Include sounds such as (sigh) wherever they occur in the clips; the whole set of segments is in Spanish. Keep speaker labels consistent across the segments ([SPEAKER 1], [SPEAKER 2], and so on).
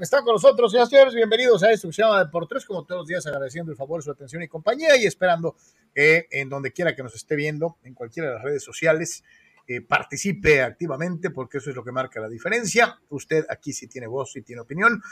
[SPEAKER 1] Están con nosotros, señores. Bienvenidos a esto que se llama Por Tres, como todos los días, agradeciendo el favor, su atención y compañía y esperando que en donde quiera que nos esté viendo, en cualquiera de las redes sociales, eh, participe activamente, porque eso es lo que marca la diferencia. Usted aquí sí tiene voz y tiene opinión,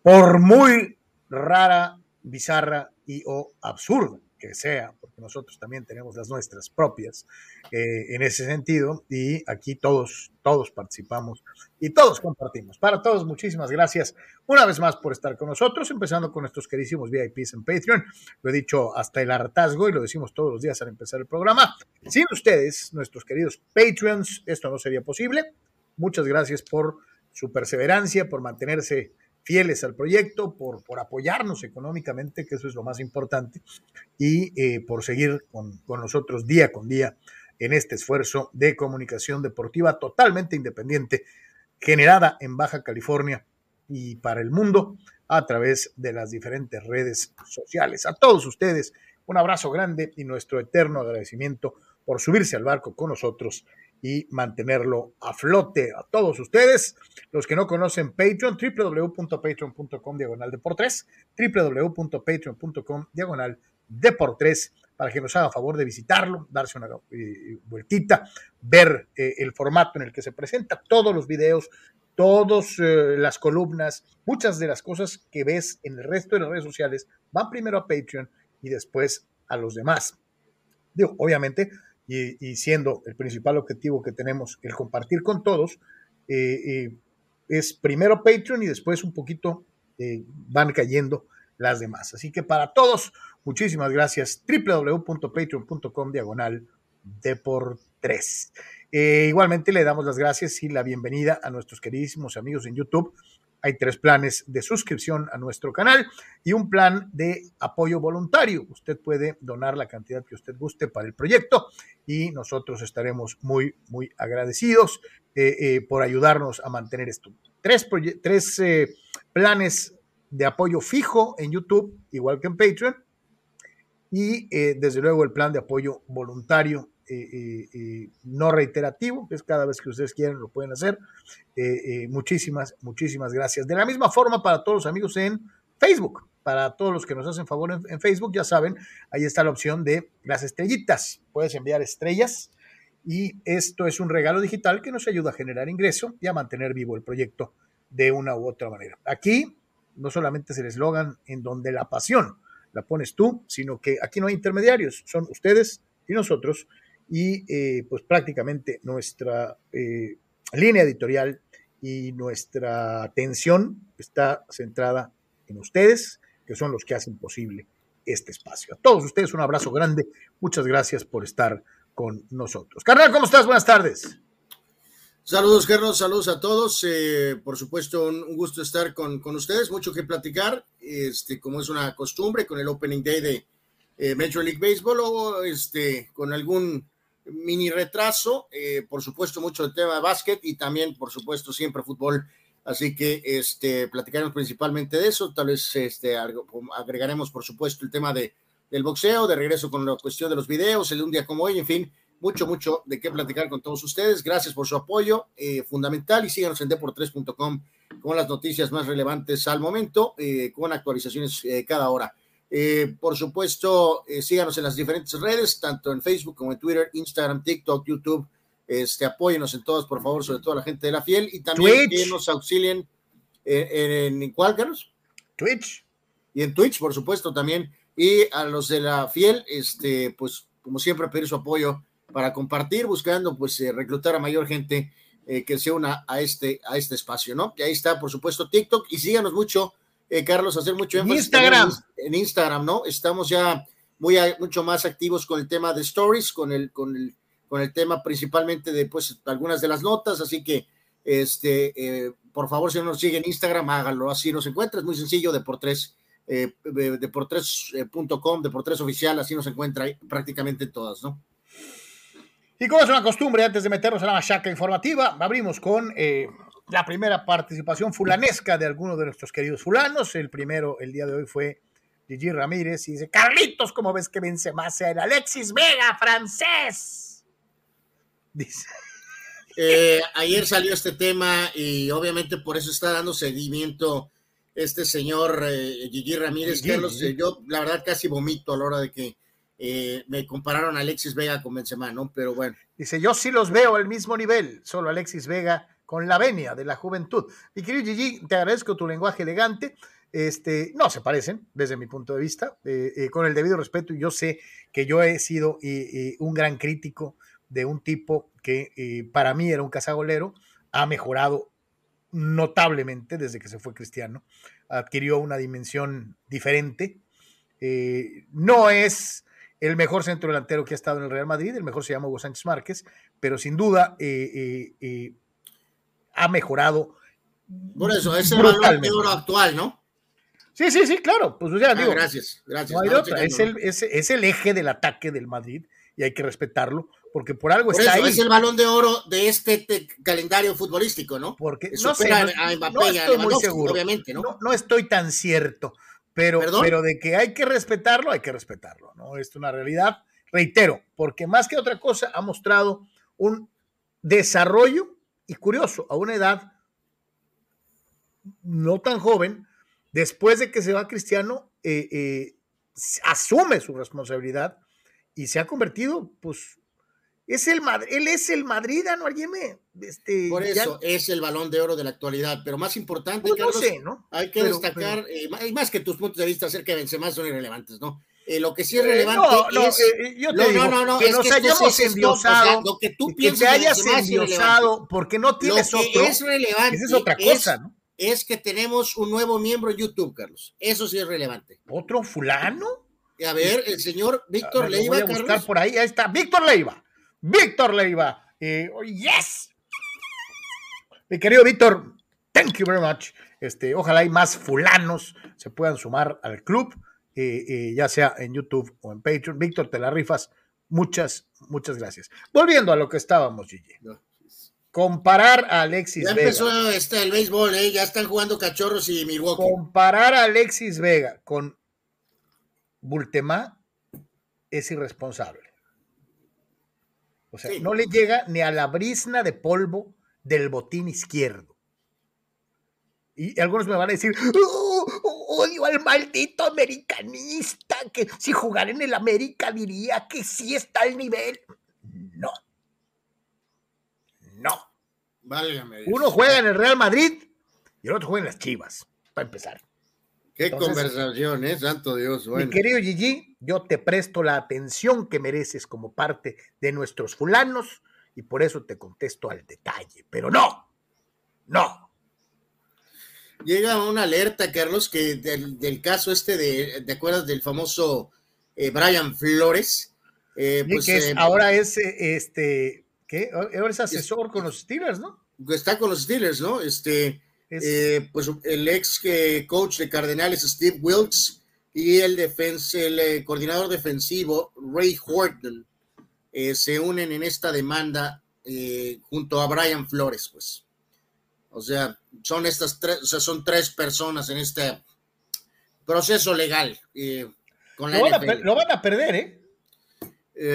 [SPEAKER 1] por muy rara, bizarra y o absurda que sea, porque nosotros también tenemos las nuestras propias eh, en ese sentido y aquí todos, todos participamos y todos compartimos. Para todos, muchísimas gracias una vez más por estar con nosotros, empezando con nuestros queridísimos VIPs en Patreon. Lo he dicho hasta el hartazgo y lo decimos todos los días al empezar el programa. Sin ustedes, nuestros queridos Patreons, esto no sería posible. Muchas gracias por su perseverancia, por mantenerse fieles al proyecto, por, por apoyarnos económicamente, que eso es lo más importante, y eh, por seguir con, con nosotros día con día en este esfuerzo de comunicación deportiva totalmente independiente, generada en Baja California y para el mundo a través de las diferentes redes sociales. A todos ustedes, un abrazo grande y nuestro eterno agradecimiento por subirse al barco con nosotros y mantenerlo a flote a todos ustedes. Los que no conocen Patreon, www.patreon.com diagonal de por tres, www.patreon.com diagonal de por tres, para que nos haga favor de visitarlo, darse una eh, vueltita, ver eh, el formato en el que se presenta, todos los videos, todas eh, las columnas, muchas de las cosas que ves en el resto de las redes sociales van primero a Patreon y después a los demás. Digo, obviamente, y, siendo el principal objetivo que tenemos el compartir con todos, eh, eh, es primero Patreon y después un poquito eh, van cayendo las demás. Así que para todos, muchísimas gracias. www.patreon.com diagonal de por tres. igualmente le damos las gracias y la bienvenida a nuestros queridísimos amigos en YouTube hay tres planes de suscripción a nuestro canal y un plan de apoyo voluntario. Usted puede donar la cantidad que usted guste para el proyecto y nosotros estaremos muy, muy agradecidos eh, eh, por ayudarnos a mantener esto. Tres, tres eh, planes de apoyo fijo en YouTube, igual que en Patreon, y desde luego el plan de apoyo voluntario no reiterativo, que es cada vez que ustedes quieren lo pueden hacer. Eh, eh, muchísimas, muchísimas gracias. De la misma forma para todos los amigos en Facebook, para todos los que nos hacen favor en, Facebook, ya saben, ahí está la opción de las estrellitas. Puedes enviar estrellas y esto es un regalo digital que nos ayuda a generar ingreso y a mantener vivo el proyecto de una u otra manera. Aquí no solamente es el eslogan en donde la pasión la pones tú, sino que aquí no hay intermediarios, son ustedes y nosotros y eh, pues prácticamente nuestra eh, línea editorial y nuestra atención está centrada en ustedes, que son los que hacen posible este espacio. A todos ustedes un abrazo grande, muchas gracias por estar con nosotros. Carnal, ¿cómo estás? Buenas tardes.
[SPEAKER 2] Saludos, Carlos, saludos a todos. Eh, por supuesto, un, gusto estar con, con, ustedes, mucho que platicar, este, como es una costumbre, con el Opening Day de eh, Major League Baseball o este, con algún mini retraso, eh, por supuesto mucho el tema de básquet y también, por supuesto, siempre fútbol. Así que este, platicaremos principalmente de eso, tal vez este, agregaremos, por supuesto, el tema de, del boxeo, de regreso con la cuestión de los videos, el de un día como hoy, en fin, mucho, mucho de qué platicar con todos ustedes. Gracias por su apoyo, eh, fundamental, y síganos en deport3.com con las noticias más relevantes al momento, eh, con actualizaciones cada hora. Eh, por supuesto, eh, síganos en las diferentes redes, tanto en Facebook como en Twitter, Instagram, TikTok, YouTube. Este, apóyenos en todas, por favor, sobre todo a la gente de la fiel y también que nos auxilien en, en, cuál, Carlos?
[SPEAKER 1] Twitch.
[SPEAKER 2] Y en Twitch, por supuesto, también. Y a los de la fiel, este, pues, como siempre, pedir su apoyo para compartir, buscando, pues, eh, reclutar a mayor gente que se una a este, a este espacio, ¿no? Y ahí está, por supuesto, TikTok. Y síganos mucho eh, Carlos, hacer mucho
[SPEAKER 1] énfasis. Instagram.
[SPEAKER 2] En, Instagram, ¿no? Estamos ya muy, mucho más activos con el tema de stories, con el, con el, con el tema principalmente de pues, algunas de las notas, así que este, eh, por favor, si no nos sigue en Instagram, háganlo, así nos encuentra, es muy sencillo, de por tres, eh, de por tres.com, de por tres oficial, así nos encuentra prácticamente todas, ¿no?
[SPEAKER 1] Y como es una costumbre, antes de meternos en la machaca informativa, abrimos con la primera participación fulanesca de alguno de nuestros queridos fulanos. El primero, el día de hoy, fue Gigi Ramírez y dice, Carlitos, ¿cómo ves que vence más el Alexis Vega, francés? Dice,
[SPEAKER 2] Eh, ayer salió este tema y obviamente por eso está dando seguimiento este señor eh, Gigi Ramírez. Carlos, eh, yo la verdad casi vomito a la hora de que me compararon a Alexis Vega con Benzema, ¿no? Pero bueno.
[SPEAKER 1] Dice, yo sí los veo al mismo nivel, solo Alexis Vega con la venia de la juventud. Mi querido Gigi, te agradezco tu lenguaje elegante. Este, no se parecen desde mi punto de vista, con el debido respeto. Yo sé que yo he sido un gran crítico de un tipo que eh, para mí era un cazagolero, ha mejorado notablemente desde que se fue Cristiano, adquirió una dimensión diferente. Eh, no es el mejor centro delantero que ha estado en el Real Madrid, el mejor se llama Hugo Sánchez Márquez, pero sin duda eh, ha mejorado.
[SPEAKER 2] Por eso, es el valor de oro actual, ¿no?
[SPEAKER 1] Sí, sí, sí, claro. Pues ah, digo.
[SPEAKER 2] Gracias, gracias.
[SPEAKER 1] Es, el, es, el, eje del ataque del Madrid y hay que respetarlo porque por algo está ahí.
[SPEAKER 2] Es el balón de oro de este calendario futbolístico, ¿no?
[SPEAKER 1] Porque no sé, no, estoy muy seguro. Obviamente, ¿no? ¿no? estoy tan cierto, pero, pero de que hay que respetarlo, hay que respetarlo, ¿no? Es una realidad, reitero, porque más que otra cosa ha mostrado un desarrollo y curioso a una edad no tan joven, después de que se va Cristiano, eh, eh, asume su responsabilidad y se ha convertido, pues, es el él es el Madrid, ¿no, Este,
[SPEAKER 2] Por eso es el balón de oro de la actualidad, pero más importante, pues Carlos, ¿no? hay que destacar, eh, más que tus puntos de vista acerca de Benzema son irrelevantes, ¿no? Eh, lo que sí es eh, relevante no, es
[SPEAKER 1] yo te no, no, no, que nos hayamos endiosado, lo que tú piensas que te hayas endiosado porque no tienes lo que otro,
[SPEAKER 2] es relevante esa es otra cosa, ¿no? Es que tenemos un nuevo miembro en YouTube, Carlos. Eso sí es relevante.
[SPEAKER 1] ¿Otro fulano?
[SPEAKER 2] A ver, el señor Víctor Leiva.
[SPEAKER 1] Voy a buscar por ahí, ahí está, Víctor Leiva. Víctor Leiva. Eh, oh, yes. Mi querido Víctor, thank you very much. Este, ojalá hay más fulanos se puedan sumar al club, eh, eh, ya sea en YouTube o en Patreon. Víctor, te la rifas. Muchas, muchas gracias. Volviendo a lo que estábamos, Gigi. Comparar a Alexis
[SPEAKER 2] Vega. Ya empezó este, el béisbol, ya están jugando cachorros y Milwaukee.
[SPEAKER 1] Comparar a Alexis Vega con Bultemá es irresponsable. O sea, no le llega ni a la brisna de polvo del botín izquierdo. Y algunos me van a decir, oh, odio al maldito americanista, que si jugara en el América diría que sí está al nivel. No. No. Uno juega en el Real Madrid y el otro juega en las Chivas, para empezar.
[SPEAKER 2] Qué conversación, ¿eh? Santo Dios.
[SPEAKER 1] Mi querido Gigi, yo te presto la atención que mereces como parte de nuestros fulanos y por eso te contesto al detalle. Pero no, no.
[SPEAKER 2] Llega una alerta, Carlos, que del, caso este de, ¿te acuerdas del famoso eh, Brian Flores?
[SPEAKER 1] Eh, pues, que eh, ahora es este, ¿qué? Ahora es asesor con los Steelers, ¿no?
[SPEAKER 2] Está con los Steelers, ¿no? Este, eh, pues el ex eh, coach de Cardenales Steve Wilkes y el, el eh, coordinador defensivo Ray Horton se unen en esta demanda junto a Brian Flores, pues. O sea, son estas tres, o sea, son tres personas en este proceso legal.
[SPEAKER 1] Con lo, van a, perder, ¿eh?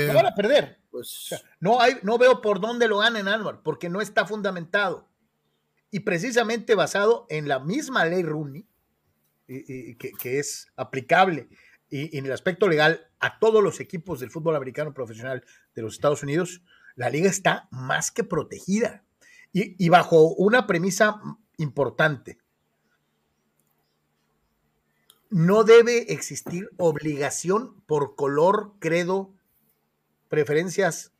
[SPEAKER 1] lo van a perder. Pues, no, hay, no veo por dónde lo ganen, Álvaro, porque no está fundamentado y precisamente basado en la misma ley Rooney, que, es aplicable y, en el aspecto legal a todos los equipos del fútbol americano profesional de los Estados Unidos, la liga está más que protegida y, bajo una premisa importante. No debe existir obligación por color, credo, preferencias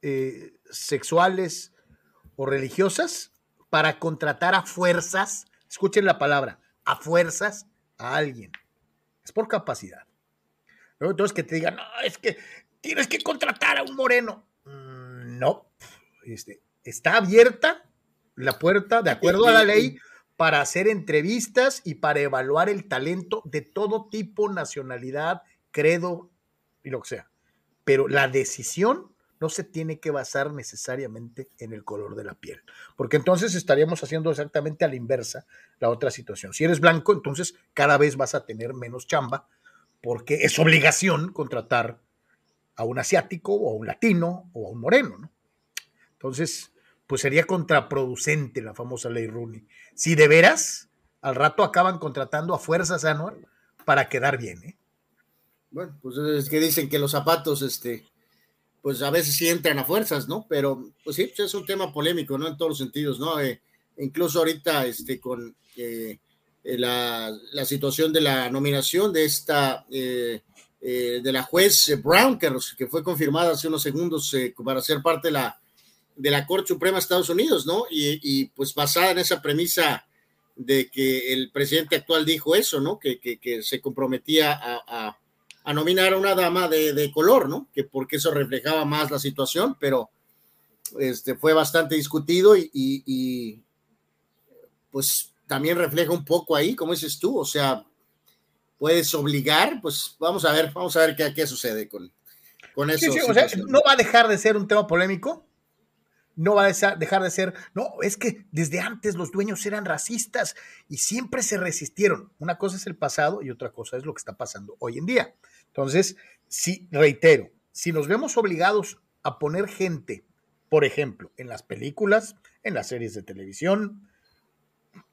[SPEAKER 1] eh, sexuales o religiosas para contratar a fuerzas, escuchen la palabra, a fuerzas a alguien. Es por capacidad. Entonces que te digan, no, es que tienes que contratar a un moreno. Mm, no, este, está abierta la puerta, de acuerdo a la ley, para hacer entrevistas y para evaluar el talento de todo tipo, nacionalidad, credo y lo que sea. Pero la decisión no se tiene que basar necesariamente en el color de la piel, porque entonces estaríamos haciendo exactamente a la inversa la otra situación. Si eres blanco, entonces cada vez vas a tener menos chamba, porque es obligación contratar a un asiático o a un latino o a un moreno, ¿no? Entonces, pues sería contraproducente la famosa ley Rooney. Si de veras, al rato acaban contratando a fuerzas anual para quedar bien, ¿eh?
[SPEAKER 2] Bueno, pues es que dicen que los zapatos, este, pues a veces sí entran a fuerzas, ¿no? Pero, pues sí, es un tema polémico, ¿no? En todos los sentidos, ¿no? Eh, incluso ahorita, este, con eh, eh, la, la, situación de la nominación de esta, de la juez Brown, que, fue confirmada hace unos segundos para ser parte de la, de la Corte Suprema de Estados Unidos, ¿no? Y, pues basada en esa premisa de que el presidente actual dijo eso, ¿no? Que, que, se comprometía a a nominar a una dama de, color, ¿no? Que porque eso reflejaba más la situación, pero este, fue bastante discutido y, pues también refleja un poco ahí, como dices tú, o sea, puedes obligar, pues vamos a ver, vamos a ver qué, qué sucede con, con eso.
[SPEAKER 1] o sea, no va a dejar de ser un tema polémico, no va a dejar de ser, no, es que desde antes los dueños eran racistas y siempre se resistieron. Una cosa es el pasado y otra cosa es lo que está pasando hoy en día. Entonces, sí, reitero, si nos vemos obligados a poner gente, por ejemplo, en las películas, en las series de televisión,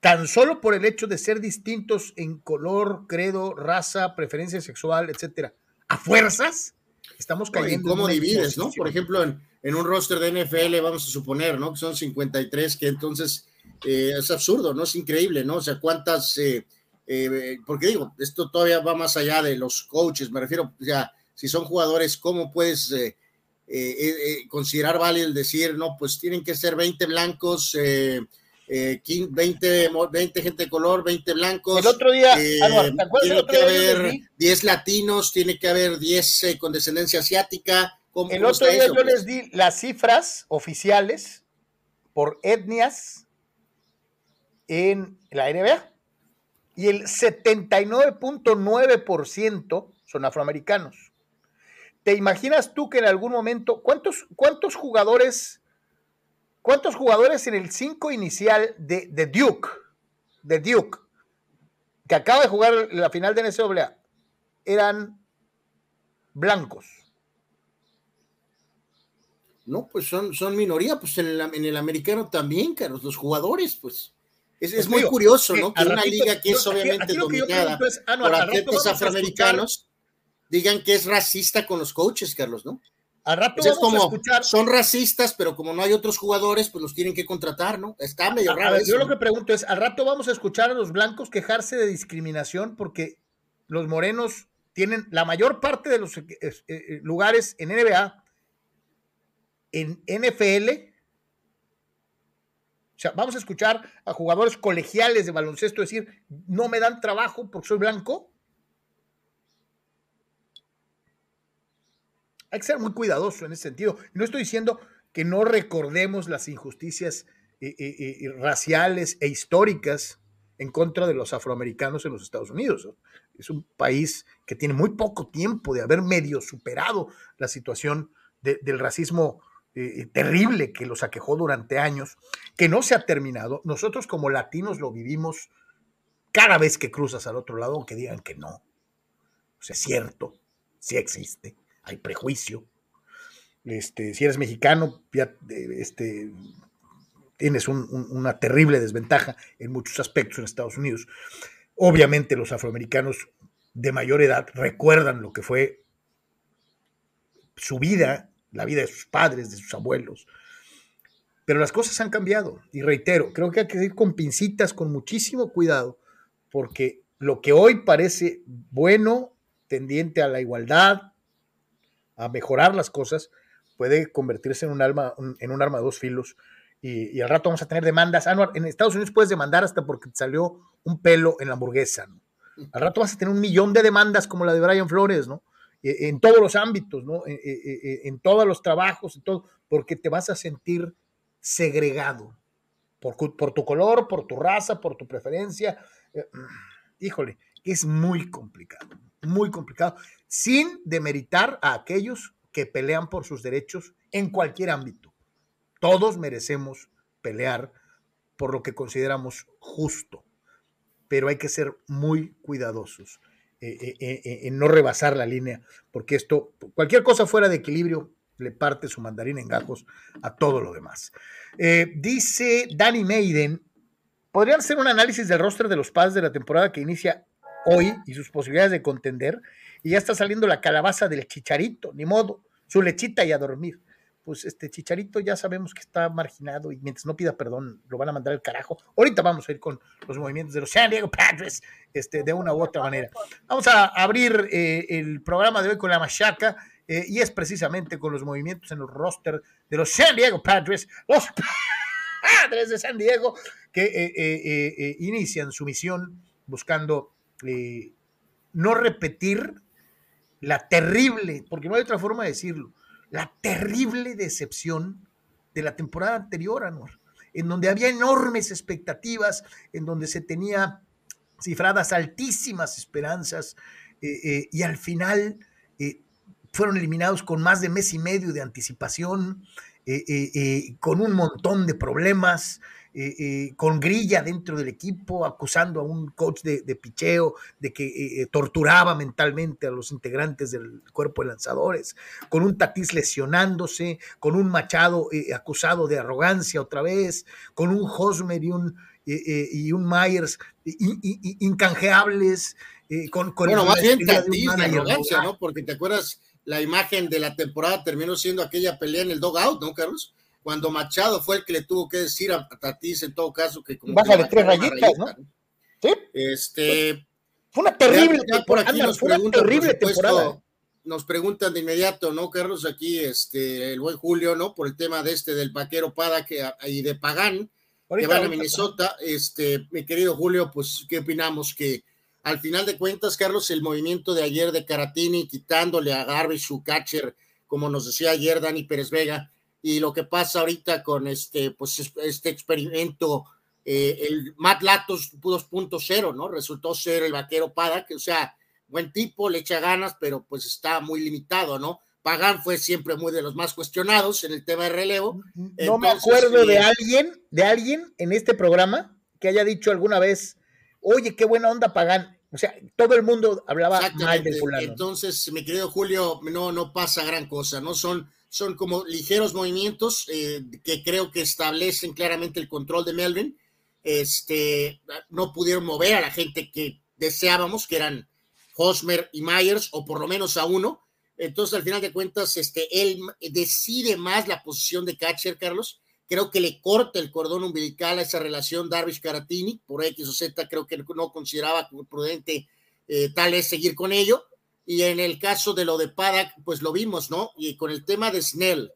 [SPEAKER 1] tan solo por el hecho de ser distintos en color, credo, raza, preferencia sexual, etcétera, a fuerzas, estamos cayendo.
[SPEAKER 2] ¿Y cómo divides, no? Por ejemplo, en, un roster de NFL, vamos a suponer, ¿no? Que son 53, que entonces eh, es absurdo, ¿no? Es increíble, ¿no? O sea, cuántas. Eh, eh, porque digo, esto todavía va más allá de los coaches, me refiero, o sea, si son jugadores, ¿cómo puedes eh, eh, considerar válido el decir, no, pues tienen que ser 20 blancos, 20, 20 gente de color, 20 blancos.
[SPEAKER 1] El otro día,
[SPEAKER 2] tiene que haber 10 latinos, tiene que haber 10 con descendencia asiática.
[SPEAKER 1] el otro día yo les di las cifras oficiales por etnias en la NBA y el 79.9% son afroamericanos. ¿Te imaginas tú que en algún momento, cuántos, cuántos jugadores, cuántos jugadores en el 5 inicial de, de, Duke, de Duke, que acaba de jugar la final de NCAA, eran blancos?
[SPEAKER 2] No, pues son, son minoría, pues en el, en el americano también, Carlos, los jugadores, pues. Es, muy curioso, ¿no? Que una liga que es obviamente dominada ah, por atletas afroamericanos digan que es racista con los coaches, Carlos, ¿no?
[SPEAKER 1] Al rato vamos como, a escuchar.
[SPEAKER 2] Son racistas, pero como no hay otros jugadores, pues los tienen que contratar, ¿no? Está medio raro.
[SPEAKER 1] yo lo que pregunto es: al rato vamos a escuchar a los blancos quejarse de discriminación porque los morenos tienen la mayor parte de los eh, eh, lugares en NBA, en NFL sea, vamos a escuchar a jugadores colegiales de baloncesto decir, no me dan trabajo porque soy blanco. Hay que ser muy cuidadoso en ese sentido. No estoy diciendo que no recordemos las injusticias eh, eh, eh, raciales e históricas en contra de los afroamericanos en los Estados Unidos. Es un país que tiene muy poco tiempo de haber medio superado la situación del racismo eh, terrible que los aquejó durante años, que no se ha terminado. Nosotros como latinos lo vivimos cada vez que cruzas al otro lado, aunque digan que no. O sea, es cierto, sí existe, hay prejuicio. Este, si eres mexicano, ya, este, tienes una terrible desventaja en muchos aspectos en Estados Unidos. Obviamente los afroamericanos de mayor edad recuerdan lo que fue su vida la vida de sus padres, de sus abuelos. Pero las cosas han cambiado y reitero, creo que hay que ir con pincitas, con muchísimo cuidado, porque lo que hoy parece bueno, tendiente a la igualdad, a mejorar las cosas, puede convertirse en un, arma, en un arma de dos filos y, al rato vamos a tener demandas. Ah, en Estados Unidos puedes demandar hasta porque te salió un pelo en la hamburguesa. Al rato vas a tener un millón de demandas como la de Brian Flores, ¿no? Eh, en todos los ámbitos, ¿no? Eh, eh, en todos los trabajos, en todo, porque te vas a sentir segregado por, por tu color, por tu raza, por tu preferencia. híjole, es muy complicado, muy complicado, sin demeritar a aquellos que pelean por sus derechos en cualquier ámbito. Todos merecemos pelear por lo que consideramos justo, pero hay que ser muy cuidadosos. Eh, eh, eh, en no rebasar la línea, porque esto, cualquier cosa fuera de equilibrio, le parte su mandarín en gajos a todo lo demás. Dice Danny Maiden, podrían hacer un análisis del roster de los padres de la temporada que inicia hoy y sus posibilidades de contender, y ya está saliendo la calabaza del chicharito, ni modo, su lechita y a dormir. Pues este chicharito ya sabemos que está marginado y mientras no pida perdón lo van a mandar al carajo. Ahorita vamos a ir con los movimientos de los San Diego Padres este, de una u otra manera. Vamos a abrir eh, el programa de hoy con la machaca eh, y es precisamente con los movimientos en los roster de los San Diego Padres, los Padres de San Diego, que eh, inician su misión buscando no repetir la terrible, porque no hay otra forma de decirlo, la terrible decepción de la temporada anterior, Anuar, en donde había enormes expectativas, en donde se tenía cifradas altísimas esperanzas eh, eh, y al final eh, fueron eliminados con más de mes y medio de anticipación, con un montón de problemas, eh, eh, con grilla dentro del equipo, acusando a un coach de, picheo de que eh, torturaba mentalmente a los integrantes del cuerpo de lanzadores, con un Tatis lesionándose, con un Machado acusado de arrogancia otra vez, con un Hosmer y un, y un Myers incanjeables. con,
[SPEAKER 2] bueno, más bien Tatis de arrogancia, ¿no? Porque te acuerdas, la imagen de la temporada terminó siendo aquella pelea en el dogout, ¿no, Carlos? Cuando Machado fue el que le tuvo que decir a Tatis en todo caso que como
[SPEAKER 1] Bájale tres rayitas, ¿no?
[SPEAKER 2] Sí. Este
[SPEAKER 1] fue una terrible por aquí nos preguntan, terrible temporada.
[SPEAKER 2] Nos preguntan de inmediato, ¿no, Carlos? Aquí, este, el buen Julio, ¿no? Por el tema de este del vaquero Pada que, y de Pagán, que van a Minnesota. Este, mi querido Julio, pues, ¿qué opinamos? Que al final de cuentas, Carlos, el movimiento de ayer de Caratini, quitándole a Garvey su catcher, como nos decía ayer Dani Pérez Vega, y lo que pasa ahorita con este, pues, este experimento, eh, el Matt Latos 2.0, ¿no? Resultó ser el vaquero Pada, que, o sea, buen tipo, le echa ganas, pero pues está muy limitado, ¿no? Pagán fue siempre muy de los más cuestionados en el tema de relevo.
[SPEAKER 1] No me acuerdo de eh, alguien, de alguien en este programa que haya dicho alguna vez, oye, qué buena onda Pagán. O sea, todo el mundo hablaba mal del fulano.
[SPEAKER 2] Entonces, mi querido Julio, no, no pasa gran cosa, ¿no? Son son como ligeros movimientos eh, que creo que establecen claramente el control de Melvin. Este, no pudieron mover a la gente que deseábamos, que eran Hosmer y Myers, o por lo menos a uno. Entonces, al final de cuentas, este, él decide más la posición de catcher, Carlos. Creo que le corta el cordón umbilical a esa relación Darvish-Caratini. Por X o Z, creo que no consideraba prudente eh, tal es seguir con ello. Y en el caso de lo de Paddock, pues lo vimos, ¿no? Y con el tema de Snell,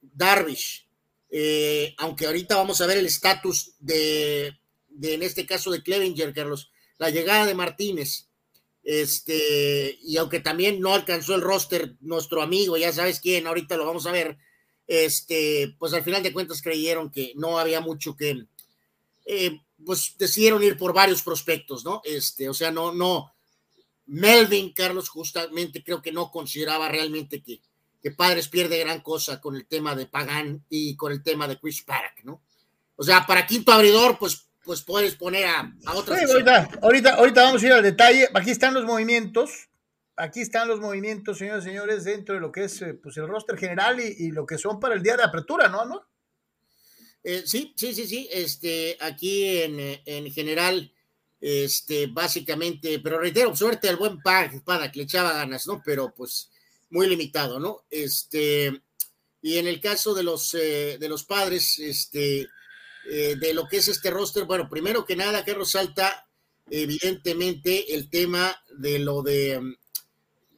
[SPEAKER 2] Darvish, eh, aunque ahorita vamos a ver el estatus de, en este caso de Clevinger, Carlos, la llegada de Martínez, este, y aunque también no alcanzó el roster nuestro amigo, ya sabes quién, ahorita lo vamos a ver, este, pues al final de cuentas creyeron que no había mucho que, eh, pues decidieron ir por varios prospectos, ¿no? Este, o sea, no, no, Melvin Carlos justamente creo que no consideraba realmente que, que Padres pierde gran cosa con el tema de Pagán y con el tema de Chris Park, ¿no? O sea, para quinto abridor, pues, pues puedes poner a, a otras.
[SPEAKER 1] ahorita, ahorita, vamos a ir al detalle. Aquí están los movimientos. Aquí están los movimientos, señores y señores, dentro de lo que es eh, pues, el roster general y, lo que son para el día de apertura, ¿no, Anor?
[SPEAKER 2] Eh, sí, sí, sí, sí. Este, aquí en, en general este, básicamente, pero reitero, suerte al buen para que le echaba ganas, ¿no? Pero pues muy limitado, ¿no? Este, y en el caso de los, eh, de los padres, este, eh, de lo que es este roster, bueno, primero que nada, que resalta evidentemente el tema de lo de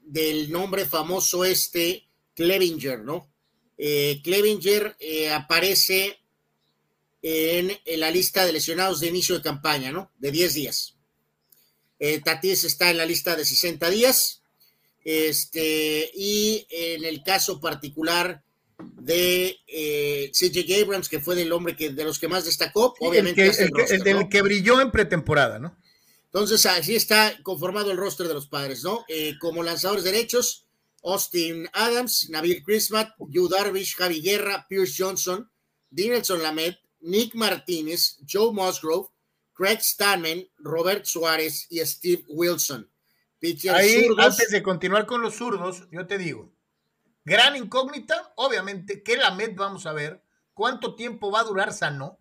[SPEAKER 2] del nombre famoso este, Clevinger, ¿no? Eh, Clevinger aparece en, la lista de lesionados de inicio de campaña, ¿no? De 10 días. Eh, Tatis está en la lista de 60 días. Este, y en el caso particular de eh, CJ Abrams, que fue del hombre que de los que más destacó, obviamente.
[SPEAKER 1] El que, el, del que brilló en pretemporada, ¿no?
[SPEAKER 2] Entonces, así está conformado el roster de los padres, ¿no? Eh, como lanzadores derechos, Austin Adams, Nabil Chrismat, Yu Darvish, Javi Guerra, Pierce Johnson, Dinelson Lamed, Nick Martínez, Joe Musgrove, Craig Stanman, Robert Suárez y Steve Wilson.
[SPEAKER 1] Ahí, antes de continuar con los zurdos, yo te digo, gran incógnita, obviamente, que la Met vamos a ver, cuánto tiempo va a durar sano.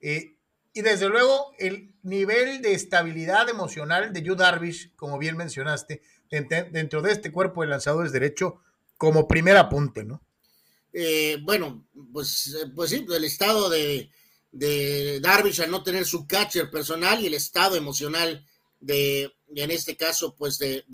[SPEAKER 1] Eh, y desde luego el nivel de estabilidad emocional de Yu Darvish, como bien mencionaste, dentro de este cuerpo de lanzadores derecho, como primer apunte, ¿no?
[SPEAKER 2] Eh, bueno, pues, eh, pues sí, el estado de, de Darvish al no tener su catcher personal y el estado emocional de, en este caso, pues de,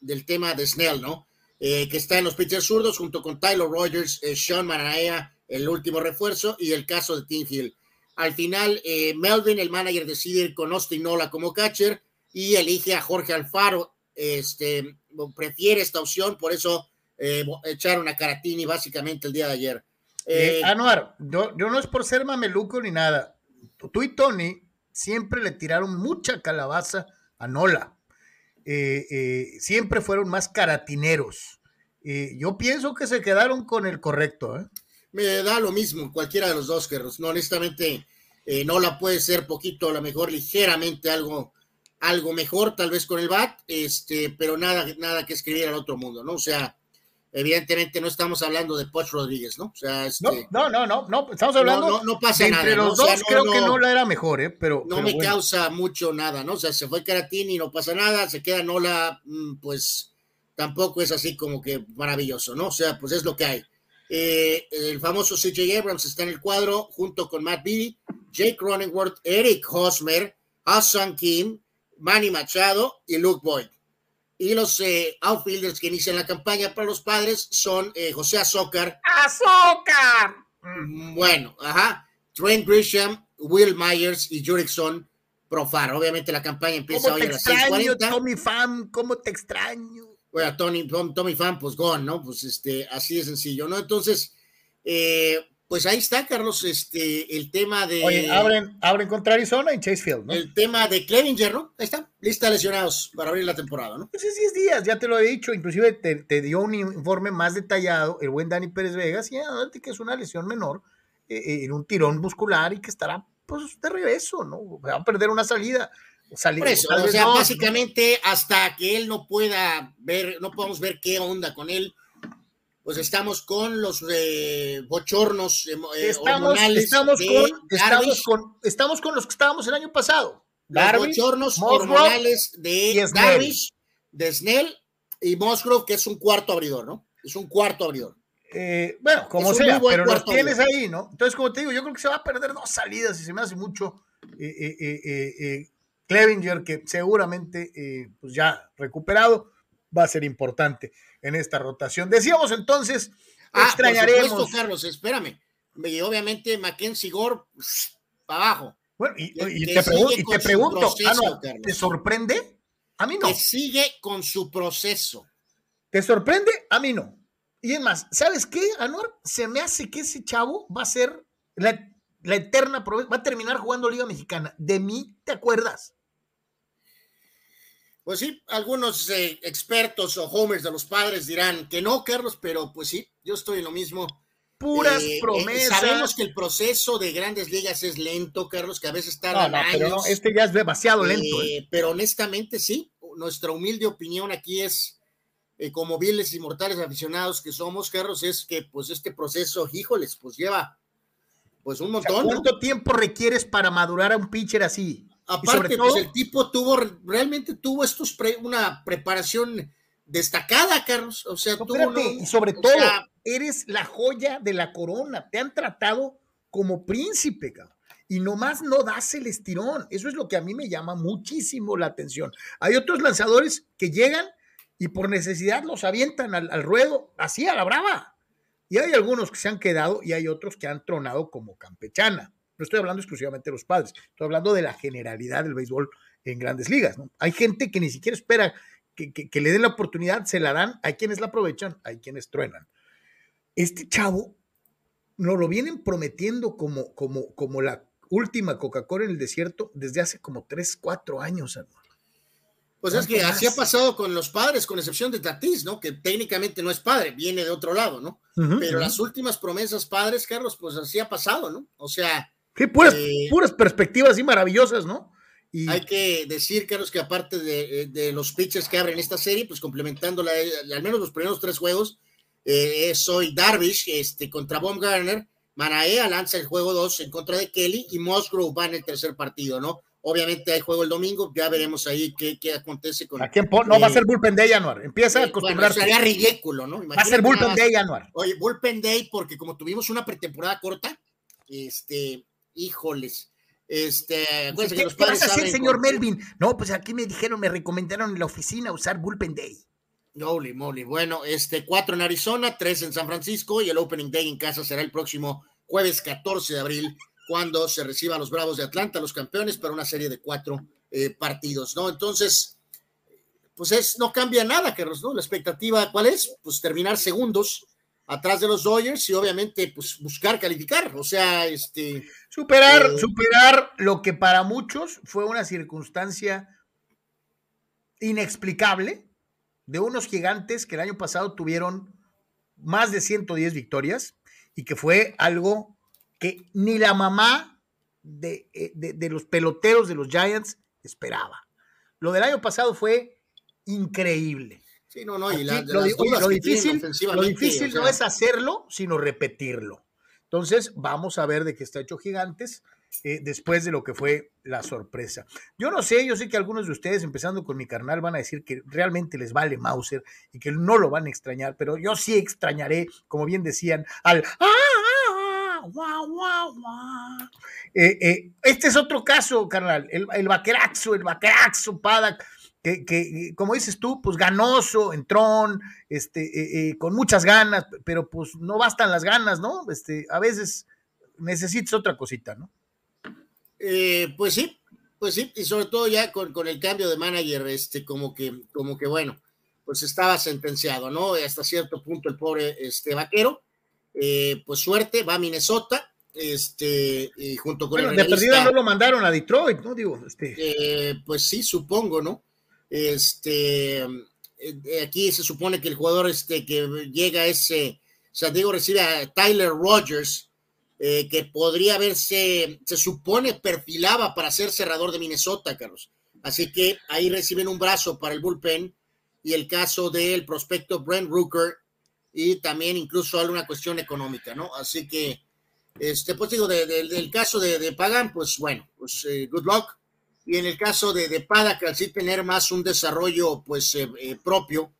[SPEAKER 2] del tema de Snell, ¿no? Eh, que está en los pitchers zurdos junto con Tyler Rogers, Sean Manaea, el último refuerzo, y el caso de Tim Hill. Al final, Melvin, el manager, decide ir con Austin Nola como catcher y elige a Jorge Alfaro. Este, prefiere esta opción, por eso eh, echaron a Caratini básicamente el día de ayer.
[SPEAKER 1] Eh, eh, Anuar, yo, no es por ser mameluco ni nada. Tú y Tony siempre le tiraron mucha calabaza a Nola. siempre fueron más caratineros. yo pienso que se quedaron con el correcto.
[SPEAKER 2] Me da lo mismo, cualquiera de los dos, Carlos. No, honestamente, Nola puede ser poquito, a lo mejor ligeramente algo, algo mejor, tal vez con el BAT, este, pero nada, nada que escribir al otro mundo, ¿no? O sea, evidentemente no estamos hablando de Poch Rodríguez, ¿no? O sea,
[SPEAKER 1] este, no, no, no, no, estamos hablando
[SPEAKER 2] no, no, pasa nada,
[SPEAKER 1] entre los dos creo que no la era mejor, ¿eh? Pero
[SPEAKER 2] no me causa mucho nada, ¿no? O sea, se fue Caratini, no pasa nada, se queda Nola, mm, pues tampoco es así como que maravilloso, ¿no? O sea, pues es lo que hay. Eh, el famoso CJ Abrams está en el cuadro junto con Matt Beatty, Jake Cronenworth, Eric Hosmer, Hassan Kim, Manny Machado y Luke Boyd. Y los eh, outfielders que inician la campaña para los padres son eh, José Azócar.
[SPEAKER 1] ¡Azócar!
[SPEAKER 2] Mm, bueno, ajá. Trent Grisham, Will Myers y Jurickson Profar. Obviamente la campaña empieza hoy a las 6:40.
[SPEAKER 1] Tommy Fan, ¿cómo te extraño?
[SPEAKER 2] Bueno, Tony, Tommy Fan, pues gone, ¿no? Pues este, así de sencillo, ¿no? Entonces, eh, pues ahí está, Carlos, este, el tema de.
[SPEAKER 1] Oye, abren, abren contra Arizona y Chase Field, ¿no?
[SPEAKER 2] El tema de Clevinger, ¿no? Ahí está, lista lesionados para abrir la temporada, ¿no?
[SPEAKER 1] Pues es 10 días, ya te lo he dicho, inclusive te, dio un informe más detallado el buen Dani Pérez Vegas, y adelante que es una lesión menor, eh, eh, en un tirón muscular y que estará, pues, de regreso, ¿no? Va a perder una salida.
[SPEAKER 2] Por eso, o sea, básicamente hasta que él no pueda ver, no podemos ver qué onda con él pues estamos con los eh, bochornos eh,
[SPEAKER 1] eh, estamos, con, estamos, con, estamos, con, los que estábamos el año pasado.
[SPEAKER 2] Los bochornos hormonales de Darvish, de Snell y Musgrove, que es un cuarto abridor, ¿no? Es un cuarto abridor.
[SPEAKER 1] bueno, como sea, pero los tienes ahí, ¿no? Entonces, como te digo, yo creo que se va a perder dos salidas y se me hace mucho. Clevinger, que seguramente pues ya recuperado, va a ser importante en esta rotación. Decíamos entonces,
[SPEAKER 2] ah, extrañaremos. Por supuesto, Carlos, espérame. Y obviamente Mackenzie Gore para abajo.
[SPEAKER 1] Bueno, y, te, pregunto, ah, ¿te sorprende? A mí no.
[SPEAKER 2] Que sigue con su proceso.
[SPEAKER 1] ¿Te sorprende? A mí no. Y es más, ¿sabes qué, Anuar? Se me hace que ese chavo va a ser la, la eterna, va a terminar jugando Liga Mexicana. ¿De mí te acuerdas?
[SPEAKER 2] Pues sí, algunos eh, expertos o homers de los padres dirán que no, Carlos, pero pues sí, yo estoy en lo mismo.
[SPEAKER 1] Puras eh, eh, promesas.
[SPEAKER 2] sabemos que el proceso de grandes ligas es lento, Carlos, que a veces tarda no,
[SPEAKER 1] Pero este ya es demasiado lento.
[SPEAKER 2] Pero honestamente sí, nuestra humilde opinión aquí es, como viles y mortales aficionados que somos, Carlos, es que pues este proceso, híjoles, pues lleva pues un montón.
[SPEAKER 1] ¿Cuánto tiempo requieres para madurar a un pitcher así?
[SPEAKER 2] Aparte, pues el tipo tuvo, realmente tuvo estos una preparación destacada, Carlos. O sea,
[SPEAKER 1] y sobre todo, eres la joya de la corona. Te han tratado como príncipe, cabrón. Y nomás no das el estirón. Eso es lo que a mí me llama muchísimo la atención. Hay otros lanzadores que llegan y por necesidad los avientan al, al ruedo, así a la brava. Y hay algunos que se han quedado y hay otros que han tronado como campechana. No estoy hablando exclusivamente de los padres, estoy hablando de la generalidad del béisbol en grandes ligas. ¿no? Hay gente que ni siquiera espera que, le den la oportunidad, se la dan, hay quienes la aprovechan, hay quienes truenan. Este chavo nos lo vienen prometiendo como, como, como la última Coca-Cola en el desierto desde hace como 3, 4 años, hermano.
[SPEAKER 2] Pues es que así ha pasado con los padres, con excepción de Tatis, ¿no? Que técnicamente no es padre, viene de otro lado, ¿no? Pero las últimas promesas padres, Carlos, pues así ha pasado, ¿no? O sea,
[SPEAKER 1] Sí, puras, eh, puras perspectivas y maravillosas, ¿no?
[SPEAKER 2] Hay que decir, Carlos, que aparte de, de, los pitchers que abren esta serie, pues complementando al menos los primeros tres juegos, eh, soy Darvish este, contra Baumgartner, Manaea lanza el juego 2 en contra de Kelly y Musgrove va en el tercer partido, ¿no? Obviamente hay juego el domingo, ya veremos ahí qué, qué acontece con.
[SPEAKER 1] ¿A quién No, va a ser Bullpen Day, Januar. Empieza a acostumbrarse.
[SPEAKER 2] sería ridículo, ¿no?
[SPEAKER 1] va a ser Bullpen Day, Januar.
[SPEAKER 2] Oye, Bullpen Day, porque como tuvimos una pretemporada corta, este, híjoles. Este,
[SPEAKER 1] ¿Qué, vas a hacer, señor Melvin? No, pues aquí me dijeron, me recomendaron en la oficina usar Bullpen Day.
[SPEAKER 2] Holy moly. Bueno, este, cuatro en Arizona, tres en San Francisco y el Opening Day en casa será el próximo jueves 14 de abril cuando se reciba a los Bravos de Atlanta, los campeones, para una serie de cuatro eh, partidos, ¿no? Entonces, pues es, no cambia nada, Carlos, ¿no? La expectativa, ¿cuál es? Pues terminar segundos atrás de los Dodgers y obviamente, pues buscar calificar, o sea, este...
[SPEAKER 1] Superar, eh, superar lo que para muchos fue una circunstancia inexplicable de unos gigantes que el año pasado tuvieron más de 110 victorias y que fue algo que ni la mamá eh, de, los peloteros de los Giants esperaba. Lo del año pasado fue increíble.
[SPEAKER 2] Sí, no, no, y
[SPEAKER 1] lo, difícil, lo difícil no es hacerlo, sino repetirlo. Entonces, vamos a ver de qué está hecho Gigantes eh, después de lo que fue la sorpresa. Yo no sé, yo sé que algunos de ustedes, empezando con mi carnal, van a decir que realmente les vale Mauser y que no lo van a extrañar, pero yo sí extrañaré, como bien decían, al ¡Ah! Eh, eh, este es otro caso, carnal, el, el vaqueraxo, el vaqueraxo, Padak, que, que, como dices tú, pues ganoso, entrón, este, eh, con muchas ganas, pero pues no bastan las ganas, ¿no? Este, a veces necesitas otra cosita, ¿no?
[SPEAKER 2] pues sí, pues sí, y sobre todo ya con, con, el cambio de manager, este, como que, como que bueno, pues estaba sentenciado, ¿no? Hasta cierto punto el pobre este vaquero, eh, pues suerte, va a Minnesota, este, y junto con
[SPEAKER 1] el de perdida no lo mandaron a Detroit, ¿no? Digo, este.
[SPEAKER 2] Eh, pues sí, supongo, ¿no? Este, eh, aquí se supone que el jugador este que llega ese, o sea, digo, recibe a Tyler Rogers, que podría verse, se supone perfilaba para ser cerrador de Minnesota, Carlos. Así que ahí reciben un brazo para el bullpen y el caso del prospecto Brent Rooker y también incluso alguna cuestión económica, ¿no? Así que, este, pues digo, del caso de, Pagan, pues bueno, pues eh, good luck. Y en el caso de, de al sí tener más un desarrollo, pues, eh, eh, propio,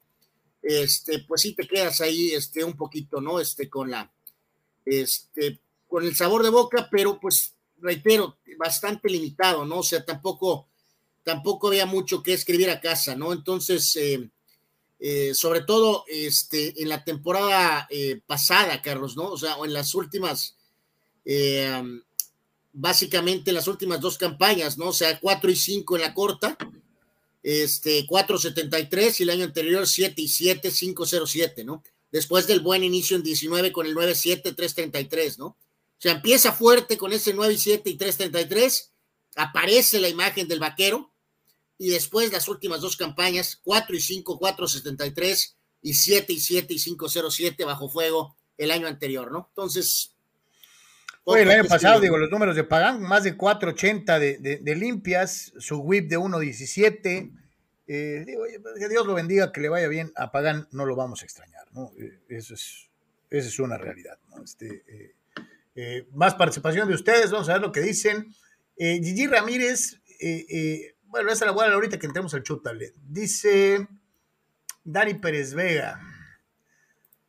[SPEAKER 2] este, pues sí te quedas ahí, este, un poquito, ¿no? Este, con la, este, con el sabor de boca, pero pues, reitero, bastante limitado, ¿no? O sea, tampoco, tampoco había mucho que escribir a casa, ¿no? Entonces, eh, sobre todo este, en la temporada eh, pasada, Carlos, ¿no? O sea, o en las últimas, eh, básicamente en las últimas dos campañas, ¿no? O sea, 4 y 5 en la corta, este, 4.73 y el año anterior 7 y 7, 5.07, ¿no? Después del buen inicio en 19 con el 9-7, 3.33, ¿no? O sea, empieza fuerte con ese 9 y 7 y 3.33, aparece la imagen del vaquero, y después las últimas dos campañas, 4 y 5, 4.73 y 7 y 7 y 5.07 bajo fuego el año anterior, ¿no? Entonces...
[SPEAKER 1] Oye, el año pasado, digo, los números de Pagan, más de 4.80 de, de, limpias, su whip de 1.17. Eh, digo, que Dios lo bendiga, que le vaya bien. A Pagan no lo vamos a extrañar, ¿no? Eh, eso es, esa es una realidad, ¿no? Este, eh, eh, más participación de ustedes, vamos a ver lo que dicen. Gigi Ramírez, bueno, esa la voy a ahorita que entremos al chutale. Dice Dani Pérez Vega.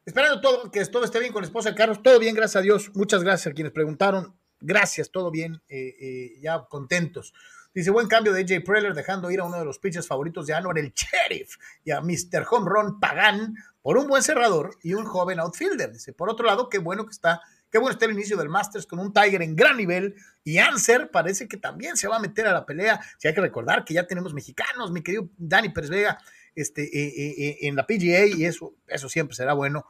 [SPEAKER 1] Esperando todo, que todo esté bien con la esposa de Carlos. Todo bien, gracias a Dios. Muchas gracias a quienes preguntaron. Gracias, todo bien. Eh, eh, ya contentos. Dice, buen cambio de AJ Preller dejando ir a uno de los pitchers favoritos de Anwar, el Sheriff, y a Mr. Home Run Pagan por un buen cerrador y un joven outfielder. Dice, por otro lado, qué bueno que está Qué bueno está el inicio del Masters con un Tiger en gran nivel y Anser parece que también se va a meter a la pelea. Si hay que recordar que ya tenemos mexicanos, mi querido Dani Pérez Vega, este, eh, eh, eh, en la PGA y eso, eso siempre será bueno.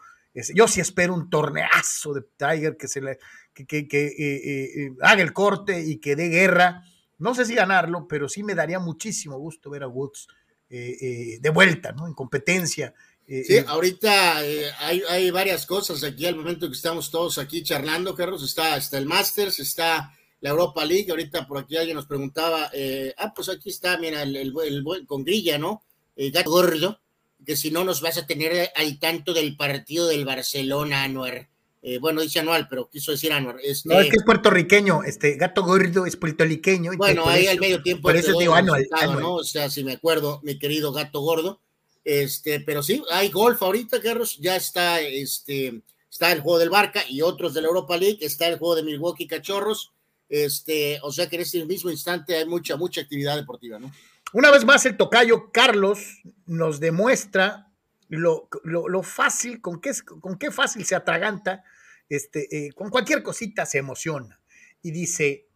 [SPEAKER 1] yo sí espero un torneazo de Tiger que se le que, haga el corte y que dé guerra. No sé si ganarlo, pero sí me daría muchísimo gusto ver a Woods de vuelta, ¿no? En competencia
[SPEAKER 2] Sí, ahorita eh, hay, varias cosas aquí al momento que estamos todos aquí charlando, Carlos. Está, está el Masters, está la Europa League. Ahorita por aquí alguien nos preguntaba, eh, ah, pues aquí está, mira, el, el, con grilla, ¿no? Gato gordo, que si no nos vas a tener al tanto del partido del Barcelona, Anuar. Eh, bueno, dice anual, pero quiso decir anual.
[SPEAKER 1] Este, no, es que es puertorriqueño, este gato gordo es puertorriqueño.
[SPEAKER 2] Bueno, ahí al medio tiempo. Por eso digo anual, ¿no? O sea, si me acuerdo, mi querido gato gordo. Este, pero sí, hay golf ahorita, Carlos, ya está, este, está el juego del Barca y otros de la Europa League, está el juego de Milwaukee Cachorros, este, o sea que en este mismo instante hay mucha, mucha actividad deportiva, ¿no?
[SPEAKER 1] Una vez más, el tocayo Carlos nos demuestra lo, lo, fácil, con qué, con qué fácil se atraganta, este, eh, con cualquier cosita se emociona. Y dice,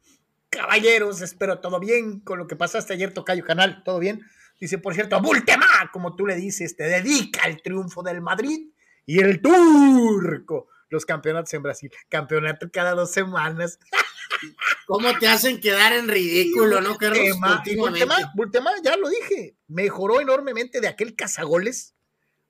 [SPEAKER 1] caballeros, espero todo bien con lo que pasaste ayer, tocayo canal, todo bien. Dice, por cierto, Bultema, como tú le dices, te dedica el triunfo del Madrid y el turco los campeonatos en Brasil. Campeonato cada dos semanas.
[SPEAKER 2] ¿Cómo te hacen quedar en ridículo, no, Carlos?
[SPEAKER 1] Bultema, ya lo dije, mejoró enormemente de aquel cazagoles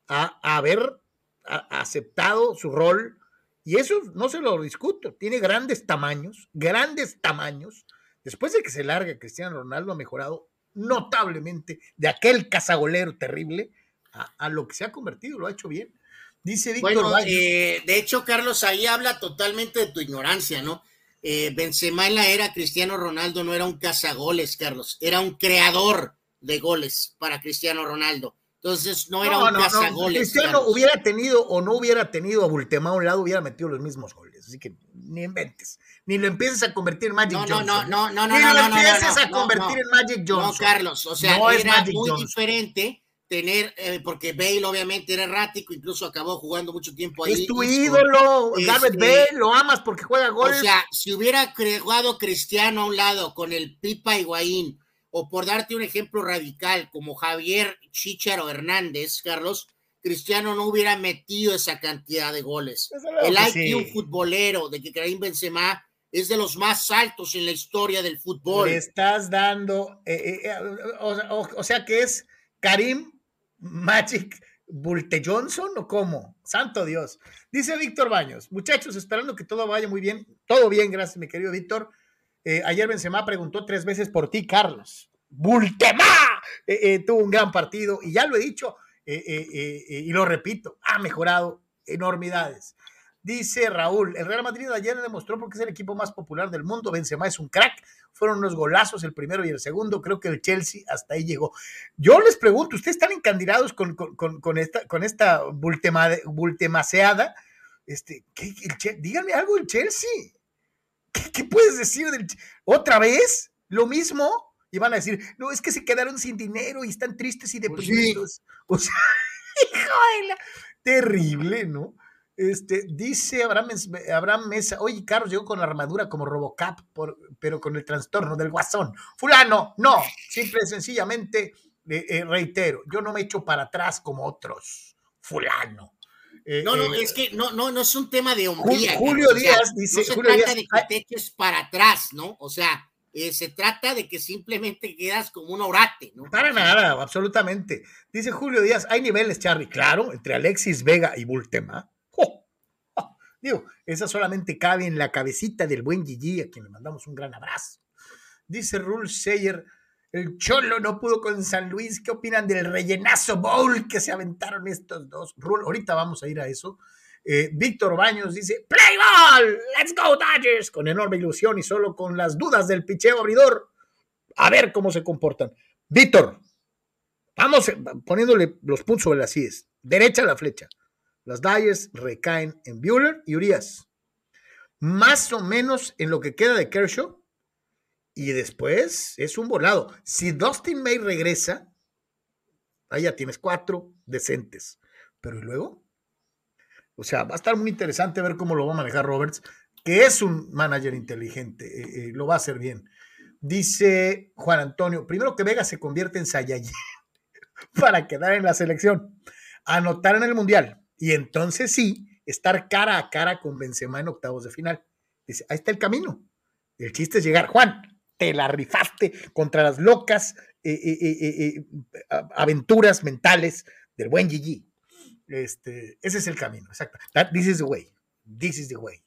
[SPEAKER 1] a, haber aceptado su rol. Y eso no se lo discuto. Tiene grandes tamaños, grandes tamaños. Después de que se larga, Cristiano Ronaldo ha mejorado notablemente de aquel cazagolero terrible a lo que se ha convertido, lo ha hecho bien. Dice Víctor
[SPEAKER 2] bueno, eh, de hecho, Carlos, ahí habla totalmente de tu ignorancia, ¿no? Eh, Benzema en la era Cristiano Ronaldo no era un cazagoles, Carlos, era un creador de goles para Cristiano Ronaldo. Entonces no era un cazagoles.
[SPEAKER 1] Cristiano hubiera tenido o no hubiera tenido a Bultemá a un lado, hubiera metido los mismos goles. Así que ni inventes, ni lo empieces a convertir en Magic Johnson.
[SPEAKER 2] No, no, no, no,
[SPEAKER 1] ni
[SPEAKER 2] no,
[SPEAKER 1] lo empieces a convertir en Magic Johnson.
[SPEAKER 2] No, Carlos, o sea, era muy diferente tener, eh, porque Bale obviamente era errático, incluso acabó jugando mucho tiempo ahí.
[SPEAKER 1] Es tu ídolo, Gareth este, Bale, lo amas porque juega goles.
[SPEAKER 2] O sea, si hubiera jugado Cristiano a un lado con el Pipa Higuaín, o por darte un ejemplo radical, como Javier Chicharo Hernández, Carlos, Cristiano no hubiera metido esa cantidad de goles. El IQ futbolero de que Karim Benzema es de los más altos en la historia del fútbol.
[SPEAKER 1] Le estás dando, eh, eh, o sea que es Karim Magic Bulte Johnson o cómo? Santo Dios. Dice Víctor Baños, muchachos, esperando que todo vaya muy bien. Todo bien, gracias, mi querido Víctor. Eh, ayer Benzema preguntó tres veces por ti, Carlos. Bultema eh, eh, tuvo un gran partido y ya lo he dicho y lo repito, ha mejorado enormidades. Dice Raúl, el Real Madrid ayer demostró porque es el equipo más popular del mundo. Benzema es un crack. Fueron unos golazos el primero y el segundo. Creo que el Chelsea hasta ahí llegó. Yo les pregunto, ¿ustedes están encandilados con, con, esta, con esta bultemaseada? Este, díganme algo del Chelsea. ¿Qué, puedes decir del ¿Otra vez? ¿Lo mismo? Y van a decir, no, es que se quedaron sin dinero y están tristes y pues deprimidos. (laughs) O sea, (laughs) hijo terrible, ¿no? Este, dice Abraham, Mesa, oye, Carlos llegó con la armadura como Robocap, pero con el trastorno del guasón. Fulano, no, simple y sencillamente, eh, eh, reitero, yo no me echo para atrás como otros. Fulano.
[SPEAKER 2] Eh, no, no, es que no, no, no es un tema de hombría.
[SPEAKER 1] Julio, Díaz dice.
[SPEAKER 2] No se trata de que te eches para atrás, ¿no? O sea, se trata de que simplemente quedas como un orate, ¿no?
[SPEAKER 1] Para nada, absolutamente. Dice Julio Díaz, hay niveles, Charlie, claro, entre Alexis Vega y Bultema Digo, esa solamente cabe en la cabecita del buen Gigi, a quien le mandamos un gran abrazo. Dice Rule Sayer, el Cholo no pudo con San Luis. ¿Qué opinan del rellenazo bowl que se aventaron estos dos? Rule, ahorita vamos a ir a eso. Eh, Víctor Baños dice, Play ball, let's go Dodgers, con enorme ilusión y solo con las dudas del picheo abridor. A ver cómo se comportan. Víctor, vamos poniéndole los puntos sobre las IES. Derecha la flecha. Las Dyers recaen en Bueller y Urias. Más o menos en lo que queda de Kershaw. Y después es un volado. Si Dustin May regresa, ahí ya tienes cuatro decentes. Pero ¿y luego? O sea, va a estar muy interesante ver cómo lo va a manejar Roberts, que es un manager inteligente, eh, eh, lo va a hacer bien. Dice Juan Antonio, primero que Vega se convierte en Saiyajin (laughs) para quedar en la selección, anotar en el Mundial, y entonces sí, estar cara a cara con Benzema en octavos de final. Dice, ahí está el camino. El chiste es llegar. Juan, te la rifaste contra las locas eh, eh, eh, aventuras mentales del buen Gigi. Este, ese es el camino, exacto. this is the way. This is the way.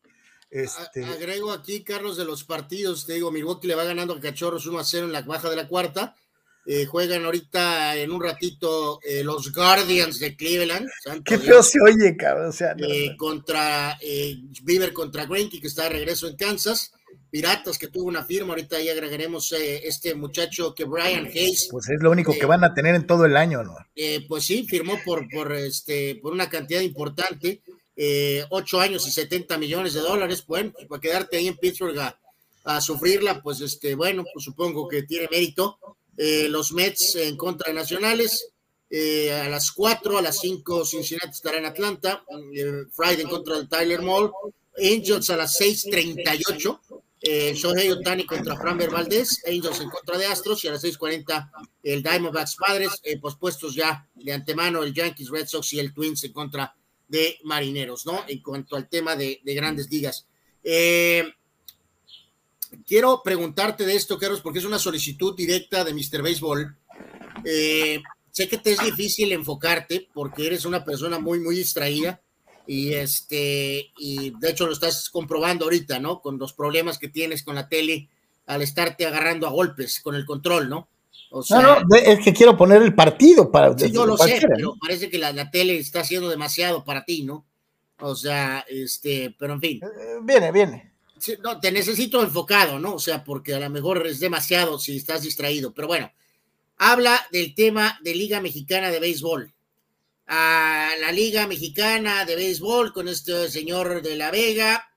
[SPEAKER 2] Este... Agrego aquí, Carlos, de los partidos, te digo, Milwaukee le va ganando a Cachorros 1 a 0 en la baja de la cuarta. Eh, juegan ahorita en un ratito eh, los Guardians de Cleveland.
[SPEAKER 1] Qué feo se oye, cabrón. O sea,
[SPEAKER 2] eh, contra Beaver contra Greinke, que está de regreso en Kansas. Piratas, que tuvo una firma. Ahorita ya agregaremos este muchacho que Brian Hayes.
[SPEAKER 1] Pues es lo único que van a tener en todo el año, ¿no?
[SPEAKER 2] pues sí, firmó por, por, este, por una cantidad importante. ocho años y 70 millones de dólares. Bueno, para quedarte ahí en Pittsburgh a, a sufrirla, pues este, bueno, pues supongo que tiene mérito eh, los Mets en contra de Nacionales. Eh, a las 4, a las 5 Cincinnati estará en Atlanta. Eh, Friday en contra del Tyler Mall. Angels a las 6:38. Eh, Shohei Otani contra Framber Valdez. Angels en contra de Astros. Y a las 6:40 el Diamondbacks Padres. pospuestos ya de antemano el Yankees, Red Sox y el Twins en contra de Marineros, ¿no? En cuanto al tema de, de grandes ligas. Eh, quiero preguntarte de esto, Carlos, porque es una solicitud directa de Mr. Baseball. Eh, sé que te es difícil enfocarte porque eres una persona muy, muy distraída y este, y de hecho lo estás comprobando ahorita, ¿no? Con los problemas que tienes con la tele al estarte agarrando a golpes con el control, ¿no?
[SPEAKER 1] O sea, no, no, es que quiero poner el partido para.
[SPEAKER 2] Sí, yo lo sé, pero parece que la, la, tele está haciendo demasiado para ti, ¿no? O sea, este, pero en fin.
[SPEAKER 1] Eh, viene, viene
[SPEAKER 2] no, te necesito enfocado, ¿no? O sea, porque a lo mejor es demasiado si estás distraído. Pero bueno, habla del tema de Liga Mexicana de Béisbol. A la Liga Mexicana de Béisbol con este señor de La Vega.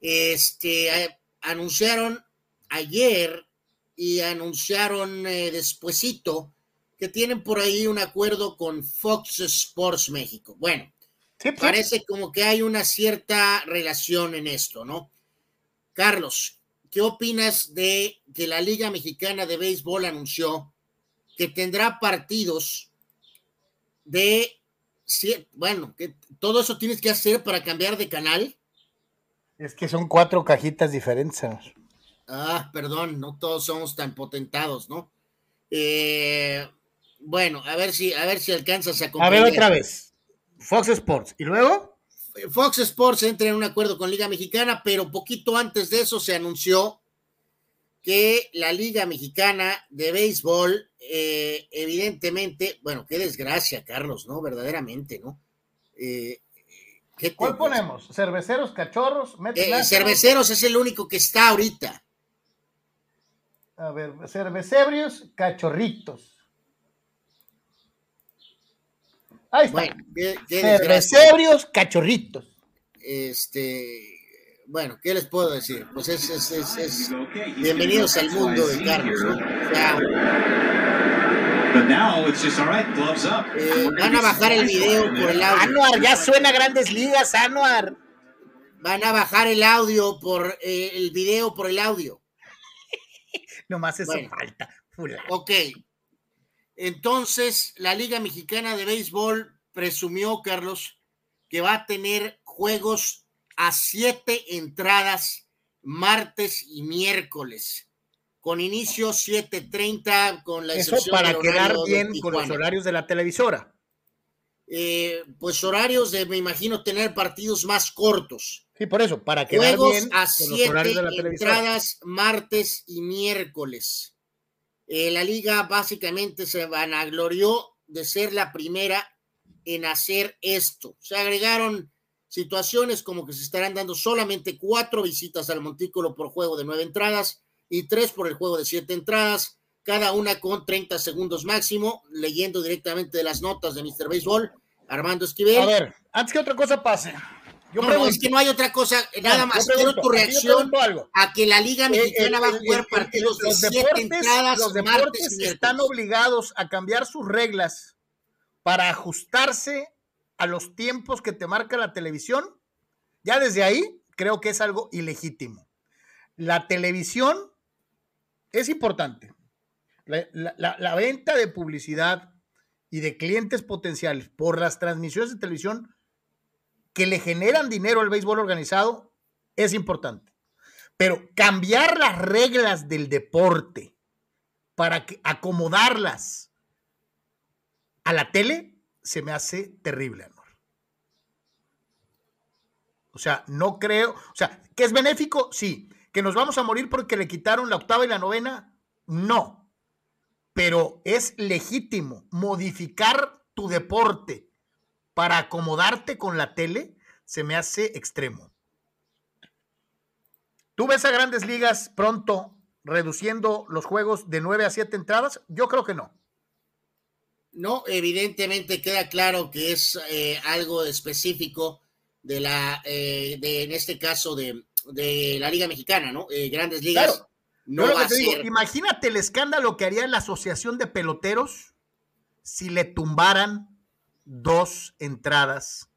[SPEAKER 2] Este, anunciaron ayer y anunciaron eh, despuesito que tienen por ahí un acuerdo con Fox Sports México. Bueno, pues. parece como que hay una cierta relación en esto, ¿no? Carlos, ¿qué opinas de que la Liga Mexicana de Béisbol anunció que tendrá partidos de, bueno, que todo eso tienes que hacer para cambiar de canal?
[SPEAKER 1] Es que son cuatro cajitas diferentes.
[SPEAKER 2] Ah, perdón, no todos somos tan potentados, ¿no? Eh, bueno, a ver si, a ver si alcanzas a
[SPEAKER 1] A ver otra vez. Fox Sports. ¿Y luego?
[SPEAKER 2] Fox Sports entra en un acuerdo con Liga Mexicana, pero poquito antes de eso se anunció que la Liga Mexicana de Béisbol, eh, evidentemente, bueno, qué desgracia, Carlos, ¿no? Verdaderamente, ¿no?
[SPEAKER 1] Eh, ¿Cuál ponemos? ¿Cerveceros, cachorros?
[SPEAKER 2] Eh, cerveceros es el único que está ahorita.
[SPEAKER 1] A ver, cervecebrios, cachorritos. Ahí está. cachorritos.
[SPEAKER 2] Este, bueno, ¿qué les puedo decir? Pues es, es, es, bienvenidos al mundo de Carlos, ¿no? Eh, van a bajar el video por el audio.
[SPEAKER 1] Anuar, ya suena Grandes Ligas, Anuar.
[SPEAKER 2] Van a bajar el audio por eh, el video por el audio. (laughs)
[SPEAKER 1] Nomás eso falta.
[SPEAKER 2] Ok, entonces, la Liga Mexicana de Béisbol presumió, Carlos, que va a tener juegos a siete entradas martes y miércoles, con inicio 7.30, con la
[SPEAKER 1] Eso para quedar bien con los horarios de la televisora.
[SPEAKER 2] Eh, pues horarios de, me imagino, tener partidos más cortos.
[SPEAKER 1] Sí, por eso, para quedar bien
[SPEAKER 2] a con los horarios de la televisora. entradas martes y miércoles. Eh, la liga básicamente se vanaglorió de ser la primera en hacer esto. Se agregaron situaciones como que se estarán dando solamente cuatro visitas al montículo por juego de nueve entradas y tres por el juego de siete entradas, cada una con 30 segundos máximo, leyendo directamente de las notas de Mr. Baseball, Armando Esquivel.
[SPEAKER 1] A ver, antes que otra cosa pase,
[SPEAKER 2] no, es que no hay otra cosa, nada más. Quiero tu reacción a que la Liga Mexicana va a jugar partidos de siete entradas.
[SPEAKER 1] Los deportes están obligados a cambiar sus reglas para ajustarse a los tiempos que te marca la televisión. Ya desde ahí creo que es algo ilegítimo. La televisión es importante. la venta de publicidad y de clientes potenciales por las transmisiones de televisión que le generan dinero al béisbol organizado es importante. Pero cambiar las reglas del deporte para que, acomodarlas a la tele se me hace terrible, amor. O sea, no creo, o sea, que es benéfico, sí. Que nos vamos a morir porque le quitaron la octava y la novena, no. Pero es legítimo modificar tu deporte para acomodarte con la tele, se me hace extremo. ¿Tú ves a grandes ligas pronto reduciendo los juegos de 9 a 7 entradas? Yo creo que no.
[SPEAKER 2] No, evidentemente queda claro que es eh, algo específico de la, eh, de, en este caso, de, de, la Liga Mexicana, ¿no? Eh, grandes ligas.
[SPEAKER 1] No va a ser... imagínate el escándalo que haría la Asociación de Peloteros si le tumbaran dos entradas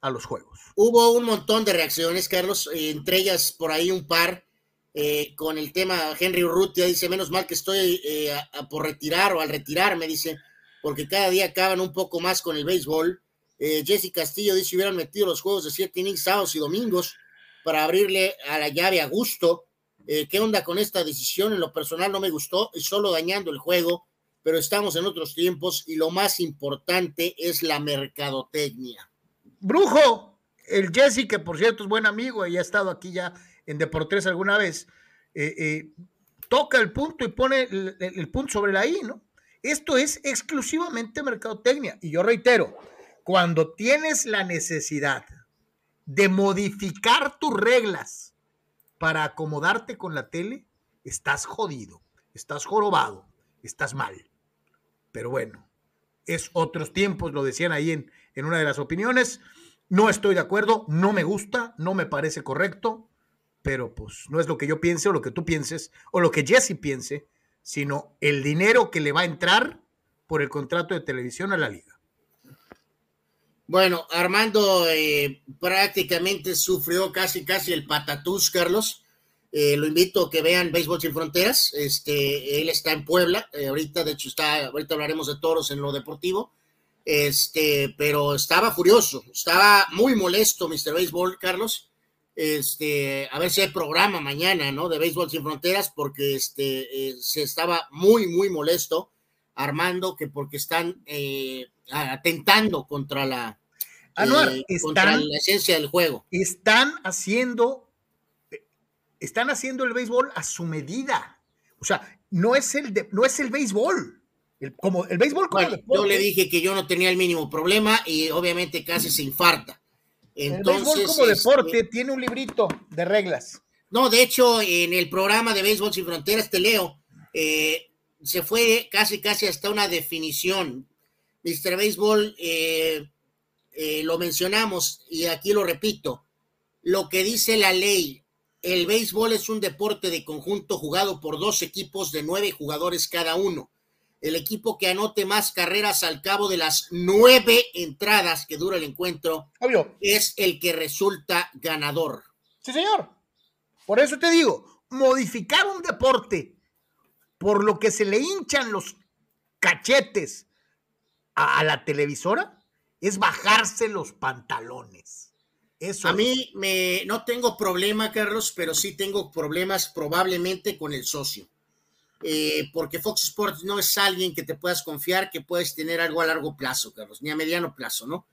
[SPEAKER 1] a los juegos.
[SPEAKER 2] Hubo un montón de reacciones, Carlos, entre ellas por ahí un par eh, con el tema Henry Urrutia, dice, menos mal que estoy eh, por retirar o al retirar, me dice, porque cada día acaban un poco más con el béisbol. Eh, Jesse Castillo dice, hubieran metido los juegos de siete innings sábados y domingos para abrirle a la llave a gusto. ¿Qué onda con esta decisión? En lo personal no me gustó, es solo dañando el juego pero estamos en otros tiempos y lo más importante es la mercadotecnia.
[SPEAKER 1] Brujo, el Jesse, que por cierto es buen amigo y ha estado aquí ya en Deportes alguna vez, eh, eh, toca el punto y pone el, punto sobre la I, ¿no? Esto es exclusivamente mercadotecnia. Y yo reitero, cuando tienes la necesidad de modificar tus reglas para acomodarte con la tele, estás jodido, estás jorobado, estás mal. Pero bueno, es otros tiempos, lo decían ahí en, en una de las opiniones. No estoy de acuerdo, no me gusta, no me parece correcto, pero pues no es lo que yo piense o lo que tú pienses o lo que Jesse piense, sino el dinero que le va a entrar por el contrato de televisión a la liga.
[SPEAKER 2] Bueno, Armando eh, prácticamente sufrió casi casi el patatús, Carlos. Eh, lo invito a que vean Béisbol Sin Fronteras. Este, él está en Puebla, eh, ahorita, de hecho, está, ahorita hablaremos de toros en lo deportivo. Este, pero estaba furioso, estaba muy molesto, Mr. Béisbol, Carlos. Este, a ver si hay programa mañana, ¿no? De Béisbol Sin Fronteras, porque este, eh, se estaba muy, muy molesto, Armando, que porque están atentando contra la, contra la esencia del juego.
[SPEAKER 1] Están haciendo están haciendo el béisbol a su medida. O sea, no es el, no es el béisbol. El, como, el béisbol como
[SPEAKER 2] Yo le dije que yo no tenía el mínimo problema y obviamente casi se infarta.
[SPEAKER 1] Entonces, el béisbol como deporte este, tiene un librito de reglas.
[SPEAKER 2] No, de hecho, en el programa de Béisbol Sin Fronteras, te leo, eh, se fue casi, casi hasta una definición. Mr. Béisbol, eh, eh, lo mencionamos y aquí lo repito, lo que dice la ley el béisbol es un deporte de conjunto jugado por dos equipos de nueve jugadores cada uno. El equipo que anote más carreras al cabo de las nueve entradas que dura el encuentro es el que resulta ganador.
[SPEAKER 1] Sí, señor. Por eso te digo, modificar un deporte por lo que se le hinchan los cachetes a, a la televisora es bajarse los pantalones
[SPEAKER 2] a mí me, no tengo problema, Carlos, pero sí tengo problemas probablemente con el socio. Eh, porque Fox Sports no es alguien que te puedas confiar que puedes tener algo a largo plazo, Carlos, ni a mediano plazo, ¿no?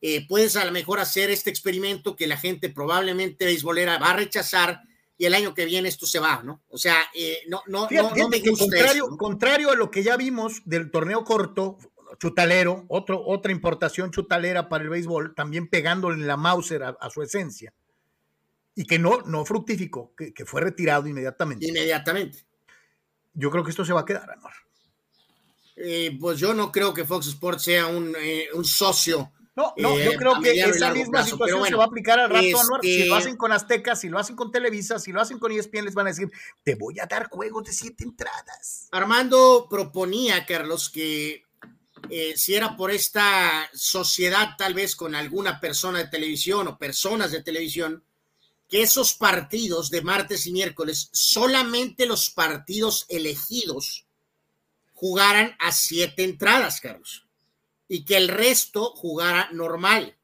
[SPEAKER 2] Eh, puedes a lo mejor hacer este experimento que la gente probablemente beisbolera va a rechazar y el año que viene esto se va, ¿no? O sea, eh, no, no, no, me gusta
[SPEAKER 1] contrario, contrario a lo que ya vimos del torneo corto, chutalero, otro, otra importación chutalera para el béisbol, también pegándole la Mauser a, su esencia, y que no, no fructificó, que, fue retirado inmediatamente.
[SPEAKER 2] Inmediatamente.
[SPEAKER 1] Yo creo que esto se va a quedar, Anuar.
[SPEAKER 2] Eh, pues yo no creo que Fox Sports sea un, eh, socio.
[SPEAKER 1] No, no, yo eh, creo que esa misma situación se va a aplicar al rato, Anuar. Si lo hacen con Azteca, si lo hacen con Televisa, si lo hacen con ESPN, les van a decir, te voy a dar juegos de siete entradas.
[SPEAKER 2] Armando proponía, Carlos, que eh, si era por esta sociedad tal vez con alguna persona de televisión o personas de televisión, que esos partidos de martes y miércoles, solamente los partidos elegidos jugaran a siete entradas, Carlos, y que el resto jugara normal.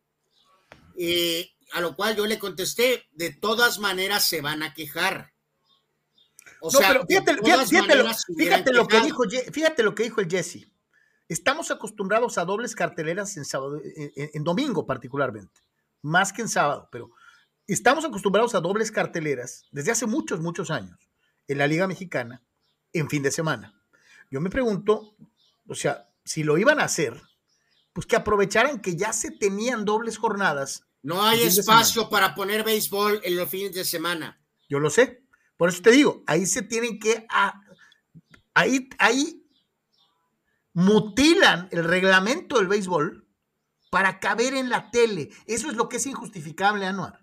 [SPEAKER 2] Eh, a lo cual yo le contesté, de todas maneras se van a quejar.
[SPEAKER 1] O sea, fíjate, lo, que dijo, fíjate lo que dijo el Jesse. Estamos acostumbrados a dobles carteleras en sábado, en, domingo particularmente, más que en sábado, pero estamos acostumbrados a dobles carteleras desde hace muchos, muchos años en la Liga Mexicana en fin de semana. Yo me pregunto, o sea, si lo iban a hacer, pues que aprovecharan que ya se tenían dobles jornadas.
[SPEAKER 2] No hay espacio para poner béisbol en los fines de semana.
[SPEAKER 1] Yo lo sé. Por eso te digo, ahí se tienen que... ahí, ahí mutilan el reglamento del béisbol para caber en la tele. Eso es lo que es injustificable, Anuar.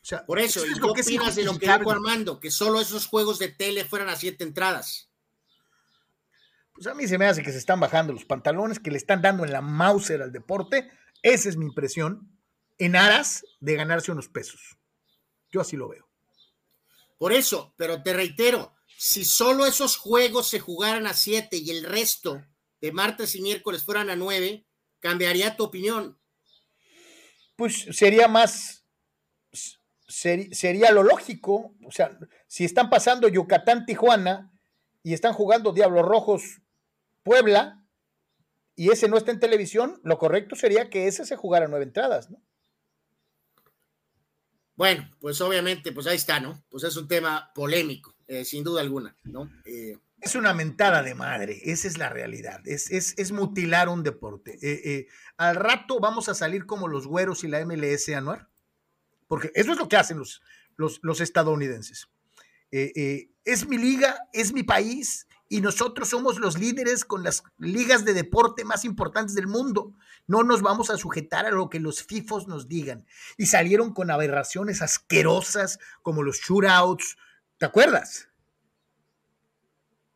[SPEAKER 2] O sea, Por eso, es lo que opinas de lo que dijo Armando? Que solo esos juegos de tele fueran a siete entradas.
[SPEAKER 1] Pues a mí se me hace que se están bajando los pantalones, que le están dando en la Mauser al deporte. Esa es mi impresión, en aras de ganarse unos pesos. Yo así lo veo.
[SPEAKER 2] Por eso, pero te reitero, si solo esos juegos se jugaran a siete y el resto de martes y miércoles fueran a nueve, ¿cambiaría tu opinión?
[SPEAKER 1] Pues sería más, sería lo lógico. O sea, si están pasando Yucatán, Tijuana y están jugando Diablos Rojos, Puebla, y ese no está en televisión, lo correcto sería que ese se jugara nueve entradas, ¿no?
[SPEAKER 2] Bueno, pues obviamente, pues ahí está, ¿no? Pues es un tema polémico, eh, sin duda alguna, ¿no? Eh,
[SPEAKER 1] es una mentada de madre, esa es la realidad, es, es, mutilar un deporte. Eh, al rato vamos a salir como los güeros y la MLS, Anuar, porque eso es lo que hacen los, los, los estadounidenses. es mi liga, es mi país, y nosotros somos los líderes con las ligas de deporte más importantes del mundo. No nos vamos a sujetar a lo que los FIFOs nos digan. Y salieron con aberraciones asquerosas como los shootouts. ¿Te acuerdas?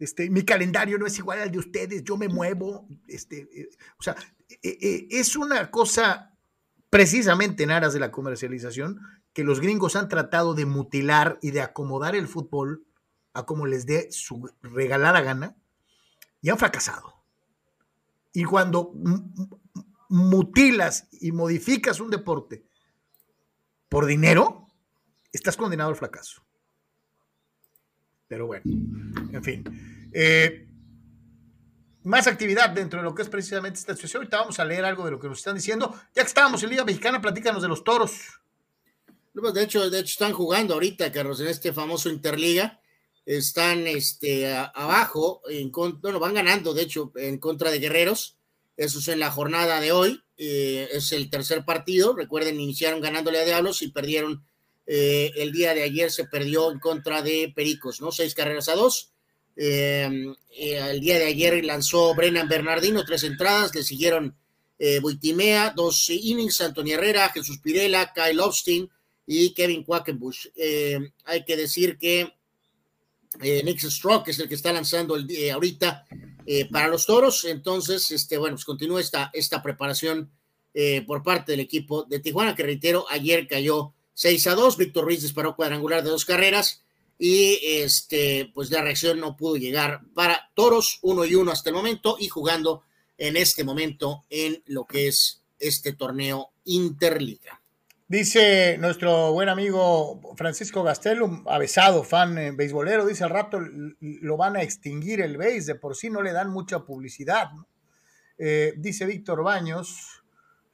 [SPEAKER 1] Este, mi calendario no es igual al de ustedes, yo me muevo. Este, eh, o sea, eh, eh, es una cosa precisamente en aras de la comercialización que los gringos han tratado de mutilar y de acomodar el fútbol a como les dé su regalada gana y han fracasado. Y cuando mutilas y modificas un deporte por dinero, estás condenado al fracaso. Pero bueno, en fin. Eh, más actividad dentro de lo que es precisamente esta situación. Ahorita vamos a leer algo de lo que nos están diciendo. Ya que estábamos en Liga Mexicana, platícanos de los toros.
[SPEAKER 2] Pues, de hecho, de hecho están jugando ahorita, Carlos, en este famoso Interliga están este, abajo, en, bueno, van ganando, de hecho, en contra de Guerreros. Eso es en la jornada de hoy. Eh, es el tercer partido. Recuerden, iniciaron ganándole a Diablos y perdieron eh, el día de ayer. Se perdió en contra de Pericos, ¿no? Seis carreras a dos. Eh, el día de ayer lanzó Brennan Bernardino tres entradas. Le siguieron Buitimea, dos innings, Antonio Herrera, Jesús Pirela, Kyle Obstein y Kevin Quackenbush. hay que decir que eh, Nick Stroke es el que está lanzando el, día ahorita eh, para los toros. Entonces, este, bueno, pues continúa esta, esta preparación eh, por parte del equipo de Tijuana, que reitero, ayer cayó 6 a 2. Víctor Ruiz disparó cuadrangular de dos carreras y este, pues la reacción no pudo llegar para toros, uno y uno hasta el momento y jugando en este momento en lo que es este torneo Interliga.
[SPEAKER 1] Dice nuestro buen amigo Francisco Gastelum, avesado, fan eh, beisbolero, dice al rato lo van a extinguir el béis, de por sí no le dan mucha publicidad. Eh, dice Víctor Baños,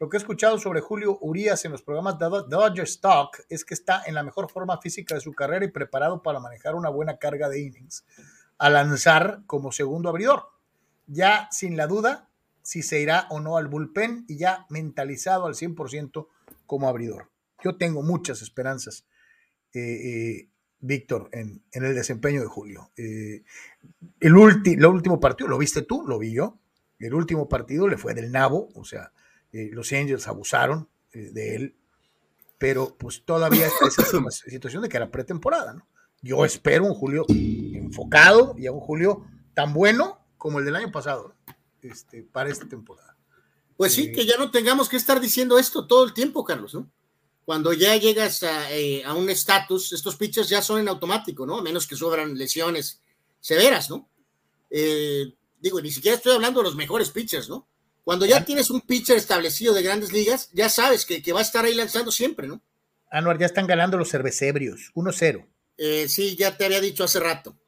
[SPEAKER 1] lo que he escuchado sobre Julio Urias en los programas de Dodger Stock es que está en la mejor forma física de su carrera y preparado para manejar una buena carga de innings, a lanzar como segundo abridor. Ya sin la duda si se irá o no al bullpen y ya mentalizado al 100% como abridor. Yo tengo muchas esperanzas, eh, eh, Víctor, en, el desempeño de Julio. Eh, el último partido, ¿lo viste tú? Lo vi yo. El último partido le fue del nabo, o sea, los Angels abusaron de él, pero pues todavía está esa (coughs) situación de que era pretemporada, ¿no? Yo espero un Julio enfocado y a un Julio tan bueno como el del año pasado, este, para esta temporada.
[SPEAKER 2] Pues sí, que ya no tengamos que estar diciendo esto todo el tiempo, Carlos, ¿no? Cuando ya llegas a, eh, un estatus, estos pitchers ya son en automático, ¿no? A menos que sobran lesiones severas, ¿no? Eh, digo, ni siquiera estoy hablando de los mejores pitchers, ¿no? Cuando ya tienes un pitcher establecido de grandes ligas, ya sabes que, va a estar ahí lanzando siempre, ¿no?
[SPEAKER 1] Anuar, ya están ganando los cervecebrios, 1-0.
[SPEAKER 2] Eh, sí, ya te había dicho hace rato.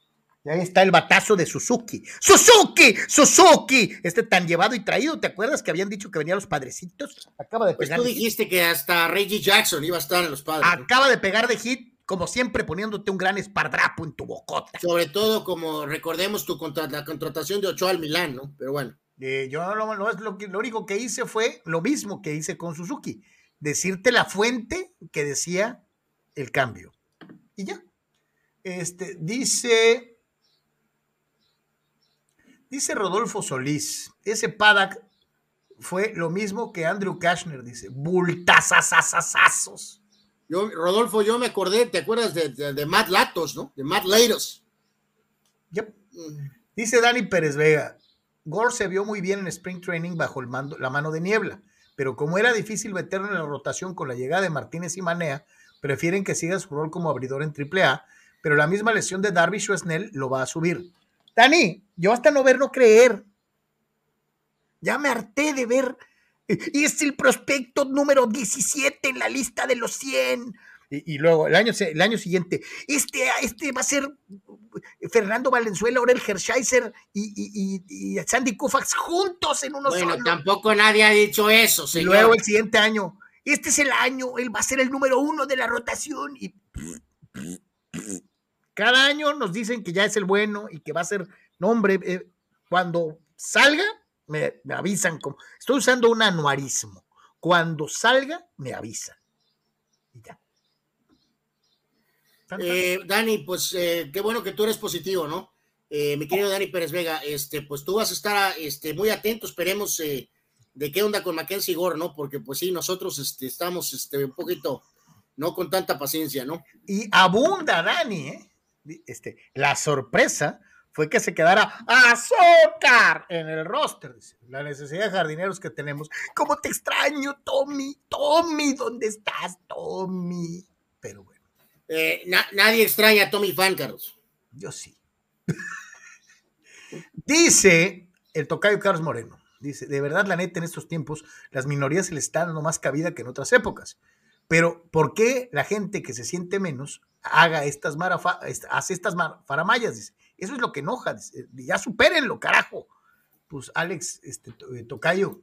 [SPEAKER 1] Y ahí está el batazo de Suzuki. ¡Suzuki! ¡Suzuki! Este tan llevado y traído, ¿te acuerdas que habían dicho que venían los padrecitos? Acaba de
[SPEAKER 2] pues pegar. Pues tú dijiste que hasta Reggie Jackson iba a estar en los padres.
[SPEAKER 1] Acaba de pegar de hit, como siempre, poniéndote un gran espardrapo en tu bocota.
[SPEAKER 2] Sobre todo, como recordemos tu la contratación de Ochoa al Milán, ¿no? Pero bueno.
[SPEAKER 1] Eh, yo lo, lo, lo único que hice fue lo mismo que hice con Suzuki. Decirte la fuente que decía el cambio. Y ya. Este, dice Dice Rodolfo Solís, ese Paddock fue lo mismo que Andrew Kashner, dice, bultazazazazazos.
[SPEAKER 2] Yo, Rodolfo, yo me acordé, ¿te acuerdas de, Matt Latos, no? De Matt Latos.
[SPEAKER 1] Yep. Dice Dani Pérez Vega, Gore se vio muy bien en Spring Training bajo el mando, la mano de niebla, pero como era difícil meterlo en la rotación con la llegada de Martínez y Manea, prefieren que siga su rol como abridor en AAA, pero la misma lesión de Darby Snell lo va a subir. Dani, yo hasta no ver, no creer. Ya me harté de ver. Y es el prospecto número 17 en la lista de los 100. Y, luego, el año, el año siguiente, este, este va a ser Fernando Valenzuela, Aurel Hershiser y, y, Sandy Koufax juntos en unos
[SPEAKER 2] Bueno, tampoco nadie ha dicho eso,
[SPEAKER 1] señor. Y luego el siguiente año, este es el año, él va a ser el número uno de la rotación. Y cada año nos dicen que ya es el bueno y que va a ser nombre. Eh, cuando salga, me, avisan. Como, estoy usando un anuarismo. Cuando salga, me avisan. Y ya.
[SPEAKER 2] Eh, Dani, pues eh, qué bueno que tú eres positivo, ¿no? mi querido Dani Pérez Vega, este, pues tú vas a estar este, muy atento, esperemos de qué onda con Mackenzie Gore, ¿no? Porque pues sí, nosotros este, estamos este, un poquito, no con tanta paciencia, ¿no?
[SPEAKER 1] Y abunda, Dani, ¿eh? este, la sorpresa fue que se quedara azúcar en el roster. La necesidad de jardineros que tenemos. ¿Cómo te extraño, Tommy? Tommy, ¿dónde estás, Tommy? Pero bueno.
[SPEAKER 2] Eh, nadie extraña a Tommy Fan.
[SPEAKER 1] Yo sí. (laughs) Dice el tocayo Carlos Moreno. Dice, de verdad, la neta, en estos tiempos, las minorías se les están dando más cabida que en otras épocas. Pero, ¿por qué la gente que se siente menos haga estas, hace estas faramayas? Dice, eso es lo que enoja. ya supérenlo, carajo. Pues, Alex, este, eh, Tocayo,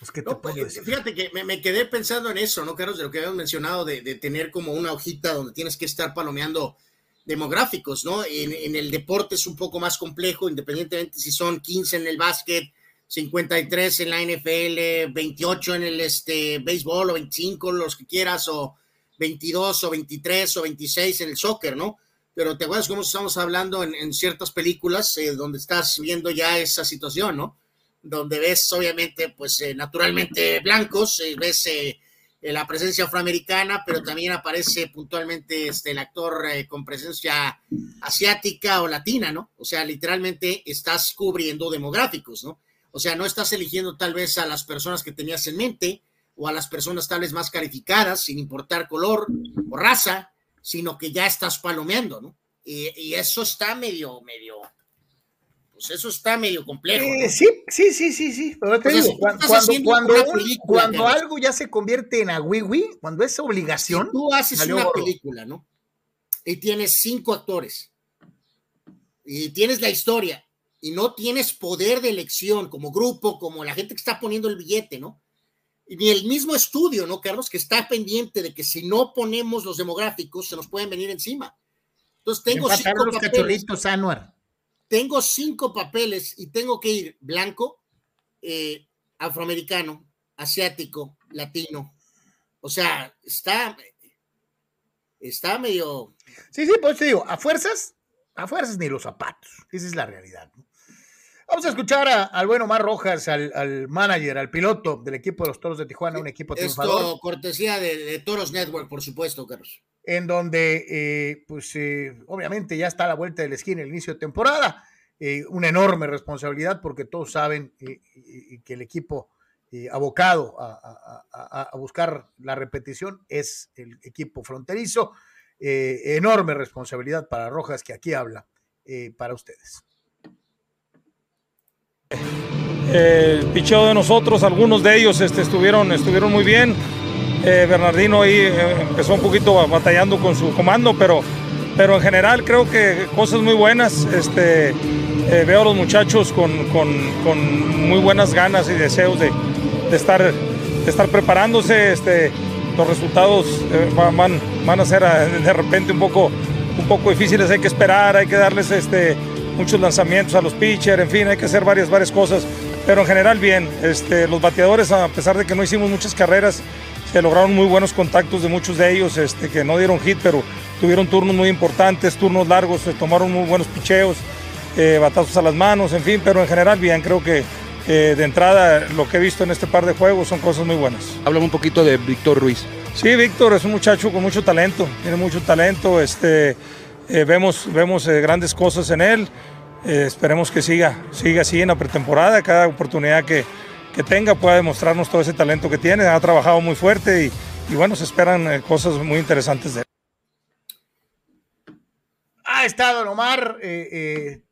[SPEAKER 2] pues, ¿qué te puedo pues, decir? Fíjate que me, quedé pensando en eso, ¿no, Carlos? De lo que habíamos mencionado, de, tener como una hojita donde tienes que estar palomeando demográficos, ¿no? En, en, el deporte es un poco más complejo, independientemente si son 15 en el básquet, 53 en la NFL, 28 en el este, béisbol o 25, los que quieras, o 22 o 23 o 26 en el soccer, ¿no? Pero te acuerdas cómo estamos hablando en, ciertas películas eh, donde estás viendo ya esa situación, ¿no? Donde ves, obviamente, pues eh, naturalmente blancos, eh, ves la presencia afroamericana, pero también aparece puntualmente este, el actor con presencia asiática o latina, ¿no? O sea, literalmente estás cubriendo demográficos, ¿no? O sea, no estás eligiendo tal vez a las personas que tenías en mente o a las personas tal vez más calificadas, sin importar color o raza, sino que ya estás palomeando, ¿no? Y, eso está medio, medio, pues eso está medio complejo.
[SPEAKER 1] Eh, sí, sí, sí, sí, sí. Pero te digo, cuando, cuando, algo ya se convierte en agüiwi, cuando es obligación.
[SPEAKER 2] tú haces una película, ¿no? Y tienes cinco actores. Y tienes la historia y no tienes poder de elección como grupo, como la gente que está poniendo el billete, ¿no? Ni el mismo estudio, ¿no, Carlos? Que está pendiente de que si no ponemos los demográficos, se nos pueden venir encima. Entonces tengo cinco papeles. Tengo cinco papeles y tengo que ir blanco, eh, afroamericano, asiático, latino. O sea, está, está medio.
[SPEAKER 1] Sí, sí, pues te digo, a fuerzas, a fuerzas ni los zapatos. Esa es la realidad. ¿no? Vamos a escuchar al bueno Mar Rojas, al, manager, al piloto del equipo de los Toros de Tijuana, un equipo triunfador.
[SPEAKER 2] Esto cortesía de, Toros Network, por supuesto, Carlos.
[SPEAKER 1] En donde, eh, pues, eh, obviamente ya está a la vuelta de la esquina el inicio de temporada. Eh, una enorme responsabilidad porque todos saben que el equipo abocado a, buscar la repetición es el equipo fronterizo. enorme responsabilidad para Rojas, que aquí habla para ustedes
[SPEAKER 3] el picheo de nosotros, algunos de ellos este, estuvieron, estuvieron muy bien. Eh, Bernardino ahí eh, empezó un poquito batallando con su comando, pero, pero en general creo que cosas muy buenas. Este, eh, veo a los muchachos con, con, muy buenas ganas y deseos de, de, estar, de estar preparándose. Este, los resultados eh, van, van a ser de repente un poco, un poco difíciles, hay que esperar, hay que darles este, muchos lanzamientos a los pitchers, en fin, hay que hacer varias, varias cosas, pero en general bien. Este, los bateadores, a pesar de que no hicimos muchas carreras, se lograron muy buenos contactos de muchos de ellos, este, que no dieron hit, pero tuvieron turnos muy importantes, turnos largos, se tomaron muy buenos picheos, eh, batazos a las manos, en fin, pero en general bien, creo que eh, de entrada lo que he visto en este par de juegos son cosas muy buenas.
[SPEAKER 4] Háblame un poquito de Víctor Ruiz.
[SPEAKER 3] Sí, Víctor es un muchacho con mucho talento, tiene mucho talento, este, eh, vemos, vemos grandes cosas en él, esperemos que siga, siga así en la pretemporada, cada oportunidad que, que tenga pueda demostrarnos todo ese talento que tiene. Ha trabajado muy fuerte y, bueno, se esperan eh, cosas muy interesantes de él.
[SPEAKER 1] Ha estado Omar, eh, eh,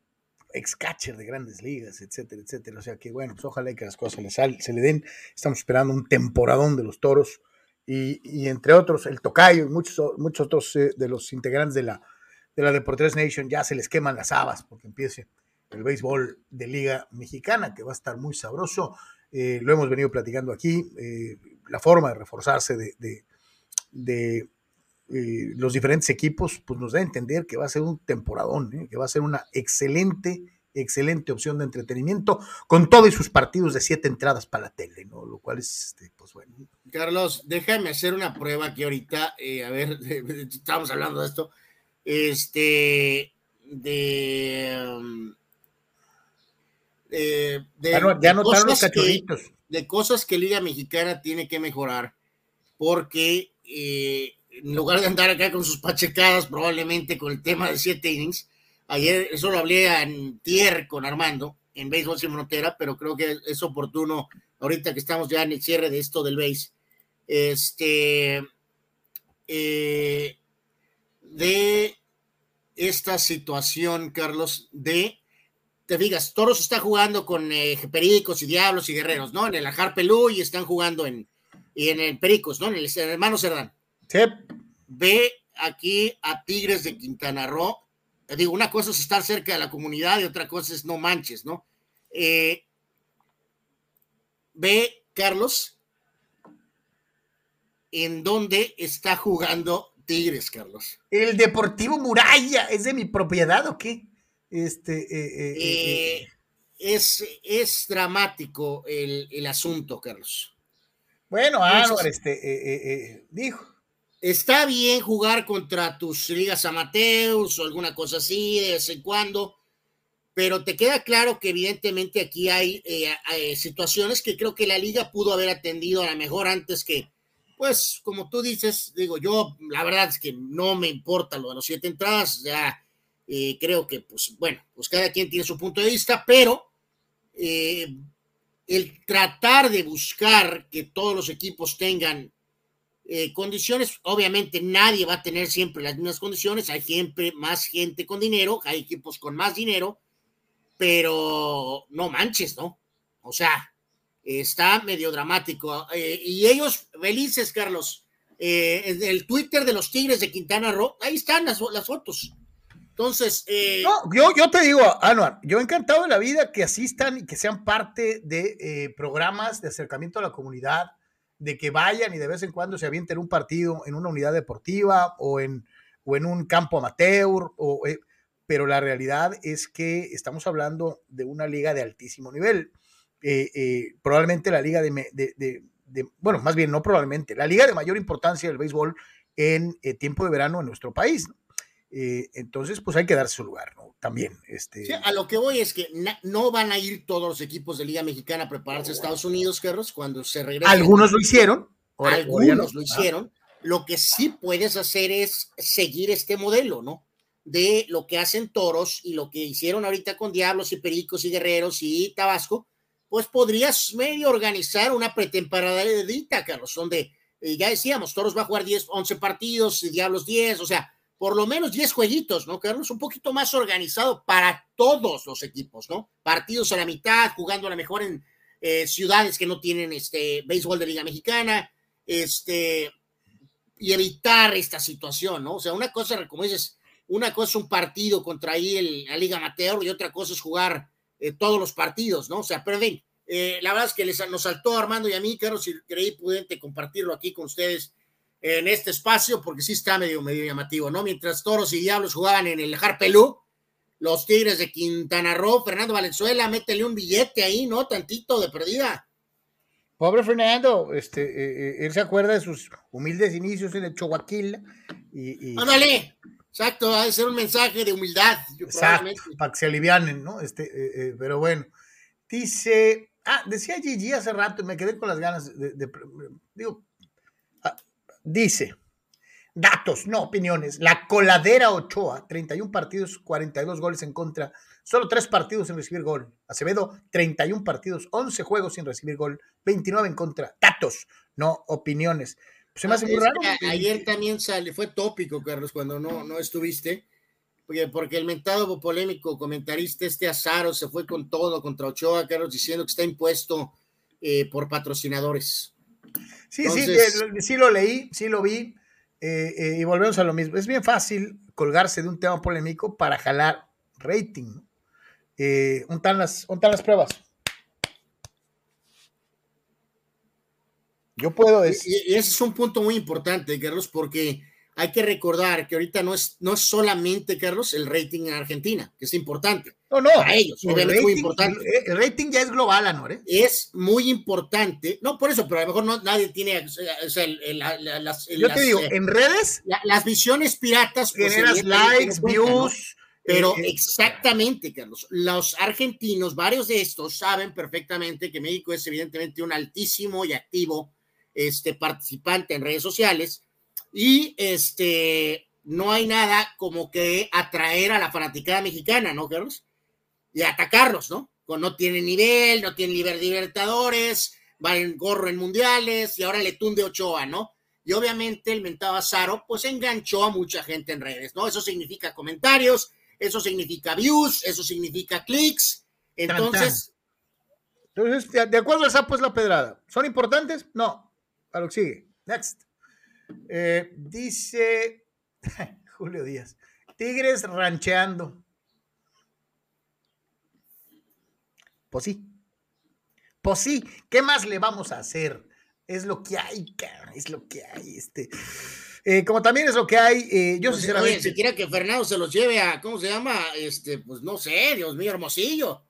[SPEAKER 1] ex catcher de grandes ligas, etcétera, etcétera. O sea que bueno, pues ojalá que las cosas le sal, se le den. Estamos esperando un temporadón de los toros y, entre otros el Tocayo y muchos, muchos otros de los integrantes de la, de la Deportes Nation ya se les queman las habas porque empiece el béisbol de Liga Mexicana, que va a estar muy sabroso. Eh, lo hemos venido platicando aquí, eh, la forma de reforzarse de, eh, los diferentes equipos, pues nos da a entender que va a ser un temporadón, que va a ser una excelente, excelente opción de entretenimiento, con todos sus partidos de siete entradas para la tele, ¿no? Lo cual es, este, pues bueno.
[SPEAKER 2] Carlos, déjame hacer una prueba aquí ahorita, a ver, (laughs) estamos hablando de esto, este, de... Um, eh, de,
[SPEAKER 1] ya, los cachorritos.
[SPEAKER 2] de cosas que Liga Mexicana tiene que mejorar, porque eh, en lugar de andar acá con sus pachecadas, probablemente con el tema de siete innings, ayer eso lo hablé en Tier con Armando, en Béisbol Sin Frontera, pero creo que es oportuno, ahorita que estamos ya en el cierre de esto del béis, este, eh, de esta situación, Carlos, de te digas, Toros está jugando con eh, Pericos y Diablos y Guerreros, ¿no? En el Ajar Pelú y están jugando en, y en el Pericos, ¿no? En el, hermano Cerdán.
[SPEAKER 1] Sí.
[SPEAKER 2] Ve aquí a Tigres de Quintana Roo. Digo, una cosa es estar cerca de la comunidad y otra cosa es no manches, ¿no? Eh, ve, Carlos, en dónde está jugando Tigres, Carlos.
[SPEAKER 1] El Deportivo Muralla, ¿es de mi propiedad o qué? Este,
[SPEAKER 2] eh, eh, eh, es, es dramático el, asunto, Carlos.
[SPEAKER 1] Bueno, Álvaro, este, dijo.
[SPEAKER 2] Está bien jugar contra tus ligas amateus o alguna cosa así de vez en cuando, pero te queda claro que evidentemente aquí hay, situaciones que creo que la liga pudo haber atendido a lo mejor antes que, pues, como tú dices, digo, yo la verdad es que no me importa lo de los siete entradas, ya eh, creo que, pues bueno, pues cada quien tiene su punto de vista, pero eh, el tratar de buscar que todos los equipos tengan eh, condiciones, obviamente nadie va a tener siempre las mismas condiciones, hay siempre más gente con dinero, hay equipos con más dinero, pero no manches, ¿no? O sea, está medio dramático. y ellos felices, Carlos, en el Twitter de los Tigres de Quintana Roo, ahí están las fotos. Entonces, eh,
[SPEAKER 1] no, yo, te digo, Anuar, yo he encantado de la vida que asistan y que sean parte de eh, programas de acercamiento a la comunidad, de que vayan y de vez en cuando se avienten un partido en una unidad deportiva o en, o en un campo amateur, o, eh, pero la realidad es que estamos hablando de una liga de altísimo nivel. probablemente la liga de, de, bueno, más bien no probablemente, la liga de mayor importancia del béisbol en tiempo de verano en nuestro país. Eh, entonces, pues hay que darse su lugar, ¿no? También. Este...
[SPEAKER 2] a lo que voy es que no van a ir todos los equipos de Liga Mexicana a prepararse a Estados Unidos, Carlos, cuando se regresen.
[SPEAKER 1] Algunos lo hicieron.
[SPEAKER 2] Algunos lo hicieron. Lo que sí puedes hacer es seguir este modelo, ¿no? De lo que hacen toros y lo que hicieron ahorita con Diablos y Pericos y Guerreros y Tabasco, pues podrías medio organizar una pretemporada de Dita, Carlos, donde eh, ya decíamos, toros va a jugar 10, 11 partidos y Diablos 10, o sea, por lo menos 10 jueguitos, ¿no, Carlos? Un poquito más organizado para todos los equipos, ¿no? Partidos a la mitad, jugando a lo mejor en eh, ciudades que no tienen este béisbol de Liga Mexicana, este, y evitar esta situación, ¿no? O sea, una cosa, como dices, una cosa es un partido contra ahí el, la Liga Amateur y otra cosa es jugar eh, todos los partidos, ¿no? O sea, perdón, eh, la verdad es que les, nos saltó Armando y a mí, Carlos, y creí prudente compartirlo aquí con ustedes en este espacio, porque sí está medio, medio llamativo, ¿no? Mientras Toros y Diablos jugaban en el Harpelú, los Tigres de Quintana Roo, Fernando Valenzuela, métele un billete ahí, ¿no? Tantito de perdida.
[SPEAKER 1] Pobre Fernando, este, eh, eh, él se acuerda de sus humildes inicios en el Choaquil. Y, y...
[SPEAKER 2] ¡Ándale! Exacto, ha de ser un mensaje de humildad.
[SPEAKER 1] Exacto, para que se alivianen, ¿no? Este, eh, pero bueno, dice, ah, decía Gigi hace rato y me quedé con las ganas de, de, de digo, dice, datos, no opiniones, la coladera Ochoa, 31 partidos, 42 goles en contra, solo 3 partidos sin recibir gol. Acevedo, 31 partidos, 11 juegos sin recibir gol, 29 en contra. Datos, no opiniones. Se me hace muy raro.
[SPEAKER 2] Ayer también sale, fue tópico, Carlos, cuando no, no estuviste, porque, porque el mentado polémico comentarista este Azaro se fue con todo contra Ochoa, Carlos, diciendo que está impuesto eh, por patrocinadores.
[SPEAKER 1] Sí, Entonces, sí, sí lo leí, sí lo vi, eh, eh, y volvemos a lo mismo. Es bien fácil colgarse de un tema polémico para jalar rating. Eh, ¿dónde, están las, ¿Dónde están las pruebas? Yo puedo decir.
[SPEAKER 2] Y, y, ese es un punto muy importante, Carlos, porque hay que recordar que ahorita no es, no es solamente, Carlos, el rating en Argentina, que es importante.
[SPEAKER 1] No, no.
[SPEAKER 2] Para ellos, obviamente
[SPEAKER 1] rating,
[SPEAKER 2] muy importante.
[SPEAKER 1] El rating ya es global, Anor. ¿eh?
[SPEAKER 2] Es muy importante. No, por eso, pero a lo mejor no, nadie tiene. O sea, el, el, la, las,
[SPEAKER 1] Yo
[SPEAKER 2] las,
[SPEAKER 1] te digo,
[SPEAKER 2] eh,
[SPEAKER 1] en redes.
[SPEAKER 2] La, las visiones piratas.
[SPEAKER 1] Pues, generas likes, cuenta, views.
[SPEAKER 2] ¿no? Pero eh, exactamente, Carlos. Los argentinos, varios de estos, saben perfectamente que México es evidentemente un altísimo y activo este, participante en redes sociales y este no hay nada como que atraer a la fanaticada mexicana, ¿no, Carlos? Y atacarlos, ¿no? Con no tienen nivel, no tienen libertadores, va en gorro en mundiales y ahora le tunde Ochoa, ¿no? Y obviamente el mentado Azaro, pues enganchó a mucha gente en redes, ¿no? Eso significa comentarios, eso significa views, eso significa clics. Entonces.
[SPEAKER 1] Entonces, de acuerdo al sapo es la pedrada. ¿Son importantes? No. A lo que sigue. Next. Eh, dice (laughs) Julio Díaz, Tigres rancheando. Pues sí. Pues sí, ¿qué más le vamos a hacer? Es lo que hay, cara, es lo que hay. Este. Eh, como también es lo que hay, eh, yo
[SPEAKER 2] pues,
[SPEAKER 1] sinceramente.
[SPEAKER 2] Oye, si quiera que Fernando se los lleve a, ¿cómo se llama? Este, pues no sé, Dios mío, hermosillo.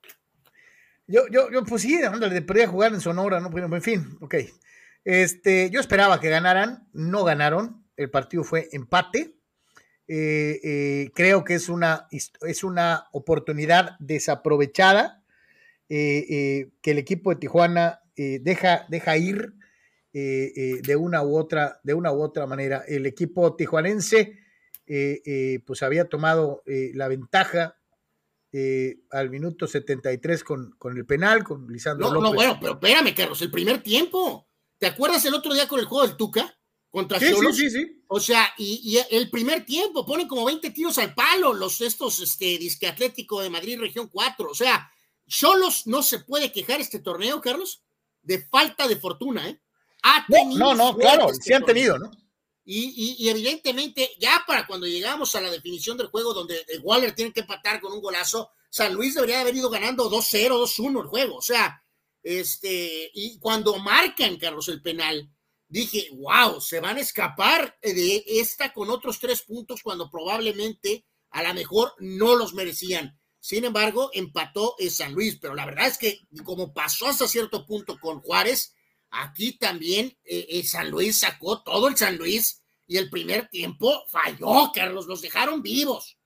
[SPEAKER 1] Yo, yo, yo, pues sí, ándale, podría jugar en Sonora, ¿no? Pero, en fin, ok. Este, yo esperaba que ganaran, no ganaron, el partido fue empate. Eh, eh, creo que es una, es una oportunidad desaprovechada eh, que el equipo de Tijuana deja, deja ir de una u otra, de una u otra manera. El equipo tijuanense pues había tomado la ventaja al minuto 73 con, con el penal, con Lisandro
[SPEAKER 2] no,
[SPEAKER 1] López.
[SPEAKER 2] No, bueno, pero espérame, Carlos, el primer tiempo. ¿Te acuerdas el otro día con el juego del Tuca? Contra
[SPEAKER 1] sí, Cholos? sí, sí, sí.
[SPEAKER 2] O sea, y, y, el primer tiempo ponen como 20 tiros al palo los estos este, disque Atlético de Madrid Región 4. O sea, Cholos no se puede quejar este torneo, Carlos, de falta de fortuna, ¿eh?
[SPEAKER 1] Ha tenido no, no, no claro, este sí han tenido, ¿no?
[SPEAKER 2] Y, y, y, evidentemente, ya para cuando llegamos a la definición del juego, donde Waller tiene que empatar con un golazo, San Luis debería haber ido ganando 2-0, 2-1 el juego. O sea, este, y cuando marcan, Carlos, el penal, dije, wow, se van a escapar de esta con otros tres puntos cuando probablemente a lo mejor no los merecían. Sin embargo, empató San Luis, pero la verdad es que como pasó hasta cierto punto con Juárez, aquí también eh, San Luis sacó todo el San Luis y el primer tiempo falló, Carlos, los dejaron vivos.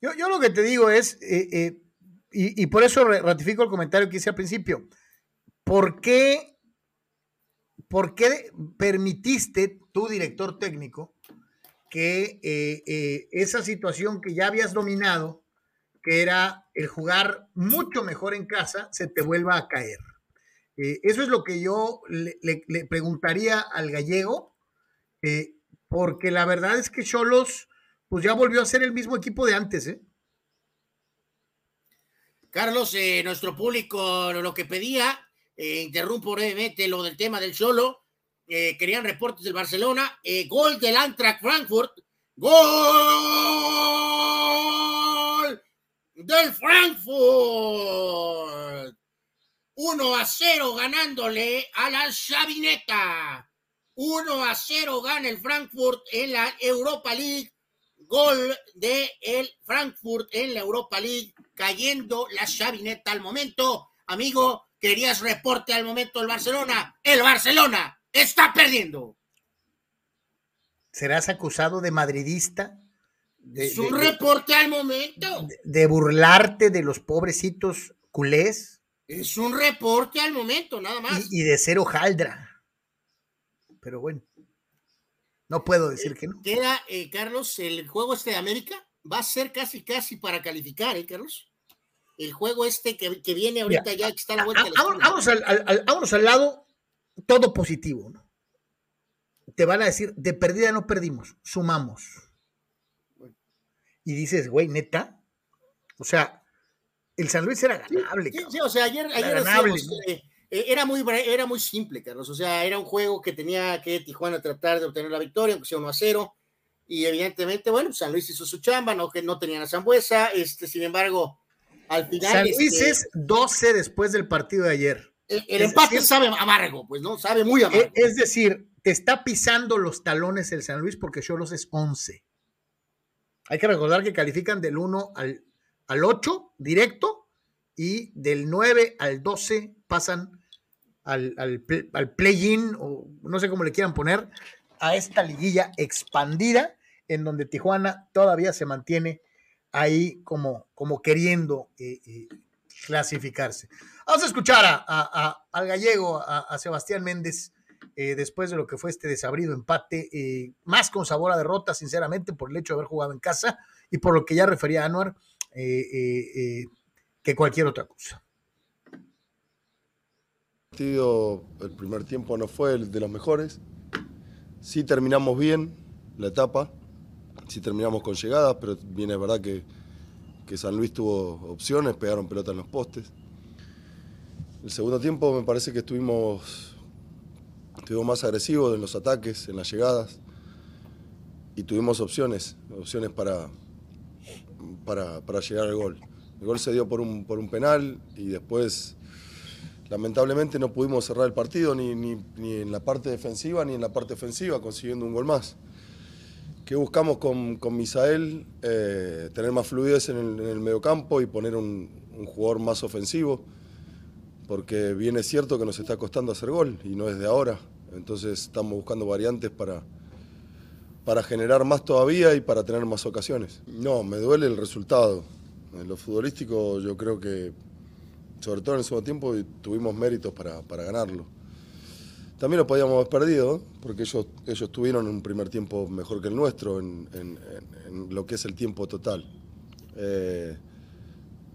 [SPEAKER 1] Yo, yo lo que te digo es, eh, eh, y, por eso ratifico el comentario que hice al principio, ¿por qué, por qué permitiste, tu director técnico, que eh, eh, esa situación que ya habías dominado, que era el jugar mucho mejor en casa, se te vuelva a caer? Eh, eso es lo que yo le, le, preguntaría al gallego, porque la verdad es que Cholos, pues ya volvió a ser el mismo equipo de antes, ¿eh?
[SPEAKER 2] Carlos, eh, nuestro público lo que pedía, eh, interrumpo brevemente lo del tema del solo, eh, querían reportes del Barcelona, gol del Eintracht Frankfurt, gol el Frankfurt. 1 a 0 ganándole a la Chavineta. 1 a 0 gana el Frankfurt en la Europa League. Gol de el Frankfurt en la Europa League, cayendo la Chavineta al momento. Amigo, querías reporte al momento del Barcelona. El Barcelona está perdiendo.
[SPEAKER 1] ¿Serás acusado de madridista?
[SPEAKER 2] es un reporte al momento.
[SPEAKER 1] De, burlarte de los pobrecitos culés.
[SPEAKER 2] Es un reporte al momento, nada más.
[SPEAKER 1] Y, de ser hojaldra. Pero bueno, no puedo decir que no.
[SPEAKER 2] Queda, eh, Carlos, el juego este de América va a ser casi, casi para calificar, ¿eh, Carlos? El juego este que, viene ahorita ya, que está a la vuelta.
[SPEAKER 1] Vamos, al, al lado, todo positivo, ¿no? Te van a decir, de perdida no perdimos, sumamos y dices, güey, neta. O sea, el San Luis era ganable.
[SPEAKER 2] Sí, o sea, ayer, ayer eh, eh, era, muy, era muy simple, Carlos. O sea, era un juego que tenía que Tijuana tratar de obtener la victoria, aunque sea 1 a 0. Y evidentemente, bueno, San Luis hizo su chamba, no que no tenían a Zambuesa. Este, sin embargo, al final.
[SPEAKER 1] San Luis este es 12 después del partido de ayer.
[SPEAKER 2] El, empate sabe amargo, pues, ¿no? Sabe muy amargo.
[SPEAKER 1] E, es decir, te está pisando los talones el San Luis porque Cholos es 11. Hay que recordar que califican del 1 al, al 8 directo y del 9 al 12 pasan al, al, play-in, o no sé cómo le quieran poner, a esta liguilla expandida en donde Tijuana todavía se mantiene ahí como, como queriendo eh, eh, clasificarse. Vamos a escuchar a, al gallego, a Sebastián Méndez, eh, después de lo que fue este desabrido empate, más con sabor a derrota, sinceramente, por el hecho de haber jugado en casa y por lo que ya refería Anuar, que cualquier otra cosa.
[SPEAKER 5] El primer tiempo no fue el de los mejores. Sí terminamos bien la etapa, sí terminamos con llegadas, pero viene es verdad que, que San Luis tuvo opciones, pegaron pelota en los postes. El segundo tiempo me parece que estuvimos Estuvimos más agresivos en los ataques, en las llegadas y tuvimos opciones, opciones para, para, llegar al gol. El gol se dio por un, por un penal y después lamentablemente no pudimos cerrar el partido ni, en la parte defensiva ni en la parte ofensiva consiguiendo un gol más. ¿Qué buscamos con, con Misael? Eh, tener más fluidez en el, en mediocampo y poner un, jugador más ofensivo porque bien es cierto que nos está costando hacer gol y no es de ahora. Entonces estamos buscando variantes para, para generar más todavía y para tener más ocasiones. No, me duele el resultado. En lo futbolístico yo creo que, sobre todo en el segundo tiempo, tuvimos méritos para, ganarlo. También lo podíamos haber perdido, porque ellos, ellos tuvieron un primer tiempo mejor que el nuestro en, lo que es el tiempo total. Eh,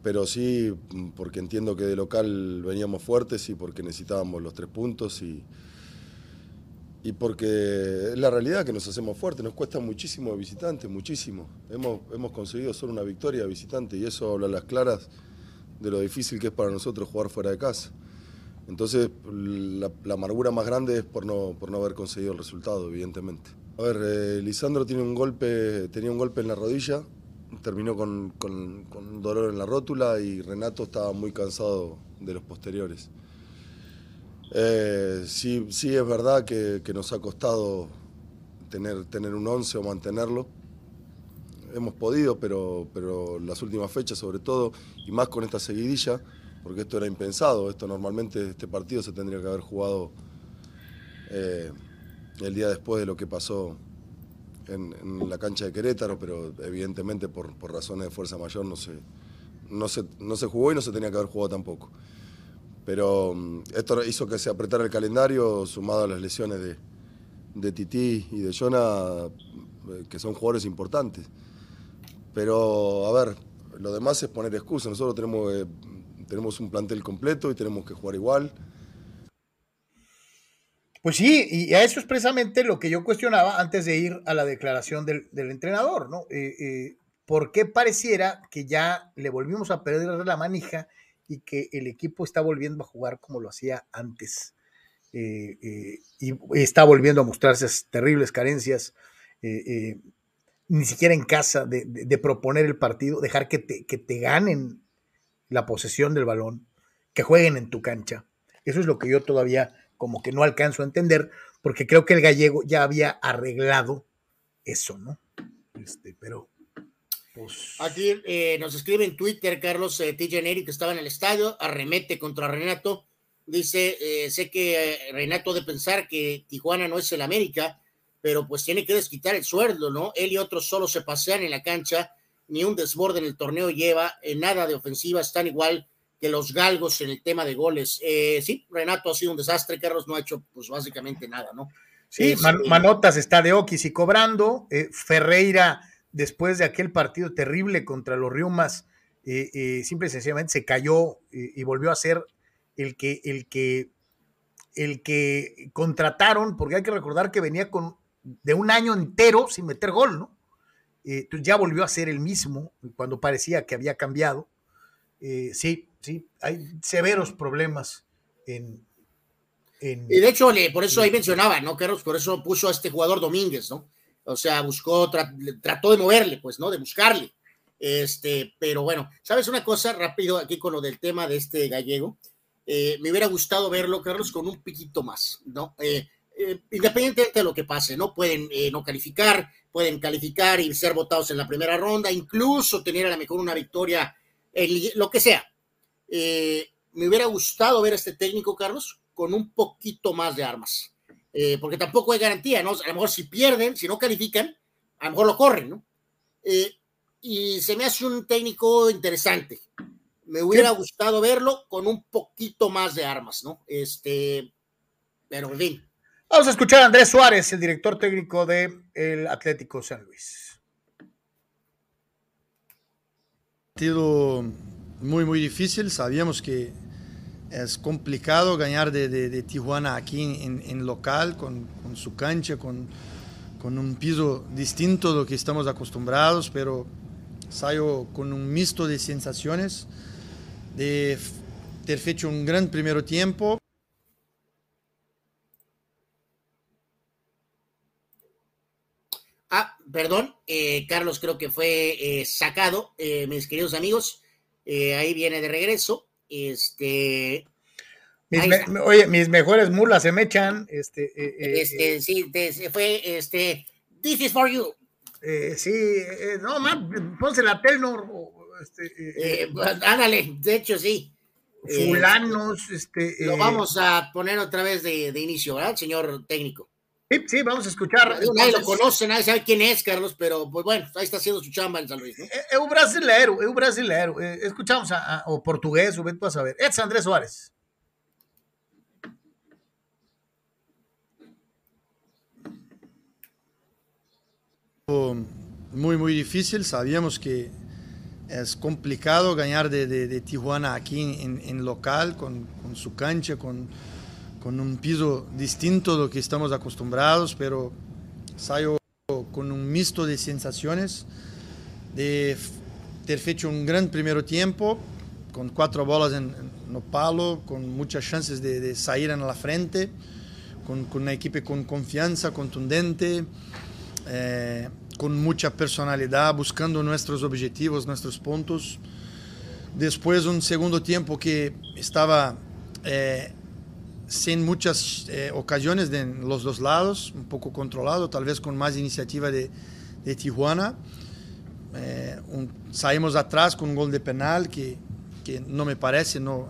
[SPEAKER 5] pero sí porque entiendo que de local veníamos fuertes y porque necesitábamos los tres puntos y, y porque es la realidad que nos hacemos fuertes, nos cuesta muchísimo de visitante, muchísimo. Hemos, hemos conseguido solo una victoria de visitante y eso habla a las claras de lo difícil que es para nosotros jugar fuera de casa. Entonces, la, amargura más grande es por no, por no haber conseguido el resultado, evidentemente. A ver, eh, Lisandro un golpe, tenía un golpe en la rodilla, terminó con, con, dolor en la rótula y Renato estaba muy cansado de los posteriores. Eh, sí, sí es verdad que, nos ha costado tener, tener un 11 o mantenerlo. Hemos podido, pero, pero las últimas fechas sobre todo, y más con esta seguidilla, porque esto era impensado, esto normalmente este partido se tendría que haber jugado eh, el día después de lo que pasó en, la cancha de Querétaro, pero evidentemente por, razones de fuerza mayor no se, no, se, no se jugó y no se tenía que haber jugado tampoco. Pero mm, esto hizo que se apretara el calendario, sumado a las lesiones de, de Tití y de Jonah, eh, que son jugadores importantes. Pero, a ver, lo demás es poner excusas. Nosotros tenemos, eh, tenemos un plantel completo y tenemos que jugar igual.
[SPEAKER 1] Pues sí, y a eso es precisamente lo que yo cuestionaba antes de ir a la declaración del, entrenador, ¿no? Eh, eh, ¿Por qué pareciera que ya le volvimos a perder la manija y que el equipo está volviendo a jugar como lo hacía antes? Eh, y está volviendo a mostrarse esas terribles carencias. ni siquiera en casa, de, proponer el partido, dejar que te, que te ganen la posesión del balón, que jueguen en tu cancha. Eso es lo que yo todavía como que no alcanzo a entender, porque creo que el gallego ya había arreglado eso, ¿no? Este, pero
[SPEAKER 2] pues... Aquí eh, nos escribe en Twitter Carlos eh, que estaba en el estadio, arremete contra Renato. Dice, eh, sé que eh, Renato de pensar que Tijuana no es el América, pero pues tiene que desquitar el sueldo, ¿no? Él y otros solo se pasean en la cancha, ni un desborde en el torneo lleva, en nada de ofensiva, están igual que los galgos en el tema de goles. Eh, sí, Renato ha sido un desastre, Carlos no ha hecho pues básicamente nada, ¿no?
[SPEAKER 1] Sí, Manotas está de Oquis y cobrando, eh, Ferreira después de aquel partido terrible contra los Riumas, eh, simple y sencillamente se cayó y volvió a ser el que, el que, el que contrataron, porque hay que recordar que venía con de un año entero sin meter gol, ¿no? Eh, ya volvió a ser el mismo cuando parecía que había cambiado. Eh, sí, sí, hay severos problemas en,
[SPEAKER 2] Y de hecho, por eso ahí mencionaba, ¿no, Carlos? Por eso puso a este jugador Domínguez, ¿no? O sea, buscó, trató de moverle, pues, ¿no? De buscarle. Este, pero bueno, ¿sabes una cosa rápido aquí con lo del tema de este gallego? Eh, me hubiera gustado verlo, Carlos, con un piquito más, ¿no? Eh, eh, independientemente de lo que pase, ¿no? Pueden no calificar, pueden calificar y ser votados en la primera ronda, incluso tener a lo mejor una victoria, lo que sea. Eh, me hubiera gustado ver a este técnico, Carlos, con un poquito más de armas, porque tampoco hay garantía, ¿no? A lo mejor si pierden, si no califican, a lo mejor lo corren, ¿no? y se me hace un técnico interesante. Me hubiera gustado verlo con un poquito más de armas, ¿no? Este, pero en fin.
[SPEAKER 1] Vamos a escuchar a Andrés Suárez, el director técnico del el Atlético San Luis.
[SPEAKER 6] Partido muy, muy difícil. Sabíamos que es complicado ganar de, Tijuana aquí en, local, con, su cancha, con, con, un piso distinto de lo que estamos acostumbrados, pero salió con un mixto de sensaciones, de ter hecho un gran primer tiempo.
[SPEAKER 2] Perdón, eh, Carlos creo que fue eh, sacado, eh, mis queridos amigos. ahí viene de regreso. Este.
[SPEAKER 1] oye, mis mejores mulas se me echan. Este,
[SPEAKER 2] este sí, fue. Este, this is for you.
[SPEAKER 1] sí, no, más, ponse la Telnor.
[SPEAKER 2] Este, ándale, de hecho, sí.
[SPEAKER 1] Fulanos, este.
[SPEAKER 2] Lo vamos a poner otra vez de, de inicio, ¿verdad, señor técnico?
[SPEAKER 1] Sí, sí, vamos a escuchar.
[SPEAKER 2] Nadie lo conoce, nadie sabe quién es, Carlos, pero pues bueno, ahí está haciendo su chamba en San Luis. ¿no?
[SPEAKER 1] Es un brasileiro, es un brasileiro. Eh, escuchamos a, o portugués, o ven a saber. Es Andrés Suárez.
[SPEAKER 6] Muy, muy difícil. Sabíamos que es complicado ganar de, Tijuana aquí en, local, con, con su cancha, con con un piso distinto de lo que estamos acostumbrados, pero salió con un mixto de sensaciones, de ter hecho un gran primer tiempo, con cuatro bolas en, no palo, con muchas chances de, salir en la frente, con, con, una equipo con confianza, contundente, eh, con mucha personalidad, buscando nuestros objetivos, nuestros puntos. Después un segundo tiempo que estaba eh, sin muchas eh, ocasiones de los dos lados, un poco controlado, tal vez con más iniciativa de, de Tijuana. Eh, saímos atrás con un gol de penal que, que no me parece, no,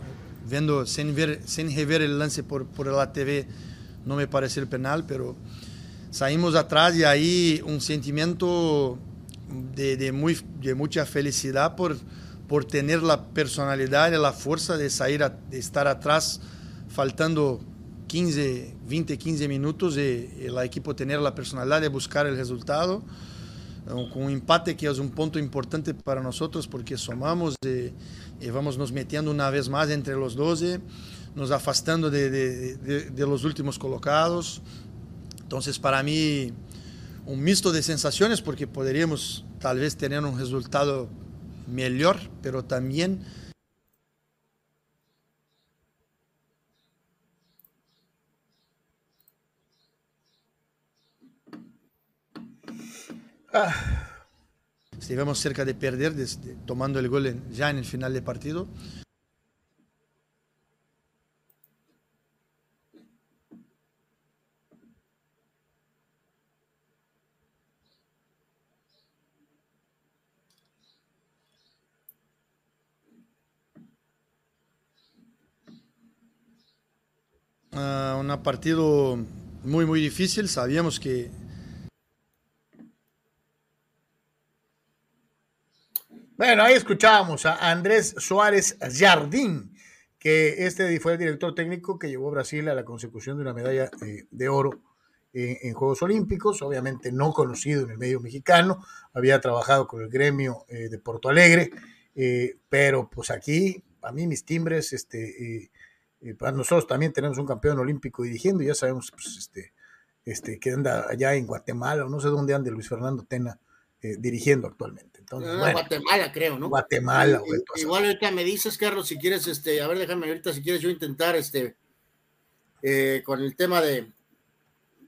[SPEAKER 6] viendo, sin, ver, sin rever el lance por, por la TV, no me parece el penal, pero saímos atrás y ahí un sentimiento de, de, muy, de mucha felicidad por, por tener la personalidad y la fuerza de, salir de estar atrás faltando 15, 20, 15 minutos el equipo tener la personalidad de buscar el resultado, eh, con un empate que es un punto importante para nosotros porque sumamos y, y vamos nos metiendo una vez más entre los 12, nos afastando de, de los últimos colocados. Entonces, para mí, un mixto de sensaciones porque podríamos tal vez tener un resultado mejor, pero también
[SPEAKER 1] Ah,
[SPEAKER 6] Estuvimos cerca de perder, desde, tomando el gol ya en el final del partido. Uh, un partido muy, muy difícil. Sabíamos que
[SPEAKER 1] Bueno, ahí escuchábamos a Andrés Suárez Jardín, que este fue el director técnico que llevó a Brasil a la consecución de una medalla eh, de oro eh, en Juegos Olímpicos, obviamente no conocido en el medio mexicano, había trabajado con el gremio eh, de Porto Alegre, pero pues aquí, a mí mis timbres, este, nosotros también tenemos un campeón olímpico dirigiendo, ya sabemos pues, este, este, que anda allá en Guatemala, o no sé dónde anda Luis Fernando Tena dirigiendo actualmente.
[SPEAKER 2] Ah, Guatemala, creo, ¿no?
[SPEAKER 1] Guatemala,
[SPEAKER 2] Igual ahorita me dices, Carlos, si quieres, este, a ver, déjame ahorita, si quieres yo intentar, este, eh, con el tema de,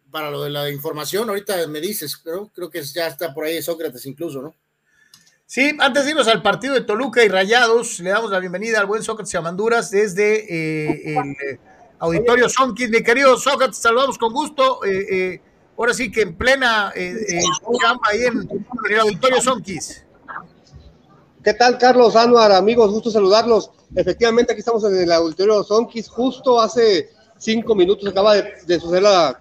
[SPEAKER 2] para lo de la información, ahorita me dices, creo, creo que ya está por ahí Sócrates incluso, ¿no?
[SPEAKER 1] Sí, antes de irnos al partido de Toluca y Rayados, le damos la bienvenida al buen Sócrates Amanduras desde eh, el eh, Auditorio Sonkis. Mi querido Sócrates, saludamos con gusto. ahora sí que en plena ahí en, en, el Auditorio Sonkis.
[SPEAKER 7] ¿Qué tal, Carlos Anuar? Amigos, gusto saludarlos. Efectivamente, aquí estamos en el auditorio Sonkis. Justo hace cinco minutos acaba de, suceder la,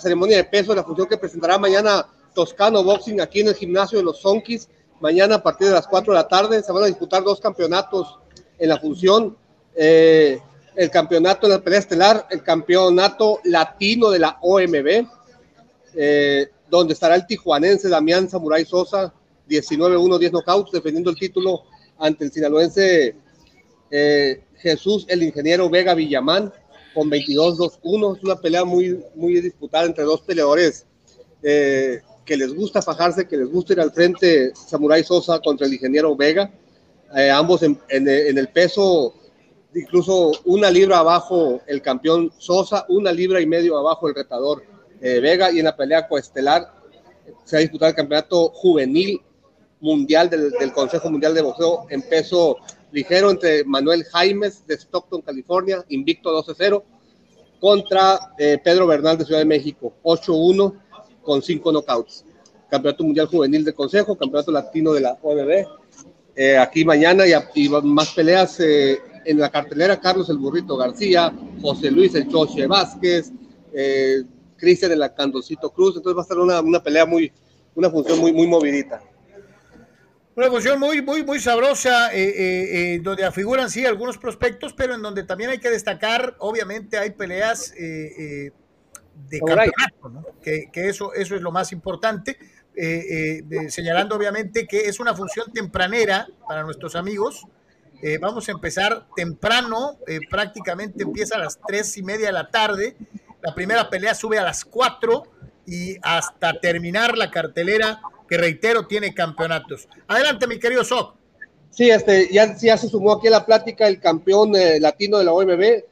[SPEAKER 7] ceremonia de peso, la función que presentará mañana Toscano Boxing aquí en el gimnasio de los Sonkis. Mañana a partir de las 4 de la tarde se van a disputar dos campeonatos en la función. Eh, el campeonato en la pelea estelar, el campeonato latino de la OMB, eh, donde estará el tijuanense Damián Samurai Sosa, 19-1, 10 knockouts, defendiendo el título ante el sinaloense eh, Jesús, el ingeniero Vega Villamán, con 22-2-1. Es una pelea muy, muy disputada entre dos peleadores eh, que les gusta fajarse, que les gusta ir al frente. Samurai Sosa contra el ingeniero Vega, eh, ambos en, el peso, incluso una libra abajo el campeón Sosa, una libra y medio abajo el retador Vega, y en la pelea coestelar se ha disputado el campeonato juvenil mundial del, Consejo Mundial de Boxeo en peso ligero entre Manuel Jaimes de Stockton, California, invicto 12-0, contra eh, Pedro Bernal de Ciudad de México, 8-1 con 5 knockouts. Campeonato Mundial Juvenil del Consejo, Campeonato Latino de la OMB. Eh, aquí mañana y, más peleas eh, en la cartelera, Carlos el Burrito García, José Luis el Choche Vázquez, Cristian el Candoncito Cruz, entonces va a estar una, una pelea muy, una función muy, muy movidita.
[SPEAKER 1] Una función muy, muy, muy sabrosa, eh, eh, eh, donde afiguran, sí, algunos prospectos, pero en donde también hay que destacar, obviamente, hay peleas de campeonato, ¿no? que, eso, eso es lo más importante. señalando, obviamente, que es una función tempranera para nuestros amigos. vamos a empezar temprano, prácticamente empieza a las tres y media de la tarde. La primera pelea sube a las cuatro y hasta terminar la cartelera que reitero, tiene campeonatos. Adelante, mi querido Soc.
[SPEAKER 7] Sí, este, ya, ya se sumó aquí a la plática el campeón eh, latino de la OMB,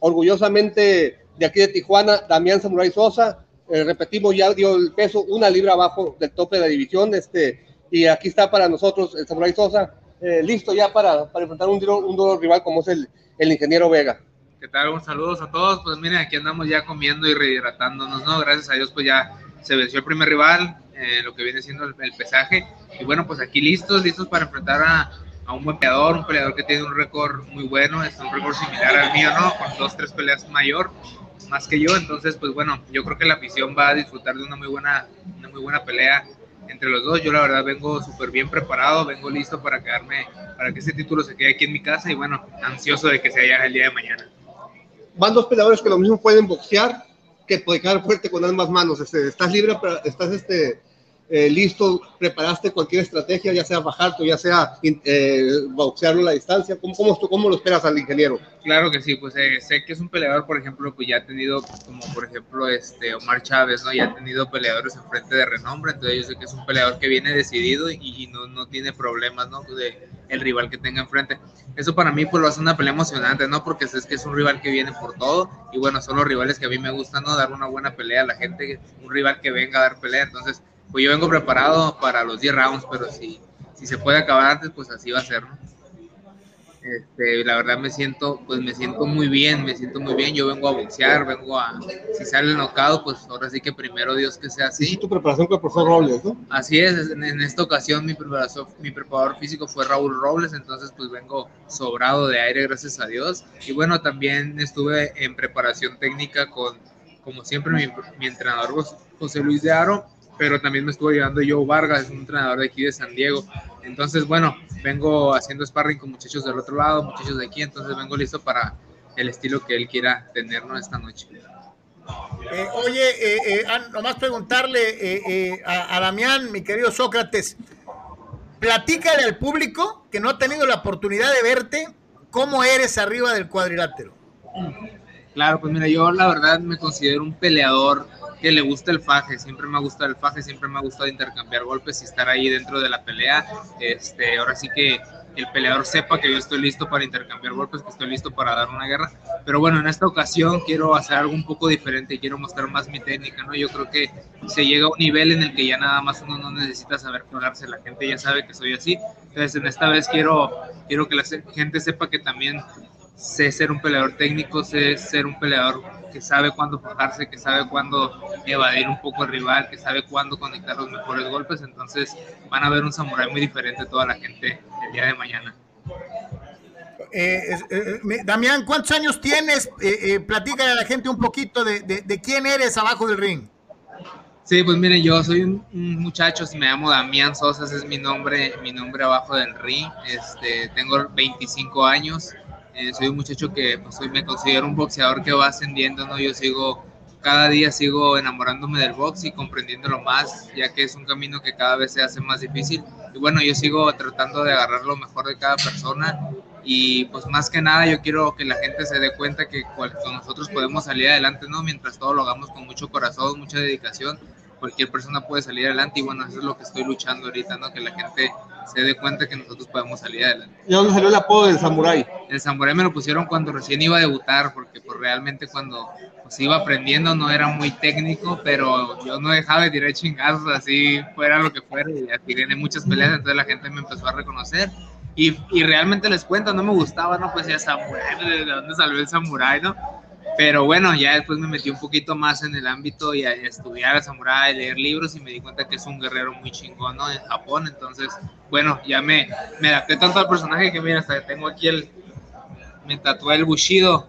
[SPEAKER 7] orgullosamente de aquí de Tijuana, Damián Samurai Sosa. Eh, repetimos, ya dio el peso una libra abajo del tope de la división. Este, y aquí está para nosotros el Samurai Sosa, eh, listo ya para, para enfrentar un duro, un duro rival como es el, el ingeniero Vega.
[SPEAKER 8] ¿Qué tal? Un saludos a todos. Pues miren, aquí andamos ya comiendo y rehidratándonos, ¿no? Gracias a Dios, pues ya se venció el primer rival, eh, lo que viene siendo el, pesaje. Y bueno, pues aquí listos, listos para enfrentar a, a, un buen peleador, un peleador que tiene un récord muy bueno, es un récord similar al mío, ¿no? Con dos, tres peleas mayor, más que yo. Entonces, pues bueno, yo creo que la afición va a disfrutar de una muy buena, una muy buena pelea entre los dos. Yo la verdad vengo súper bien preparado, vengo listo para quedarme, para que ese título se quede aquí en mi casa y bueno, ansioso de que se haya el día de mañana.
[SPEAKER 7] Van dos peleadores que lo mismo pueden boxear, que quedar fuerte con ambas manos. Este, estás libre, estás este, eh, listo, preparaste cualquier estrategia, ya sea bajarte ya sea eh, boxearlo a la distancia. ¿Cómo, cómo, ¿Cómo, lo esperas al ingeniero?
[SPEAKER 8] Claro que sí, pues eh, sé que es un peleador, por ejemplo, que ya ha tenido, como por ejemplo este Omar Chávez, ¿no? Ya ha tenido peleadores enfrente de renombre, entonces yo sé que es un peleador que viene decidido y, no, no tiene problemas, ¿no? De el rival que tenga enfrente eso para mí pues lo hace una pelea emocionante, ¿no? Porque es que es un rival que viene por todo y bueno, son los rivales que a mí me gustan, ¿no? Dar una buena pelea a la gente, un rival que venga a dar pelea, entonces pues yo vengo preparado para los 10 rounds, pero si, si se puede acabar antes, pues así va a ser, ¿no? Este, la verdad me siento, pues me siento muy bien, me siento muy bien. Yo vengo a boxear, vengo a, si sale el nocado, pues ahora sí que primero Dios que sea así.
[SPEAKER 7] ¿Y tu preparación con el profesor Robles, ¿no?
[SPEAKER 8] Así es, en, en, esta ocasión mi preparación, mi preparador físico fue Raúl Robles, entonces pues vengo sobrado de aire, gracias a Dios. Y bueno, también estuve en preparación técnica con, como siempre, mi, mi entrenador José Luis de Aro, pero también me estuvo ayudando Joe Vargas, un entrenador de aquí de San Diego. Entonces, bueno, vengo haciendo sparring con muchachos del otro lado, muchachos de aquí, entonces vengo listo para el estilo que él quiera tenernos esta noche.
[SPEAKER 1] Eh, oye, eh, eh, nomás preguntarle eh, a, a, Damián, mi querido Sócrates, platícale al público que no ha tenido la oportunidad de verte, cómo eres arriba del cuadrilátero.
[SPEAKER 8] Claro, pues mira, yo la verdad me considero un peleador que le gusta el faje, siempre me ha gustado el faje, siempre me ha gustado intercambiar golpes y estar ahí dentro de la pelea. Este, ahora sí que el peleador sepa que yo estoy listo para intercambiar golpes, que estoy listo para dar una guerra. Pero bueno, en esta ocasión quiero hacer algo un poco diferente, quiero mostrar más mi técnica, ¿no? Yo creo que se llega a un nivel en el que ya nada más uno no necesita saber colarse, la gente ya sabe que soy así. Entonces, en esta vez quiero, quiero que la gente sepa que también sé ser un peleador técnico, sé ser un peleador que sabe cuándo fajarse, que sabe cuándo evadir un poco al rival, que sabe cuándo conectar los mejores golpes. Entonces van a ver un samurái muy diferente toda la gente el día de mañana.
[SPEAKER 1] Eh, eh, Damián, ¿cuántos años tienes? Eh, eh, platícale a la gente un poquito de, de, de, quién eres abajo del ring.
[SPEAKER 8] Sí, pues miren, yo soy un, un, muchacho, me llamo Damián Sosa, ese es mi nombre, mi nombre abajo del ring. Este, tengo 25 años, eh, soy un muchacho que pues, me considero un boxeador que va ascendiendo, ¿no? Yo sigo, cada día sigo enamorándome del box y comprendiéndolo más, ya que es un camino que cada vez se hace más difícil. Y bueno, yo sigo tratando de agarrar lo mejor de cada persona y pues más que nada yo quiero que la gente se dé cuenta que nosotros podemos salir adelante, ¿no? Mientras todo lo hagamos con mucho corazón, mucha dedicación, cualquier persona puede salir adelante y bueno, eso es lo que estoy luchando ahorita, ¿no? Que la gente se dé cuenta que nosotros podemos salir adelante.
[SPEAKER 7] ¿Y dónde salió el apodo del Samurai?
[SPEAKER 8] El Samurai me lo pusieron cuando recién iba a debutar, porque pues realmente cuando pues, iba aprendiendo no era muy técnico, pero yo no dejaba de tirar chingazos así fuera lo que fuera y gané muchas peleas, entonces la gente me empezó a reconocer. Y, y realmente les cuento, no me gustaba, ¿no? Pues ya Samurai, ¿de dónde salió el Samurai, no? Pero bueno, ya después me metí un poquito más en el ámbito y a, estudiar a Samurai, leer libros y me di cuenta que es un guerrero muy chingón ¿no? en Japón. Entonces, bueno, ya me, me adapté tanto al personaje que mira, hasta que tengo aquí el, me tatué el Bushido,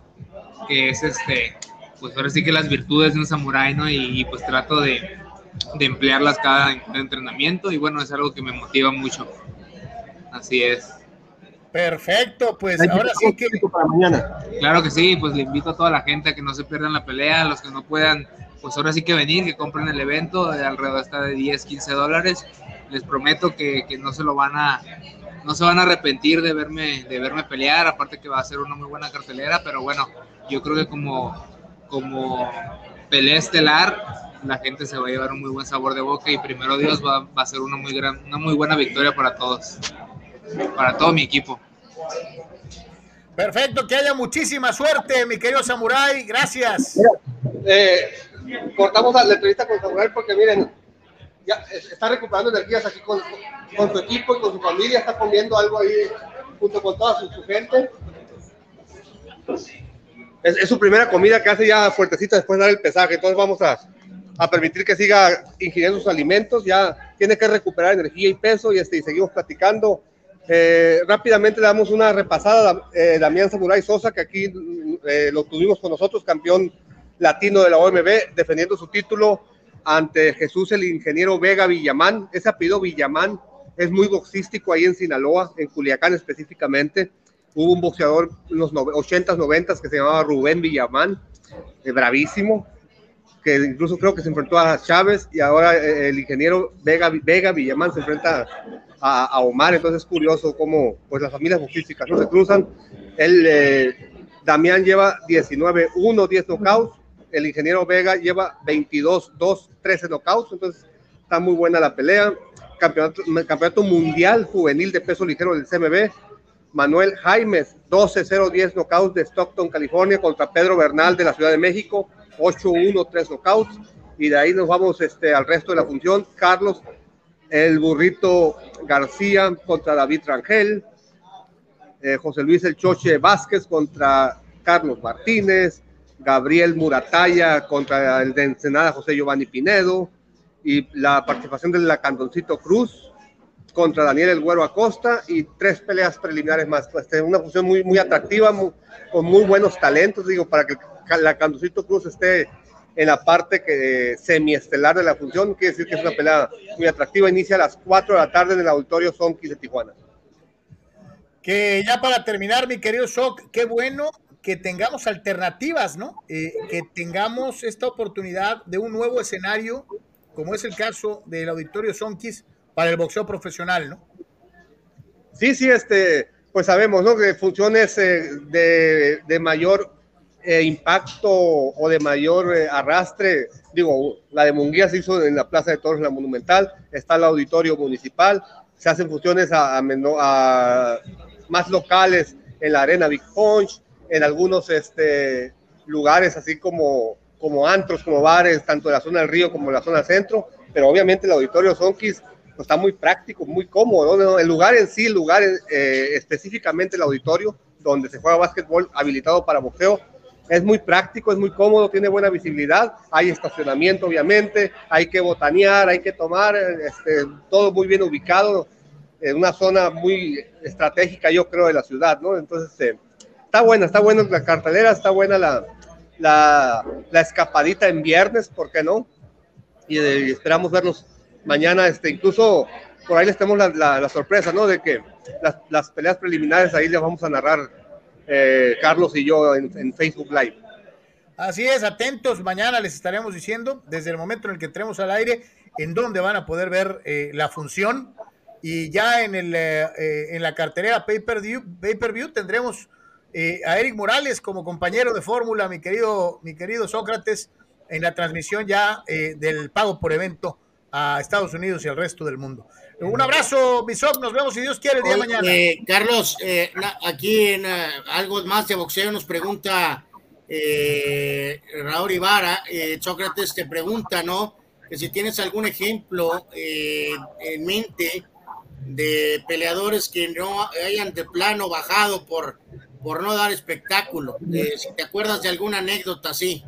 [SPEAKER 8] que es este, pues ahora sí que las virtudes de un samurái, ¿no? Y, y pues trato de, de emplearlas cada entrenamiento y bueno, es algo que me motiva mucho. Así es.
[SPEAKER 1] Perfecto, pues ahora sí que.
[SPEAKER 7] Para mañana.
[SPEAKER 8] Claro que sí, pues le invito a toda la gente a que no se pierdan la pelea, a los que no puedan, pues ahora sí que venir, que compren el evento, de alrededor está de 10, 15 dólares. Les prometo que, que, no se lo van a. No se van a arrepentir de verme, de verme pelear, aparte que va a ser una muy buena cartelera, pero bueno, yo creo que como, como pelea estelar, la gente se va a llevar un muy buen sabor de boca y primero Dios va, va a ser una muy, gran, una muy buena victoria para todos, para todo mi equipo.
[SPEAKER 1] Perfecto, que haya muchísima suerte, mi querido Samurai. Gracias.
[SPEAKER 7] Mira, eh, cortamos la entrevista con Samurai porque miren, ya está recuperando energías aquí con, con, su equipo y con su familia, está comiendo algo ahí junto con toda su, su gente. Es, es, su primera comida que hace ya fuertecita después de dar el pesaje, entonces vamos a, a permitir que siga ingiriendo sus alimentos, ya tiene que recuperar energía y peso y, este, y seguimos platicando. Eh, rápidamente damos una repasada a eh, Damián Samurai Sosa, que aquí eh, lo tuvimos con nosotros, campeón latino de la OMB, defendiendo su título ante Jesús el ingeniero Vega Villamán. Ese apellido Villamán es muy boxístico ahí en Sinaloa, en Culiacán específicamente. Hubo un boxeador en los 80s, 90s que se llamaba Rubén Villamán, bravísimo, que incluso creo que se enfrentó a Chávez y ahora el ingeniero Vega, Vega Villamán se enfrenta a, a, Omar, entonces es curioso cómo pues las familias boxísticas no se cruzan. El eh, Damián lleva 19, 1, 10 knockouts, el ingeniero Vega lleva 22, 2, 13 knockouts, entonces está muy buena la pelea. Campeonato, campeonato mundial juvenil de peso ligero del CMB, Manuel Jaimes, 12-0-10 knockouts de Stockton, California, contra Pedro Bernal de la Ciudad de México, 8-1, 3 knockouts. y de ahí nos vamos este, al resto de la función. Carlos, el burrito García contra David Rangel, eh, José Luis El Choche Vázquez contra Carlos Martínez, Gabriel Murataya contra el de Ensenada José Giovanni Pinedo, y la participación de la Candoncito Cruz contra Daniel El Güero Acosta y tres peleas preliminares más. Este, una función muy, muy atractiva, con muy buenos talentos, digo, para que la Candoncito Cruz esté en la parte que, semiestelar de la función, quiere decir que es una pelea muy atractiva. Inicia a las 4 de la tarde en el auditorio Sonquis de Tijuana.
[SPEAKER 1] Que ya para terminar, mi querido Shock, qué bueno que tengamos alternativas, ¿no? Eh, que tengamos esta oportunidad de un nuevo escenario, como es el caso del auditorio Sonquis, para el boxeo profesional, ¿no?
[SPEAKER 7] Sí, sí, este, pues sabemos, ¿no? Que funciones eh, de, de, mayor eh, impacto o de mayor eh, arrastre, digo, la de Munguía se hizo en la Plaza de Toros, la Monumental, está el auditorio municipal, se hacen funciones a, a, más locales en la Arena Big Punch, en algunos este, lugares así como, como antros, como bares, tanto en la zona del río como en la zona centro, pero obviamente el auditorio Sonkis pues, está muy práctico, muy cómodo. El lugar en sí, el lugar eh, específicamente el auditorio donde se juega básquetbol habilitado para boxeo, es muy práctico, es muy cómodo, tiene buena visibilidad, hay estacionamiento obviamente, hay que botanear, hay que tomar, este, todo muy bien ubicado, en una zona muy estratégica yo creo de la ciudad, ¿no? Entonces, eh, está buena, está buena la cartelera, está buena la, la, la escapadita en viernes, ¿por qué no? Y, eh, esperamos vernos mañana, este, incluso por ahí les tenemos la, la, la sorpresa, ¿no? De que las, las, peleas preliminares ahí les vamos a narrar eh, Carlos y yo en, Facebook Live.
[SPEAKER 1] Así es, atentos, mañana les estaremos diciendo, desde el momento en el que entremos al aire, en dónde van a poder ver eh, la función. Y ya en, el, eh, en la cartelera Pay-Per-View pay -per -view tendremos eh, a Eric Morales como compañero de fórmula, mi querido, mi querido Sócrates, en la transmisión ya eh, del pago por evento a Estados Unidos y al resto del mundo. Un abrazo, Bisop, nos vemos si Dios quiere el día de mañana.
[SPEAKER 2] Eh, Carlos, eh, aquí en uh, algo más de boxeo nos pregunta eh, Raúl Ibarra, Sócrates te pregunta, ¿no? Que si tienes algún ejemplo en mente de peleadores que no hayan de plano bajado por, por no dar espectáculo. si te acuerdas de alguna anécdota así.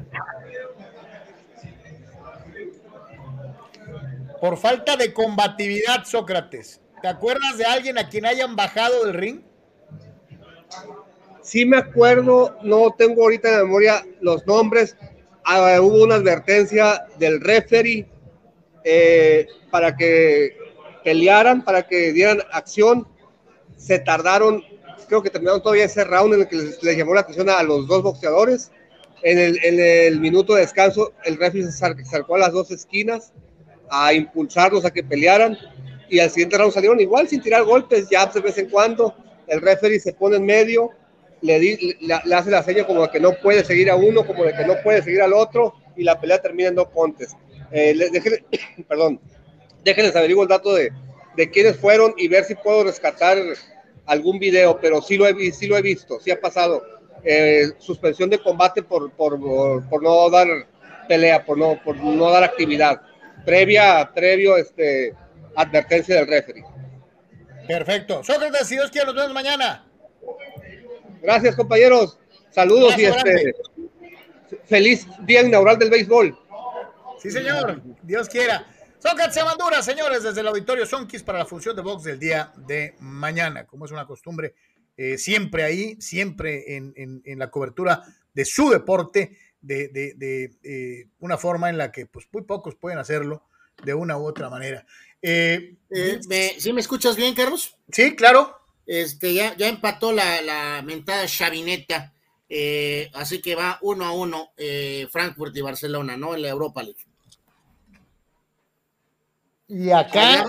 [SPEAKER 1] Por falta de combatividad, Sócrates. ¿Te acuerdas de alguien a quien hayan bajado del ring?
[SPEAKER 7] Sí me acuerdo, no tengo ahorita en memoria los nombres. Ah, hubo una advertencia del referee eh, para que pelearan, para que dieran acción. Se tardaron, creo que terminaron todavía ese round en el que les, les llamó la atención a los dos boxeadores. En el, minuto de descanso, el referee se acercó a las dos esquinas a impulsarlos a que pelearan y al siguiente round salieron igual sin tirar golpes, ya de vez en cuando el referee se pone en medio, le, di, le, hace la seña como que no puede seguir a uno, como de que no puede seguir al otro y la pelea termina en dos pontes. Eh, (coughs) perdón, déjenles averiguo el dato de, de quiénes fueron y ver si puedo rescatar algún video, pero sí lo he, sí lo he visto, sí ha pasado. Eh, suspensión de combate por, por, por, por, no dar pelea, por no, por no dar actividad previa, previo este, advertencia del referee.
[SPEAKER 1] Perfecto. Sócrates, si Dios quiere, nos vemos mañana.
[SPEAKER 7] Gracias, compañeros. Saludos Gracias, y este, feliz día inaugural del béisbol.
[SPEAKER 1] Sí, señor. Dios quiera. Sócrates Amandura, señores, desde el auditorio Sonkis para la función de box del día de mañana. Como es una costumbre, eh, siempre ahí, siempre en, en, en la cobertura de su deporte de, de, de eh, una forma en la que pues muy pocos pueden hacerlo de una u otra manera.
[SPEAKER 2] Eh, eh, me, ¿Sí me escuchas bien, Carlos?
[SPEAKER 1] Sí, claro.
[SPEAKER 2] Este, ya, ya empató la, la mentada chavineta, así que va uno a uno Frankfurt y Barcelona, ¿no? En la Europa League.
[SPEAKER 1] Y acá,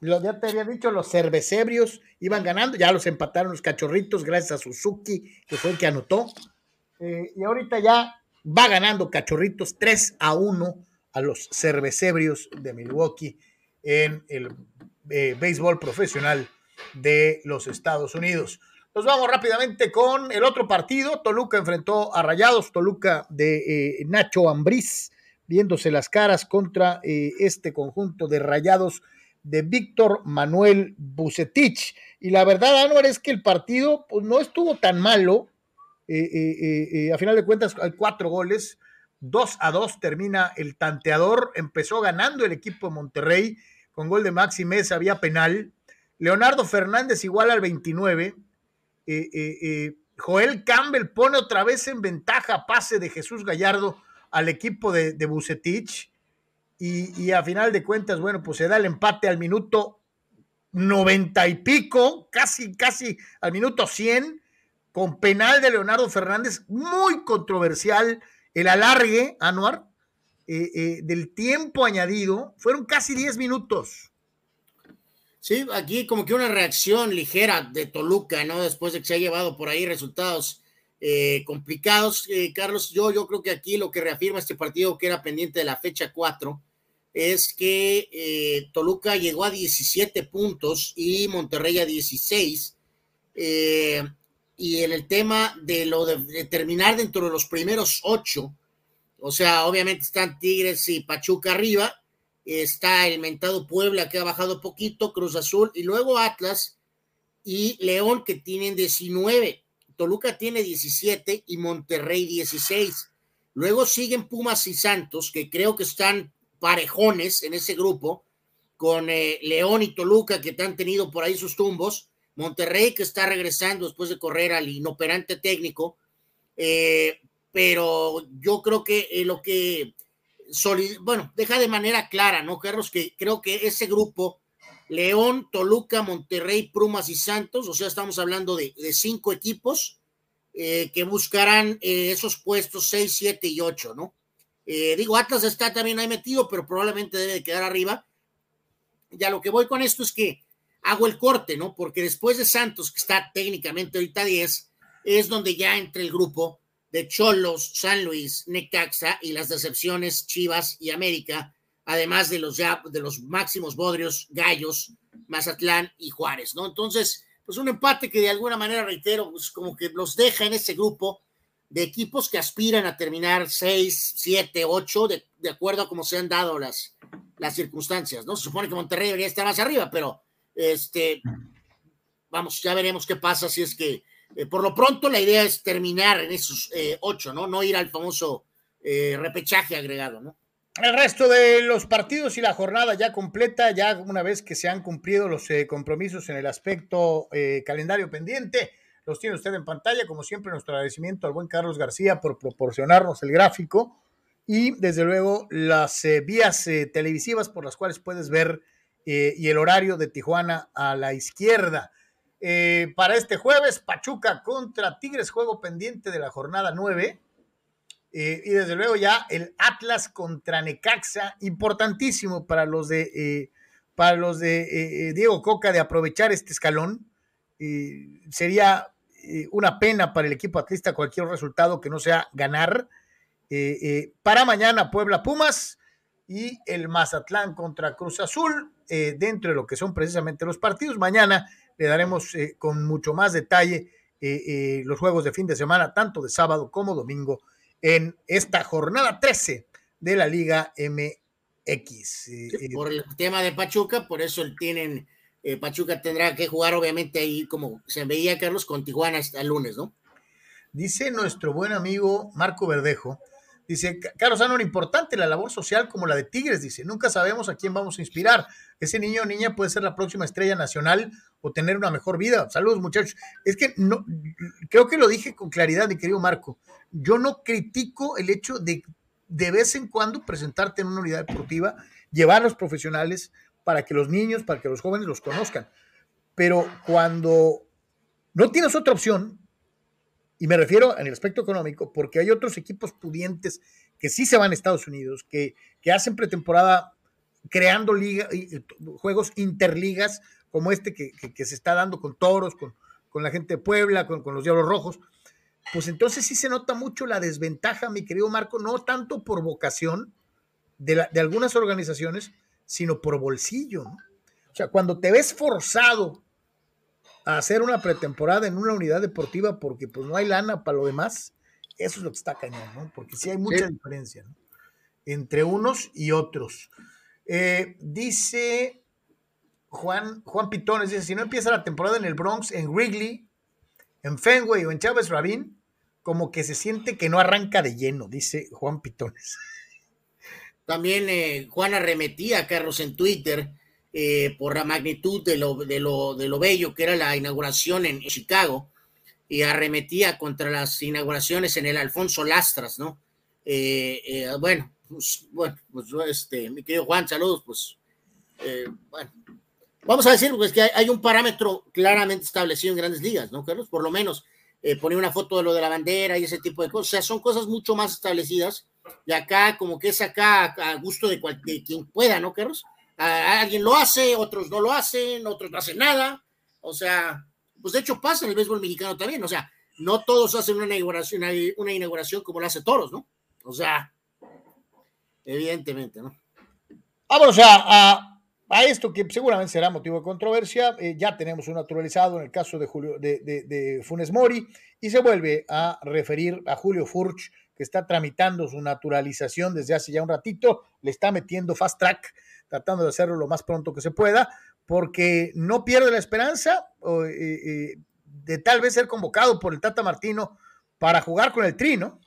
[SPEAKER 1] lo, ya te había dicho, los cervecebrios iban ganando, ya los empataron los cachorritos gracias a Suzuki, que fue el que anotó. y ahorita ya va ganando Cachorritos 3 a 1 a los cervecebrios de Milwaukee en el eh, béisbol profesional de los Estados Unidos. Nos vamos rápidamente con el otro partido. Toluca enfrentó a Rayados, Toluca de eh, Nacho Ambriz viéndose las caras contra eh, este conjunto de rayados de Víctor Manuel Bucetich. Y la verdad, Anuar, es que el partido pues, no estuvo tan malo. Eh, a final de cuentas, cuatro goles, dos a dos termina el tanteador. Empezó ganando el equipo de Monterrey con gol de Maxi Mesa, había penal. Leonardo Fernández igual al 29. Joel Campbell pone otra vez en ventaja pase de Jesús Gallardo al equipo de, de Bucetich. Y, a final de cuentas, bueno, pues se da el empate al minuto noventa y pico, casi, casi al minuto cien, con penal de Leonardo Fernández, muy controversial, el alargue, Anuar, eh, eh, del tiempo añadido, fueron casi diez minutos.
[SPEAKER 2] Sí, aquí como que una reacción ligera de Toluca, ¿no? Después de que se ha llevado por ahí resultados eh, complicados. Eh, Carlos, yo, yo creo que aquí lo que reafirma este partido que era pendiente de la fecha 4 es que eh, Toluca llegó a 17 puntos y Monterrey a 16. Y en el tema de lo de, terminar dentro de los primeros ocho, o sea, obviamente están Tigres y Pachuca arriba, está el mentado Puebla que ha bajado poquito, Cruz Azul y luego Atlas y León que tienen 19. Toluca tiene 17 y Monterrey 16. Luego siguen Pumas y Santos, que creo que están parejones en ese grupo, con eh, León y Toluca, que han tenido por ahí sus tumbos. Monterrey, que está regresando después de correr al inoperante técnico. Eh, pero yo creo que eh, lo que, bueno, deja de manera clara, ¿no, Carlos? Que creo que ese grupo, León, Toluca, Monterrey, Pumas y Santos, o sea, estamos hablando de, cinco equipos eh, que buscarán esos puestos 6, 7 y 8, ¿no? Digo, Atlas está también ahí metido, pero probablemente debe de quedar arriba. Ya lo que voy con esto es que hago el corte, ¿no? Porque después de Santos, que está técnicamente ahorita 10, es donde ya entra el grupo de Cholos, San Luis, Necaxa y las decepciones Chivas y América, además de los ya de los máximos bodrios, Gallos, Mazatlán y Juárez, ¿no? Entonces, pues un empate que de alguna manera, reitero, pues como que los deja en ese grupo de equipos que aspiran a terminar 6, 7, 8, de, acuerdo a cómo se han dado las, las circunstancias, ¿no? Se supone que Monterrey debería estar más arriba, pero este, vamos, ya veremos qué pasa si es que, eh, por lo pronto la idea es terminar en esos eh, ocho, ¿no? No ir al famoso eh, repechaje agregado, ¿no?
[SPEAKER 1] El resto de los partidos y la jornada ya completa, ya una vez que se han cumplido los eh, compromisos en el aspecto calendario pendiente, los tiene usted en pantalla. Como siempre, nuestro agradecimiento al buen Carlos García por proporcionarnos el gráfico y, desde luego, las vías televisivas por las cuales puedes ver y el horario de Tijuana a la izquierda. para este jueves, Pachuca contra Tigres, juego pendiente de la jornada 9 eh, y desde luego ya el Atlas contra Necaxa, importantísimo para los de, eh, para los de eh, Diego Coca de aprovechar este escalón. sería una pena para el equipo atlista cualquier resultado que no sea ganar. para mañana Puebla Pumas y el Mazatlán contra Cruz Azul, dentro de lo que son precisamente los partidos. Mañana le daremos con mucho más detalle los juegos de fin de semana, tanto de sábado como domingo en esta jornada 13 de la Liga MX.
[SPEAKER 2] Por el tema de Pachuca, por eso tienen, eh, Pachuca tendrá que jugar obviamente ahí como se veía Carlos con Tijuana hasta el lunes, ¿no?
[SPEAKER 1] Dice nuestro buen amigo Marco Verdejo, Dice, Carlos Anor, importante la labor social como la de Tigres, dice, nunca sabemos a quién vamos a inspirar. Ese niño o niña puede ser la próxima estrella nacional o tener una mejor vida. Saludos, muchachos. Es que no, creo que lo dije con claridad, mi querido Marco. Yo no critico el hecho de de vez en cuando presentarte en una unidad deportiva, llevar a los profesionales para que los niños, para que los jóvenes los conozcan. Pero cuando no tienes otra opción, y me refiero en el aspecto económico, porque hay otros equipos pudientes que sí se van a Estados Unidos, que, que hacen pretemporada creando liga, juegos interligas como este que, se está dando con Toros, con, con la gente de Puebla, con, los Diablos Rojos. Pues entonces sí se nota mucho la desventaja, mi querido Marco, no tanto por vocación de, de algunas organizaciones, sino por bolsillo. O sea, cuando te ves forzado a hacer una pretemporada en una unidad deportiva porque pues no hay lana para lo demás, eso es lo que está cañón, ¿no? Porque sí hay mucha diferencia, ¿no? entre unos y otros. Eh, dice Juan, Juan Pitones, dice, si no empieza la temporada en el Bronx, en Wrigley, en Fenway o en Chávez Rabín, como que se siente que no arranca de lleno, dice Juan Pitones.
[SPEAKER 2] También eh, Juan arremetía, Carlos, en Twitter eh, por la magnitud de lo, de, lo, de lo bello que era la inauguración en Chicago y arremetía contra las inauguraciones en el Alfonso Lastras, ¿no? Eh, bueno, pues, bueno, pues este, mi querido Juan, saludos, pues, bueno, vamos a decir pues, que hay, un parámetro claramente establecido en grandes ligas, ¿no, Carlos? Por lo menos eh, poner una foto de lo de la bandera y ese tipo de cosas, o sea, son cosas mucho más establecidas y acá como que es acá a gusto de, quien pueda, ¿no, Carlos? Alguien lo hace, otros no lo hacen, otros no hacen nada, o sea, pues de hecho pasa en el béisbol mexicano también, o sea, no todos hacen una inauguración, una inauguración como lo hace Toros, ¿no? O sea, evidentemente, ¿no?
[SPEAKER 1] Vamos a, a esto que seguramente será motivo de controversia, eh, ya tenemos un naturalizado en el caso de, Julio, de, de, Funes Mori y se vuelve a referir a Julio Furch, que está tramitando su naturalización desde hace ya un ratito, le está metiendo fast track, tratando de hacerlo lo más pronto que se pueda, porque no pierde la esperanza eh, eh, de tal vez ser convocado por el Tata Martino para jugar con el Trino.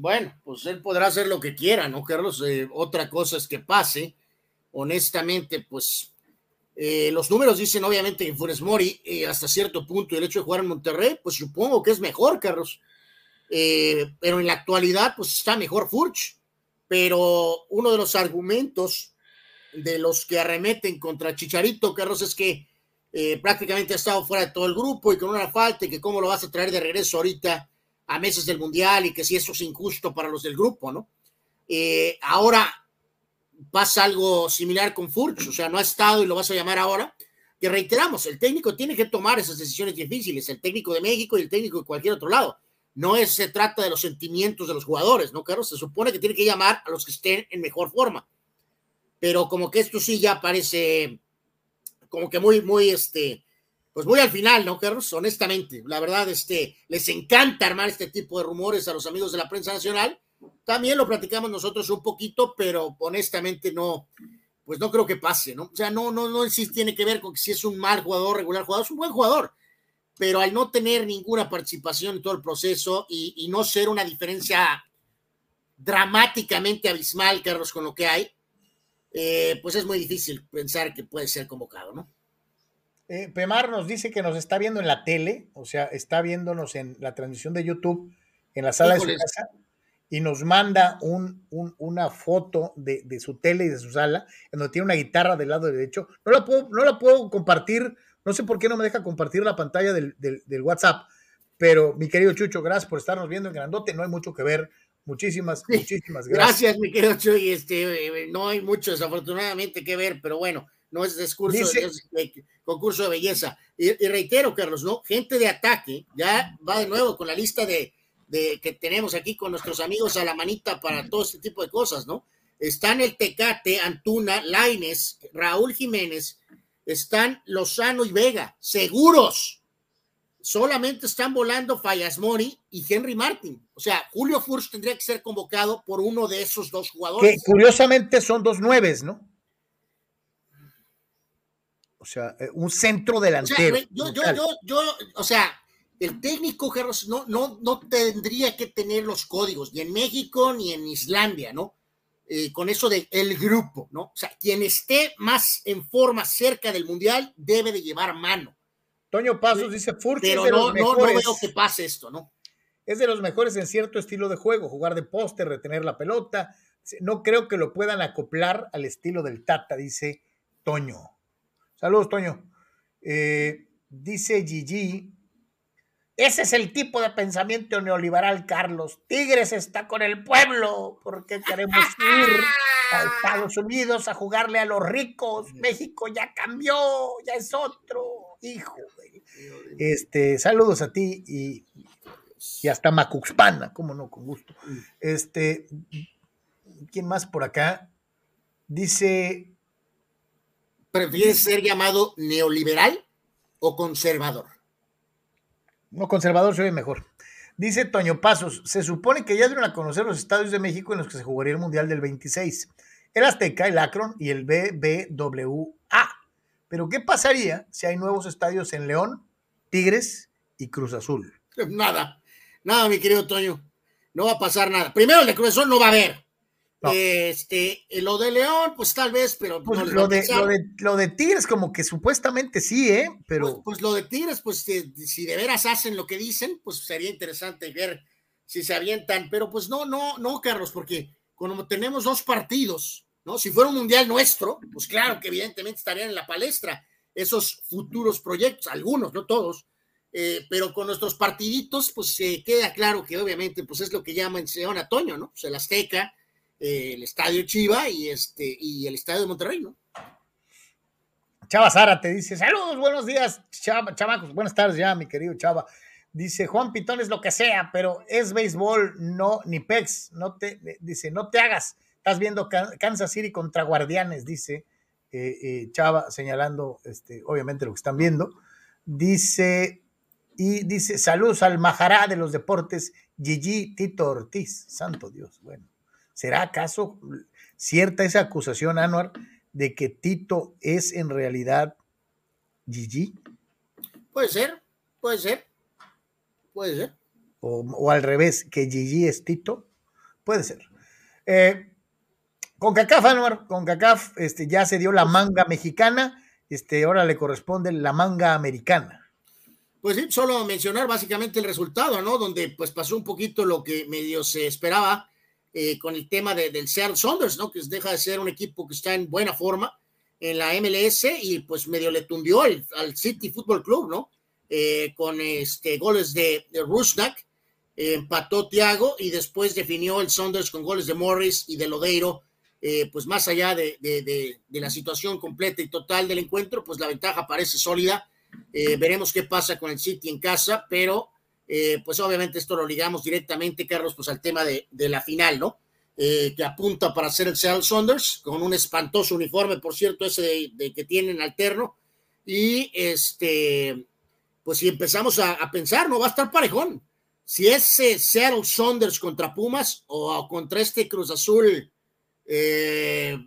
[SPEAKER 2] Bueno, pues él podrá hacer lo que quiera, ¿no, Carlos? otra cosa es que pase honestamente, pues eh, los números dicen obviamente que Funes Mori eh, hasta cierto punto el hecho de jugar en Monterrey, pues supongo que es mejor, Carlos. Eh, pero en la actualidad, pues está mejor Furch. Pero uno de los argumentos de los que arremeten contra Chicharito, Carlos, es que prácticamente ha estado fuera de todo el grupo y con una falta y que cómo lo vas a traer de regreso ahorita a meses del Mundial y que si eso es injusto para los del grupo, ¿no? ahora, pasa algo similar con Furch, o sea, no ha estado y lo vas a llamar ahora. Que reiteramos, el técnico tiene que tomar esas decisiones difíciles, el técnico de México y el técnico de cualquier otro lado. No es, se trata de los sentimientos de los jugadores, ¿no, Carlos? Se supone que tiene que llamar a los que estén en mejor forma. Pero como que esto sí ya parece como que muy, muy, este, pues muy al final, ¿no, Carlos? Honestamente, la verdad, este, les encanta armar este tipo de rumores a los amigos de la prensa nacional también lo platicamos nosotros un poquito, pero honestamente no, pues no creo que pase, ¿no? O sea, no, no, no si tiene que ver con si es un mal jugador, regular jugador, es un buen jugador, pero al no tener ninguna participación en todo el proceso y, no ser una diferencia dramáticamente abismal, Carlos, con lo que hay, eh, pues es muy difícil pensar que puede ser convocado, ¿no?
[SPEAKER 1] Eh, Pemar nos dice que nos está viendo en la tele, o sea, está viéndonos en la transmisión de YouTube, en la sala de su casa, y nos manda un, una foto de, su tele y de su sala, en donde tiene una guitarra del lado derecho. No la puedo, no la puedo compartir, no sé por qué no me deja compartir la pantalla del, WhatsApp, pero mi querido Chucho, gracias por estarnos viendo en grandote, no hay mucho que ver. Muchísimas, muchísimas gracias.
[SPEAKER 2] Gracias, mi querido Chucho, este, no hay mucho desafortunadamente que ver, pero bueno, no es discurso, de, concurso de belleza. Y, y reitero, Carlos, ¿no? Gente de ataque, ya va de nuevo con la lista de de, que tenemos aquí con nuestros amigos a la manita para todo este tipo de cosas, ¿no? Están el Tecate, Antuna, Laines, Raúl Jiménez, están Lozano y Vega, seguros. Solamente están volando Fallas Mori y Henry Martin. O sea, Julio Furch tendría que ser convocado por uno de esos dos jugadores.
[SPEAKER 1] Que curiosamente son dos nueves, ¿no? O sea, eh, un centro delantero.
[SPEAKER 2] yo, yo, yo, yo, o sea, el técnico, Carlos, no, no, no tendría que tener los códigos, ni en México ni en Islandia, ¿no? Eh, con eso de el grupo, ¿no? O sea, quien esté más en forma cerca del Mundial debe de llevar mano.
[SPEAKER 1] Toño Pasos dice Furch
[SPEAKER 2] Pero no, no, no veo que pase esto, ¿no?
[SPEAKER 1] Es de los mejores en cierto estilo de juego, jugar de póster, retener la pelota. No creo que lo puedan acoplar al estilo del Tata, dice Toño. Saludos, Toño. Eh, dice Gigi, ese es el tipo de pensamiento neoliberal, Carlos. Tigres está con el pueblo porque queremos ir a Estados Unidos a jugarle a los ricos. México ya cambió, ya es otro. Hijo, Este, saludos a ti y, y hasta Macuxpana, cómo no, con gusto. Este, ¿quién más por acá? Dice.
[SPEAKER 2] ¿Prefieres ser llamado neoliberal o conservador?
[SPEAKER 1] No, conservador se ve mejor. Dice Toño Pasos, se supone que ya dieron a conocer los estadios de México en los que se jugaría el Mundial del 26. El Azteca, el Akron y el BBWA. Pero ¿qué pasaría si hay nuevos estadios en León, Tigres y Cruz Azul?
[SPEAKER 2] Nada, nada, mi querido Toño. No va a pasar nada. Primero, el de Cruz Azul no va a haber. Este, lo de León, pues tal vez, pero
[SPEAKER 1] pues lo, de, lo, de, Tigres, como que supuestamente sí, ¿eh? Pero.
[SPEAKER 2] Pues, pues lo de Tigres, pues si de veras hacen lo que dicen, pues sería interesante ver si se avientan. Pero pues no, no, no, Carlos, porque como tenemos dos partidos, ¿no? Si fuera un mundial nuestro, pues claro que evidentemente estarían en la palestra esos futuros proyectos, algunos, no todos. Eh, pero con nuestros partiditos, pues se queda claro que obviamente, pues es lo que llaman Seón Toño, ¿no? Pues el Azteca el Estadio Chiva y, este, y el Estadio de Monterrey, ¿no?
[SPEAKER 1] Chava Sara te dice, saludos, buenos días, Chava, chavacos, buenas tardes ya, mi querido Chava. Dice, Juan Pitón es lo que sea, pero es béisbol, no, ni pex, no te, dice, no te hagas, estás viendo Kansas City contra Guardianes, dice eh, eh, Chava, señalando, este, obviamente lo que están viendo. Dice, y dice, saludos al Majará de los deportes, Gigi Tito Ortiz, santo Dios, bueno. ¿Será acaso cierta esa acusación, Anuar, de que Tito es en realidad Gigi?
[SPEAKER 2] Puede ser, puede ser, puede ser.
[SPEAKER 1] O, al revés, que Gigi es Tito, puede ser. Eh, con CACAF, Anuar, con CACAF este, ya se dio la manga mexicana, este, ahora le corresponde la manga americana.
[SPEAKER 2] Pues sí, solo mencionar básicamente el resultado, ¿no? Donde pues pasó un poquito lo que medio se esperaba eh, con el tema del Seattle Saunders, ¿no? Que deja de ser un equipo que está en buena forma en la MLS y pues medio le tundió al, City Football Club, ¿no? Eh, con este, goles de, de Rusnak, eh, empató Thiago y después definió el Saunders con goles de Morris y de Lodeiro. pues más allá de, de, la situación completa y total del encuentro, pues la ventaja parece sólida. veremos qué pasa con el City en casa, pero eh, pues obviamente esto lo ligamos directamente, Carlos, pues al tema de, la final, ¿no? Eh, que apunta para ser el Seattle Saunders, con un espantoso uniforme, por cierto, ese de, que tienen alterno. Y este, pues si empezamos a, pensar, no va a estar parejón. Si es Seattle Saunders contra Pumas o, contra este Cruz Azul eh,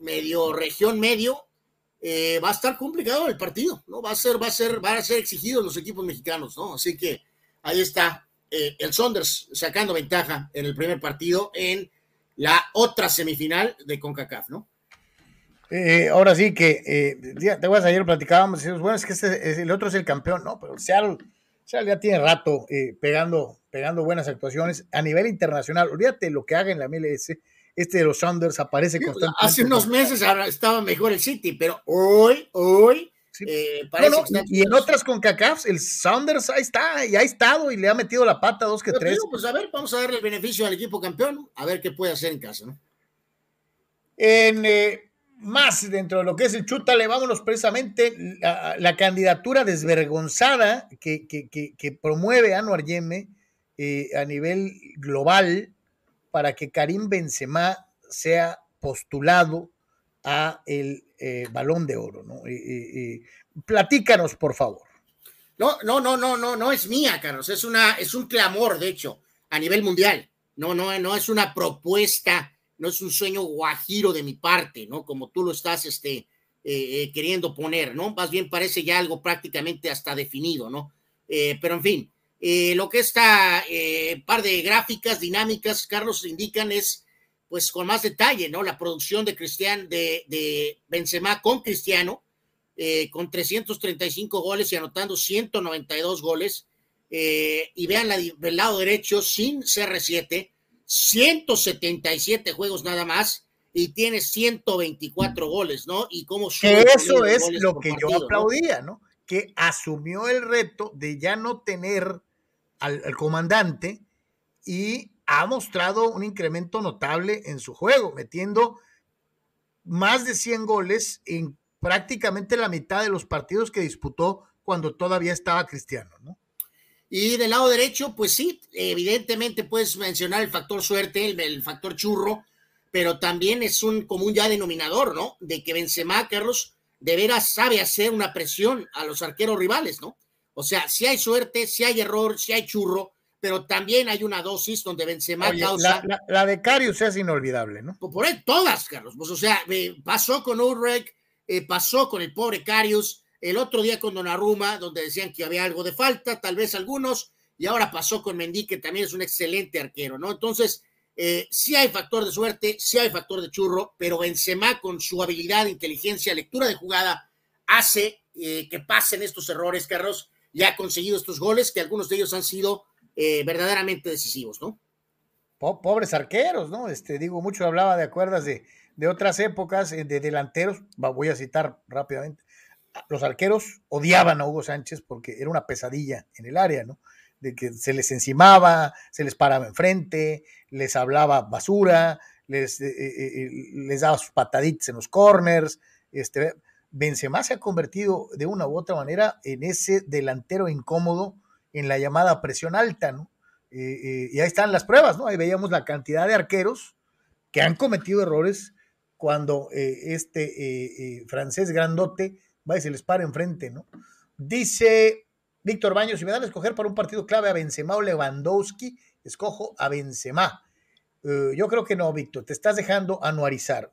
[SPEAKER 2] medio región medio, va a estar complicado el partido, ¿no? Va a ser, va a ser, va a ser exigido los equipos mexicanos, ¿no? Así que ahí está eh, el Saunders sacando ventaja en el primer partido en la otra semifinal de CONCACAF, ¿no?
[SPEAKER 1] Eh, ahora sí que, eh, te voy a ayer platicábamos, bueno, es que este, el otro es el campeón, ¿no? Pero Seattle, Seattle ya tiene rato pegando, pegando buenas actuaciones a nivel internacional. Olvídate lo que haga en la MLS, este de los Saunders aparece constantemente.
[SPEAKER 2] Hace unos meses estaba mejor el City, pero hoy, hoy eh,
[SPEAKER 1] y en otras con CACAF, el Saunders ahí está, y ha estado y le ha metido la pata dos que tres.
[SPEAKER 2] pues a ver, vamos a darle el beneficio al equipo campeón, a ver qué puede hacer en casa, ¿no?
[SPEAKER 1] En eh, más dentro de lo que es el chútale, vámonos precisamente la, la candidatura desvergonzada que, que, promueve Anuar Yeme eh, a nivel global para que Karim Benzema sea postulado a el eh, balón de oro, ¿no? platícanos, por favor.
[SPEAKER 2] No, no, no, no, no, no es mía, Carlos, es una, es un clamor, de hecho, a nivel mundial. No, no, no es una propuesta, no es un sueño guajiro de mi parte, ¿no? Como tú lo estás, este, eh, eh, queriendo poner, ¿no? Más bien parece ya algo prácticamente hasta definido, ¿no? pero en fin, lo que esta par de gráficas dinámicas, Carlos, indican es pues con más detalle, ¿no? La producción de Cristian, de, de Benzema con Cristiano, eh, con 335 goles y anotando 192 goles. Eh, y vean la, del lado derecho, sin CR7, 177 juegos nada más y tiene 124 goles, ¿no? Y cómo
[SPEAKER 1] Que eso es lo que yo aplaudía, ¿no? Que asumió el reto de ya no tener al comandante y ha mostrado un incremento notable en su juego, metiendo más de 100 goles en prácticamente la mitad de los partidos que disputó cuando todavía estaba Cristiano, ¿no?
[SPEAKER 2] Y del lado derecho, pues sí, evidentemente puedes mencionar el factor suerte, el, factor churro, pero también es un común ya denominador, ¿no? De que Benzema, Carlos, de veras sabe hacer una presión a los arqueros rivales, ¿no? O sea, si hay suerte, si hay error, si hay churro, pero también hay una dosis donde Benzema
[SPEAKER 1] Oye,
[SPEAKER 2] causa.
[SPEAKER 1] la, la- la de Carius es inolvidable, ¿no?
[SPEAKER 2] Por, por él, todas, Carlos. Pues, o sea, eh, pasó con Ulrich, eh, pasó con el pobre Carius, el otro día con Donnarumma, donde decían que había algo de falta, tal vez algunos, y ahora pasó con Mendy, que también es un excelente arquero, ¿no? Entonces, eh, sí hay factor de suerte, sí hay factor de churro, pero Benzema con su habilidad, inteligencia, lectura de jugada, hace eh, que pasen estos errores, Carlos, y ha conseguido estos goles, que algunos de ellos han sido eh, verdaderamente decisivos, ¿no?
[SPEAKER 1] Po- pobres arqueros, ¿no? Este, digo, mucho hablaba de acuerdas de, de otras épocas, eh, de delanteros, voy a citar rápidamente. Los arqueros odiaban a Hugo Sánchez porque era una pesadilla en el área, ¿no? De que se les encimaba, se les paraba enfrente, les hablaba basura, les, eh, les daba sus pataditas en los corners. Este, Benzema se ha convertido de una u otra manera en ese delantero incómodo en la llamada presión alta, ¿no? Eh, eh, y ahí están las pruebas, ¿no? Ahí veíamos la cantidad de arqueros que han cometido errores cuando eh, este francés grandote va y se les para enfrente, ¿no? Dice Víctor Baños, si me dan a escoger para un partido clave a Benzema o Lewandowski, escojo a Benzema. Yo creo que no, Víctor, te estás dejando anuarizar.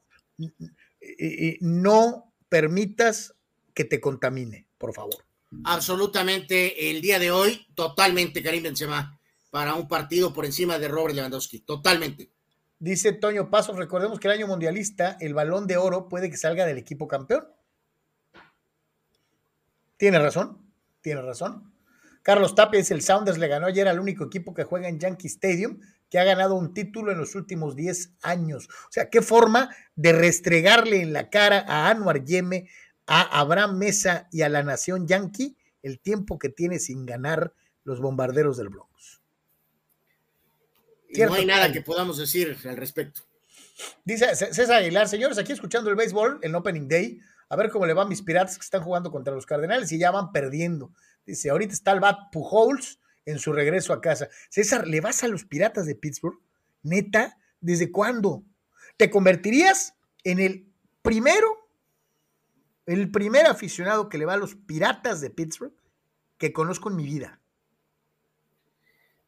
[SPEAKER 1] No permitas que te contamine, por favor.
[SPEAKER 2] Absolutamente el día de hoy, totalmente Karim Benzema para un partido por encima de Robert Lewandowski, totalmente.
[SPEAKER 1] Dice Toño Pasos, recordemos que el año mundialista, el balón de oro puede que salga del equipo campeón. Tiene razón, tiene razón. Carlos Tapia dice, el Sounders le ganó ayer al único equipo que juega en Yankee Stadium, que ha ganado un título en los últimos 10 años. O sea, qué forma de restregarle en la cara a Anwar Yeme, a Abraham Mesa y a la nación Yankee el tiempo que tiene sin ganar los bombarderos del Bronx.
[SPEAKER 2] Y no hay nada que podamos decir al respecto.
[SPEAKER 1] Dice César Aguilar, señores, aquí escuchando el béisbol, el Opening Day, a ver cómo le van mis piratas que están jugando contra los Cardenales y ya van perdiendo. Dice, ahorita está el Bat Pujols en su regreso a casa. César, ¿le vas a los piratas de Pittsburgh? Neta, ¿desde cuándo? ¿Te convertirías en el primero, el primer aficionado que le va a los piratas de Pittsburgh que conozco en mi vida?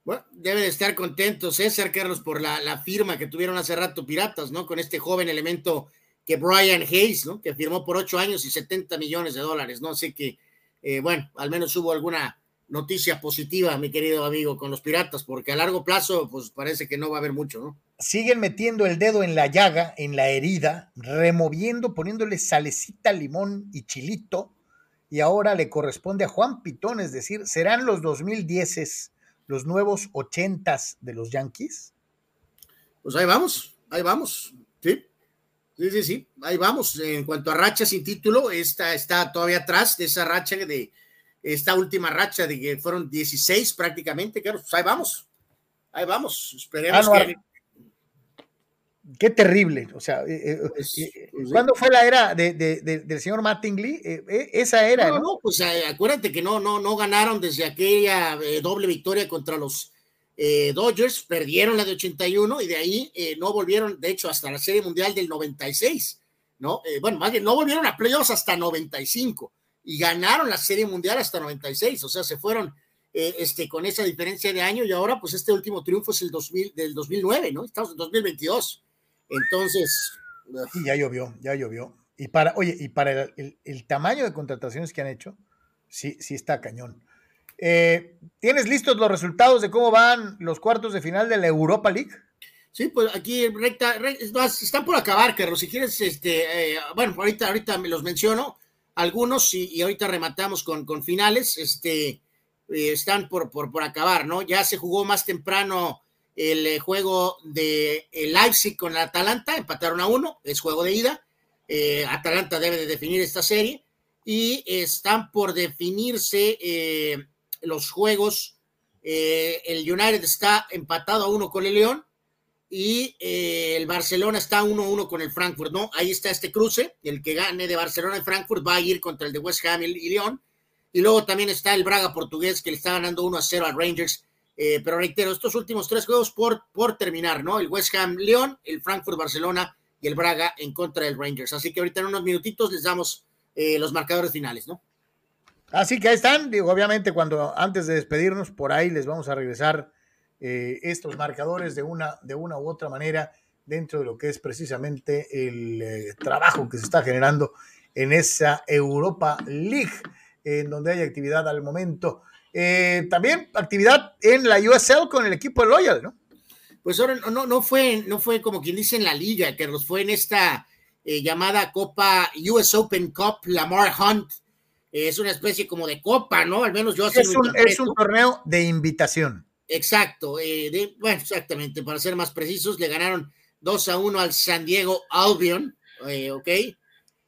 [SPEAKER 2] Bueno, debe de estar contento César Carlos por la, la firma que tuvieron hace rato Piratas, ¿no? Con este joven elemento que Brian Hayes, ¿no? Que firmó por ocho años y 70 millones de dólares, ¿no? Así que, eh, bueno, al menos hubo alguna noticia positiva, mi querido amigo, con los Piratas, porque a largo plazo, pues parece que no va a haber mucho, ¿no?
[SPEAKER 1] siguen metiendo el dedo en la llaga, en la herida, removiendo, poniéndole salecita, limón y chilito, y ahora le corresponde a Juan Pitón, es decir, ¿serán los 2010 los nuevos 80 de los Yankees?
[SPEAKER 2] Pues ahí vamos, ahí vamos, sí. Sí, sí, sí, ahí vamos. En cuanto a racha sin título, esta está todavía atrás de esa racha de esta última racha de que fueron 16 prácticamente, claro, pues ahí vamos. Ahí vamos, esperemos que
[SPEAKER 1] Qué terrible, o sea, eh, eh,
[SPEAKER 2] Pues,
[SPEAKER 1] eh,
[SPEAKER 2] pues sí.
[SPEAKER 1] ¿cuándo fue la era de, de- de- del señor Mattingly? Eh, eh, esa era,
[SPEAKER 2] No,
[SPEAKER 1] ¿no?
[SPEAKER 2] no, pues eh, acuérdate que no, no, no ganaron desde aquella eh, doble victoria contra los eh, Dodgers, perdieron la de 81 y de ahí eh, no volvieron, de hecho, hasta la Serie Mundial del 96, ¿no? Eh, bueno, más bien, no volvieron a playoffs hasta 95 y ganaron la Serie Mundial hasta 96, o sea, se fueron eh, este, con esa diferencia de año y ahora, pues este último triunfo es el 2000, del 2009, ¿no? Estamos en 2022. Entonces,
[SPEAKER 1] Sí, ya llovió, ya llovió. Y para, oye, y para el, el- el tamaño de contrataciones que han hecho, sí, sí está cañón. Eh, ¿Tienes listos los resultados de cómo van los cuartos de final de la Europa League?
[SPEAKER 2] Sí, pues aquí recta, están por acabar, Carlos. Si quieres, este, eh, bueno, ahorita, ahorita me los menciono, algunos, y, y ahorita rematamos con, con finales, este, eh, están por, por, por acabar, ¿no? Ya se jugó más temprano el eh, juego de el Leipzig con el Atalanta, empataron a uno, es juego de ida. Eh, Atalanta debe de definir esta serie y están por definirse eh, los juegos. Eh, el United está empatado a uno con el León y eh, el Barcelona está 1-1 con el Frankfurt, ¿no? Ahí está este cruce, el que gane de Barcelona y Frankfurt va a ir contra el de West Ham y, León. Y luego también está el Braga portugués que le está ganando 1-0 al Rangers. Eh, pero reitero, estos últimos tres juegos por, por terminar, ¿no? El West Ham León, el Frankfurt Barcelona y el Braga en contra del Rangers. Así que ahorita en unos minutitos les damos eh, los marcadores finales, ¿no?
[SPEAKER 1] Así que ahí están, digo, obviamente cuando antes de despedirnos, por ahí les vamos a regresar eh, estos marcadores de una, de una u otra manera dentro de lo que es precisamente el eh, trabajo que se está generando en esa Europa League, en donde hay actividad al momento. Eh, también actividad en la USL con el equipo de Loyal, ¿no?
[SPEAKER 2] Pues ahora no, no, fue, no fue como quien dice en la liga, que nos fue en esta llamada Copa US Open Cup Lamar Hunt. es una especie como de copa, ¿no? Al menos yo
[SPEAKER 1] es un, es un torneo de invitación.
[SPEAKER 2] Exacto, eh, bueno, exactamente, para ser más precisos, le ganaron 2 a 1 al San Diego Albion, eh, ok,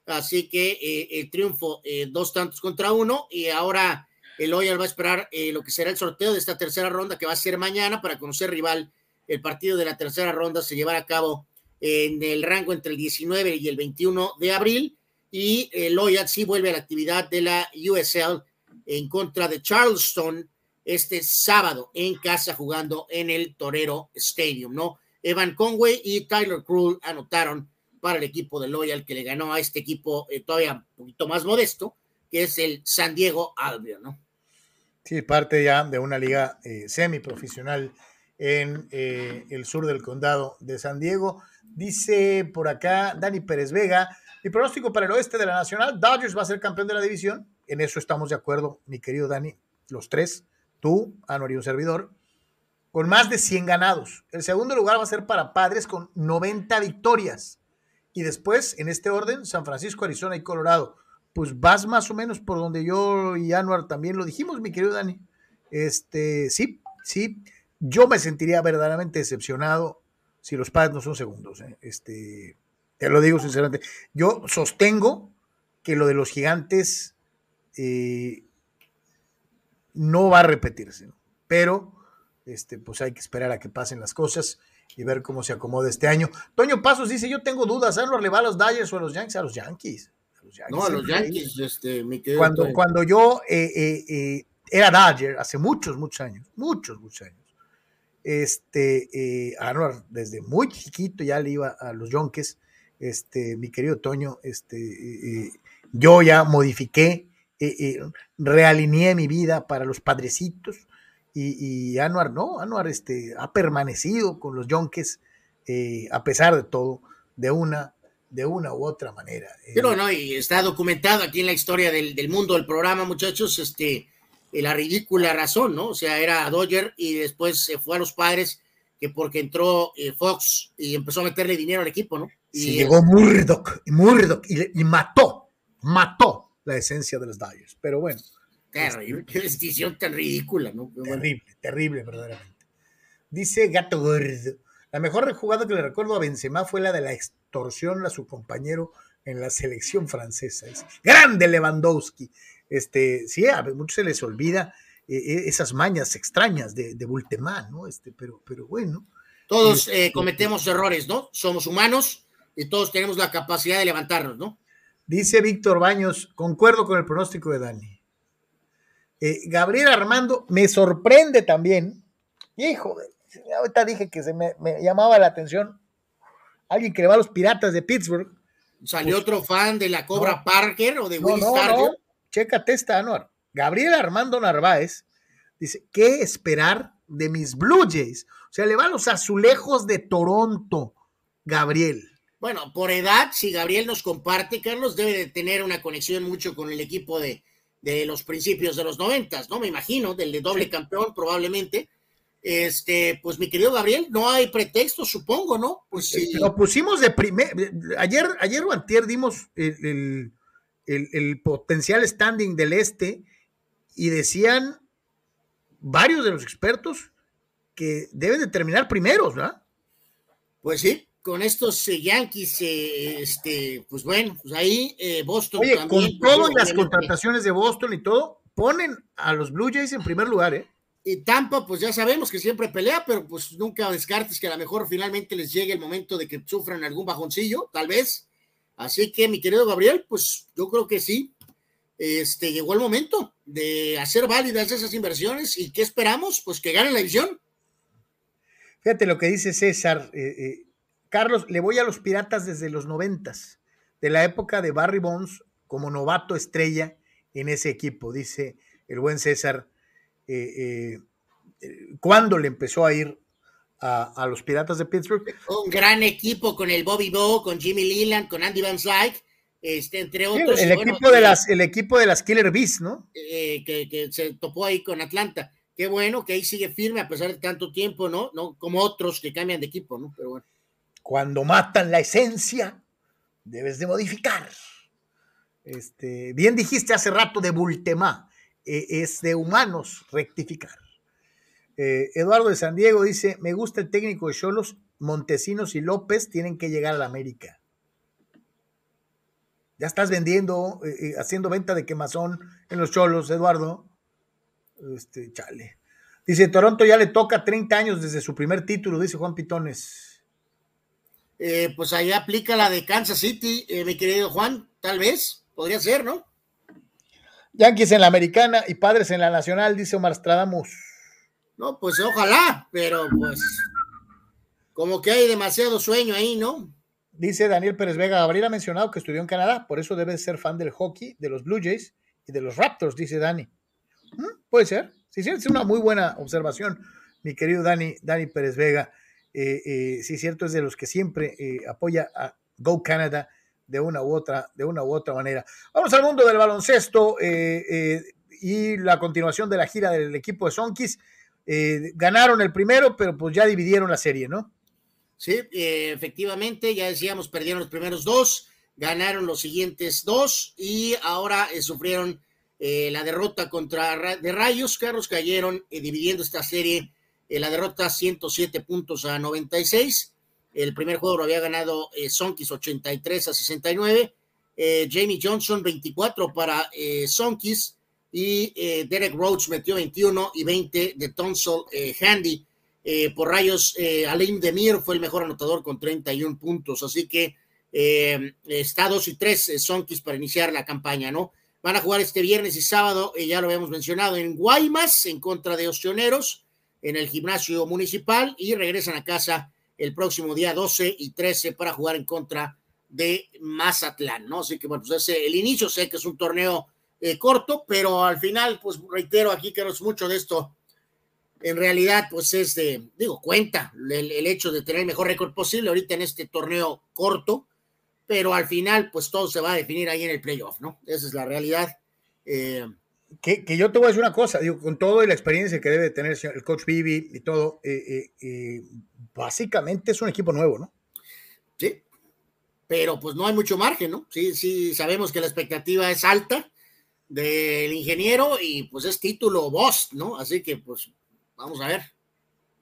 [SPEAKER 2] así que eh, el triunfo, dos tantos contra uno, y ahora el Loyal va a esperar lo que será el sorteo de esta tercera ronda, que va a ser mañana para conocer rival. El partido de la tercera ronda se llevará a cabo en el rango entre el 19 y el 21 de abril, y el Loyal sí vuelve a la actividad de la USL en contra de Charleston este sábado en casa jugando en el Torero Stadium, ¿no? Evan Conway y Tyler Krull anotaron para el equipo de Loyal que le ganó a este equipo eh, todavía un poquito más modesto, que es el San Diego Albion, ¿no?
[SPEAKER 1] Sí, parte ya de una liga eh, semiprofesional en eh, el sur del condado de San Diego. Dice por acá Dani Pérez Vega, mi pronóstico para el oeste de la Nacional, Dodgers va a ser campeón de la división. En eso estamos de acuerdo, mi querido Dani, los tres tú, Anuar y un servidor, con más de 100 ganados. El segundo lugar va a ser para Padres con 90 victorias. Y después, en este orden, San Francisco, Arizona y Colorado. Pues vas más o menos por donde yo y Anuar también lo dijimos, mi querido Dani. Este, sí, sí. Yo me sentiría verdaderamente decepcionado si los Padres no son segundos. ¿eh? Este, te lo digo sinceramente. Yo sostengo que lo de los gigantes eh, no va a repetirse, pero este, pues hay que esperar a que pasen las cosas y ver cómo se acomoda este año. Toño Pasos dice, yo tengo dudas, ¿a le va a los Dyers o a los Yankees? A los Yankees.
[SPEAKER 2] no, a los Yankees, este,
[SPEAKER 1] cuando, cuando yo eh, eh, eh, era Dodger, hace muchos, muchos años, muchos, muchos años, este, desde muy chiquito ya le iba a los Yankees, este, mi querido Toño, este, yo ya modifiqué eh, eh, realineé mi vida para los padrecitos y, y Anuar no, Anuar este, ha permanecido con los Yonkes eh, a pesar de todo, de una, de una u otra manera.
[SPEAKER 2] Pero no, y está documentado aquí en la historia del, del mundo del programa, muchachos, este, la ridícula razón, ¿no? O sea, era Dodger y después se fue a los padres que porque entró Fox y empezó a meterle dinero al equipo, ¿no?
[SPEAKER 1] Y llegó Murdoch, Murdoch y, y mató, mató la esencia de los Dyers. Pero bueno.
[SPEAKER 2] Terrible, qué decisión tan ridícula, ¿no?
[SPEAKER 1] terrible, terrible, verdaderamente. Dice Gato Gordo. La mejor jugada que le recuerdo a Benzema fue la de la extorsión a su compañero en la selección francesa. Es grande Lewandowski. Este, sí, a muchos se les olvida eh, eh, esas mañas extrañas de, de Bultemán, ¿no? Este, pero, pero bueno.
[SPEAKER 2] Todos este, eh, cometemos errores, ¿no? Somos humanos y todos tenemos la capacidad de levantarnos, ¿no?
[SPEAKER 1] Dice Víctor Baños, concuerdo con el pronóstico de Dani. Eh, Gabriel Armando me sorprende también. Hijo, ahorita dije que se me, llamaba la atención alguien que le va a los piratas de Pittsburgh.
[SPEAKER 2] ¿Salió pues, otro fan de la Cobra Parker o de
[SPEAKER 1] Will no, no, Chécate esta, Anuar. Gabriel Armando Narváez dice: ¿Qué esperar de mis Blue Jays? O sea, le va a los azulejos de Toronto, Gabriel.
[SPEAKER 2] Bueno, por edad, si Gabriel nos comparte, Carlos debe de tener una conexión mucho con el equipo de, de los principios de los noventas, ¿no? Me imagino, del de doble campeón probablemente. Este, pues mi querido Gabriel, no hay pretexto, supongo, ¿no? Pues sí.
[SPEAKER 1] Lo pusimos de primer, ayer, ayer o antier dimos el, el potencial standing del este y decían varios de los expertos que deben de terminar primeros, ¿verdad?
[SPEAKER 2] Pues sí, con estos eh, Yankees, eh, este, pues bueno, pues ahí eh, Boston.
[SPEAKER 1] Oye, con pues, todas las contrataciones de Boston y todo, ponen a los Blue Jays en primer lugar, ¿eh?
[SPEAKER 2] Y Tampa, pues ya sabemos que siempre pelea, pero pues nunca descartes que a lo mejor finalmente les llegue el momento de que sufran algún bajoncillo, tal vez. Así que, mi querido Gabriel, pues yo creo que sí. Este, llegó el momento de hacer válidas esas inversiones y ¿qué esperamos? Pues que ganen la división.
[SPEAKER 1] Fíjate lo que dice César, eh, Carlos, le voy a los Piratas desde los noventas, de la época de Barry Bonds como novato estrella en ese equipo, dice el buen César. Eh, eh, cuándo le empezó a ir a, los Piratas de Pittsburgh.
[SPEAKER 2] Un gran equipo con el Bobby Bow, con Jimmy Leland, con Andy Van Slyke, este, entre otros.
[SPEAKER 1] el, equipo de las, el equipo de las Killer Bees, ¿no?
[SPEAKER 2] que, que, se topó ahí con Atlanta. Qué bueno que ahí sigue firme a pesar de tanto tiempo, ¿no? No como otros que cambian de equipo, ¿no? Pero bueno.
[SPEAKER 1] Cuando matan la esencia, debes de modificar. Este, bien dijiste hace rato de Bultemá, e, es de humanos rectificar. Eh, Eduardo de San Diego dice, me gusta el técnico de Cholos, Montesinos y López tienen que llegar a la América. Ya estás vendiendo, eh, eh, haciendo venta de quemazón en los Cholos, Eduardo. Este, chale. Dice, Toronto ya le toca 30 años desde su primer título, dice Juan Pitones.
[SPEAKER 2] Pues ahí aplica la de Kansas City, mi querido Juan, tal vez. Podría ser, ¿no?
[SPEAKER 1] Yankees en la americana y padres en la nacional, dice Omar Stradamus.
[SPEAKER 2] No, pues ojalá, pero pues como que hay demasiado sueño ahí, ¿no?
[SPEAKER 1] Dice Daniel Pérez Vega, Gabriel ha mencionado que estudió en Canadá, por eso debe ser fan del hockey, de los Blue Jays y de los Raptors, dice Dani. ¿Mm? Puede ser, sí, sí, es una muy buena observación, mi querido Dani, Dani Pérez Vega. Eh, eh, sí, cierto, es de los que siempre eh, apoya a Go Canada de una u otra, de una u otra manera. Vamos al mundo del baloncesto y la continuación de la gira del equipo de Sonkis. Ganaron el primero, pero pues ya dividieron la serie, ¿no?
[SPEAKER 2] Sí, efectivamente, ya decíamos, perdieron los primeros dos, ganaron los siguientes dos y ahora sufrieron la derrota contra de Rayos. Carlos cayeron dividiendo esta serie, la derrota 107 puntos a 96 el primer juego lo había ganado eh, Sonkis 83 a 69. Eh, Jamie Johnson 24 para eh, Sonkis y eh, Derek Roach metió 21 y 20 de Tonsol Handy. por rayos, Alim Demir fue el mejor anotador con 31 puntos. Así que está 2 y 3 Sonkis para iniciar la campaña, ¿no? Van a jugar este viernes y sábado, ya lo habíamos mencionado, en Guaymas en contra de Ostioneros en el gimnasio municipal y regresan a casa el próximo día 12 y 13 para jugar en contra de Mazatlán, ¿no? Así que, bueno, pues ese, el inicio sé que es un torneo eh, corto, pero al final, pues reitero aquí que no es mucho de esto. En realidad, pues es de, digo, cuenta el, hecho de tener el mejor récord posible ahorita en este torneo corto, pero al final, pues todo se va a definir ahí en el playoff, ¿no? Esa es la realidad. Eh,
[SPEAKER 1] que, yo te voy a decir una cosa, digo, con toda la experiencia que debe tener el coach Bibi y todo, eh, básicamente es un equipo nuevo, ¿no?
[SPEAKER 2] Sí, pero pues no hay mucho margen, ¿no? Sí, sí, sabemos que la expectativa es alta del ingeniero y pues es título boss, ¿no? Así que pues vamos a ver.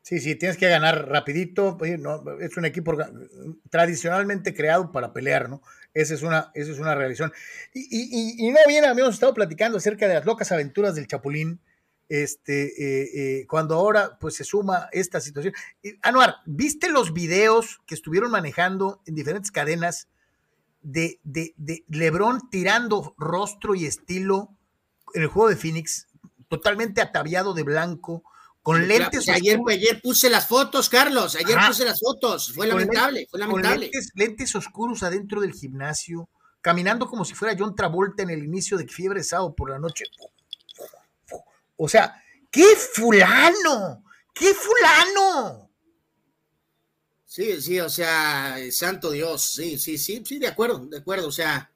[SPEAKER 1] Sí, sí, tienes que ganar rapidito, es un equipo tradicionalmente creado para pelear, ¿no? Esa es una, esa es una realización. Y, y, y no bien, habíamos estado platicando acerca de las locas aventuras del Chapulín, este, eh, eh, cuando ahora pues se suma esta situación. Anuar, ¿viste los videos que estuvieron manejando en diferentes cadenas de, de, de Lebron tirando rostro y estilo en el juego de Phoenix, totalmente ataviado de blanco? Con lentes.
[SPEAKER 2] ayer, ayer, puse las fotos, Carlos. Ayer puse las fotos. Fue lamentable, fue lamentable.
[SPEAKER 1] Con lentes, oscuros adentro del gimnasio, caminando como si fuera John Travolta en el inicio de Fiebre Sábado por la noche. O sea, ¡qué fulano! ¡Qué fulano!
[SPEAKER 2] Sí, sí, o sea, santo Dios, sí, sí, sí, sí, de acuerdo, de acuerdo, o sea,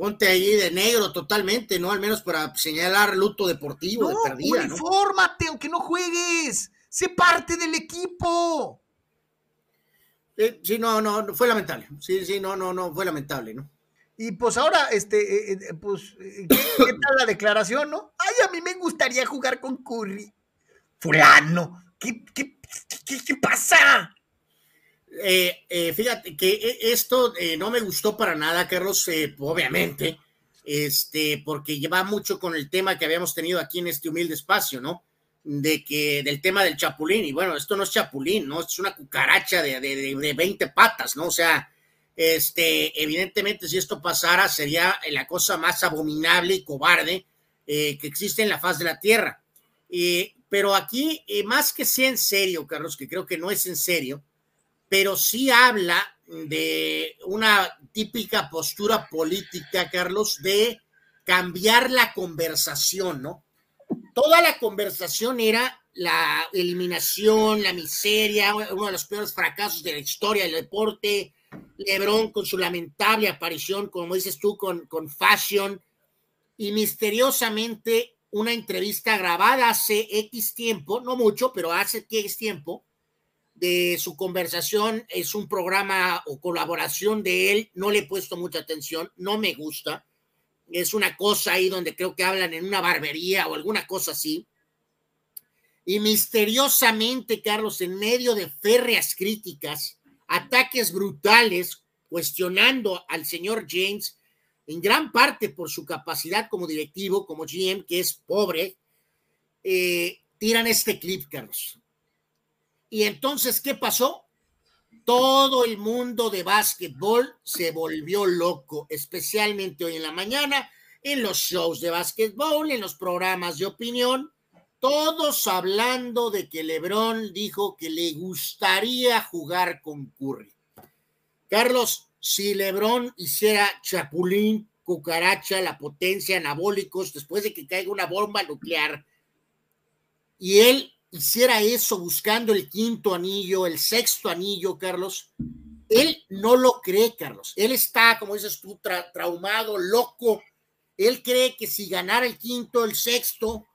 [SPEAKER 2] ponte ahí de negro totalmente, ¿no? Al menos para señalar luto deportivo de perdida,
[SPEAKER 1] ¿no? Infórmate, aunque no juegues, sé parte del equipo.
[SPEAKER 2] Sí, sí, no, no, fue lamentable, sí, sí, no, no, no, fue lamentable, ¿no?
[SPEAKER 1] Y pues ahora, este, eh, eh, pues, eh, ¿qué, tal la declaración, no? Ay, a mí me gustaría jugar con Curry. Fulano, ¿qué, qué, qué, pasa?
[SPEAKER 2] Fíjate que esto no me gustó para nada, Carlos, obviamente, este, porque lleva mucho con el tema que habíamos tenido aquí en este humilde espacio, ¿no? De que, del tema del chapulín, y bueno, esto no es chapulín, ¿no? Es una cucaracha de, de, de 20 patas, ¿no? O sea, este, evidentemente, si esto pasara, sería la cosa más abominable y cobarde eh, que existe en la faz de la tierra. pero aquí, eh, más que sea en serio, Carlos, que creo que no es en serio, pero sí habla de una típica postura política, Carlos, de cambiar la conversación, ¿no? Toda la conversación era la eliminación, la miseria, uno de los peores fracasos de la historia del deporte. LeBron con su lamentable aparición, como dices tú, con, con Fashion. Y misteriosamente una entrevista grabada hace X tiempo, no mucho, pero hace X tiempo, de su conversación. Es un programa o colaboración de él. No le he puesto mucha atención, no me gusta. Es una cosa ahí donde creo que hablan en una barbería o alguna cosa así. Y misteriosamente, Carlos, en medio de férreas críticas, ataques brutales, cuestionando al señor James, en gran parte por su capacidad como directivo, como GM, que es pobre, eh, tiran este clip, Carlos. Y entonces, ¿qué pasó? Todo el mundo de básquetbol se volvió loco, especialmente hoy en la mañana, en los shows de básquetbol, en los programas de opinión, todos hablando de que Lebron dijo que le gustaría jugar con Curry. Carlos, si Lebron hiciera chapulín, cucaracha, la potencia, anabólicos, después de que caiga una bomba nuclear, y él hiciera eso buscando el quinto anillo, el sexto anillo, Carlos, él no lo cree, Carlos. Él está, como dices tú, traumado, loco. Él cree que si ganara el quinto, el sexto,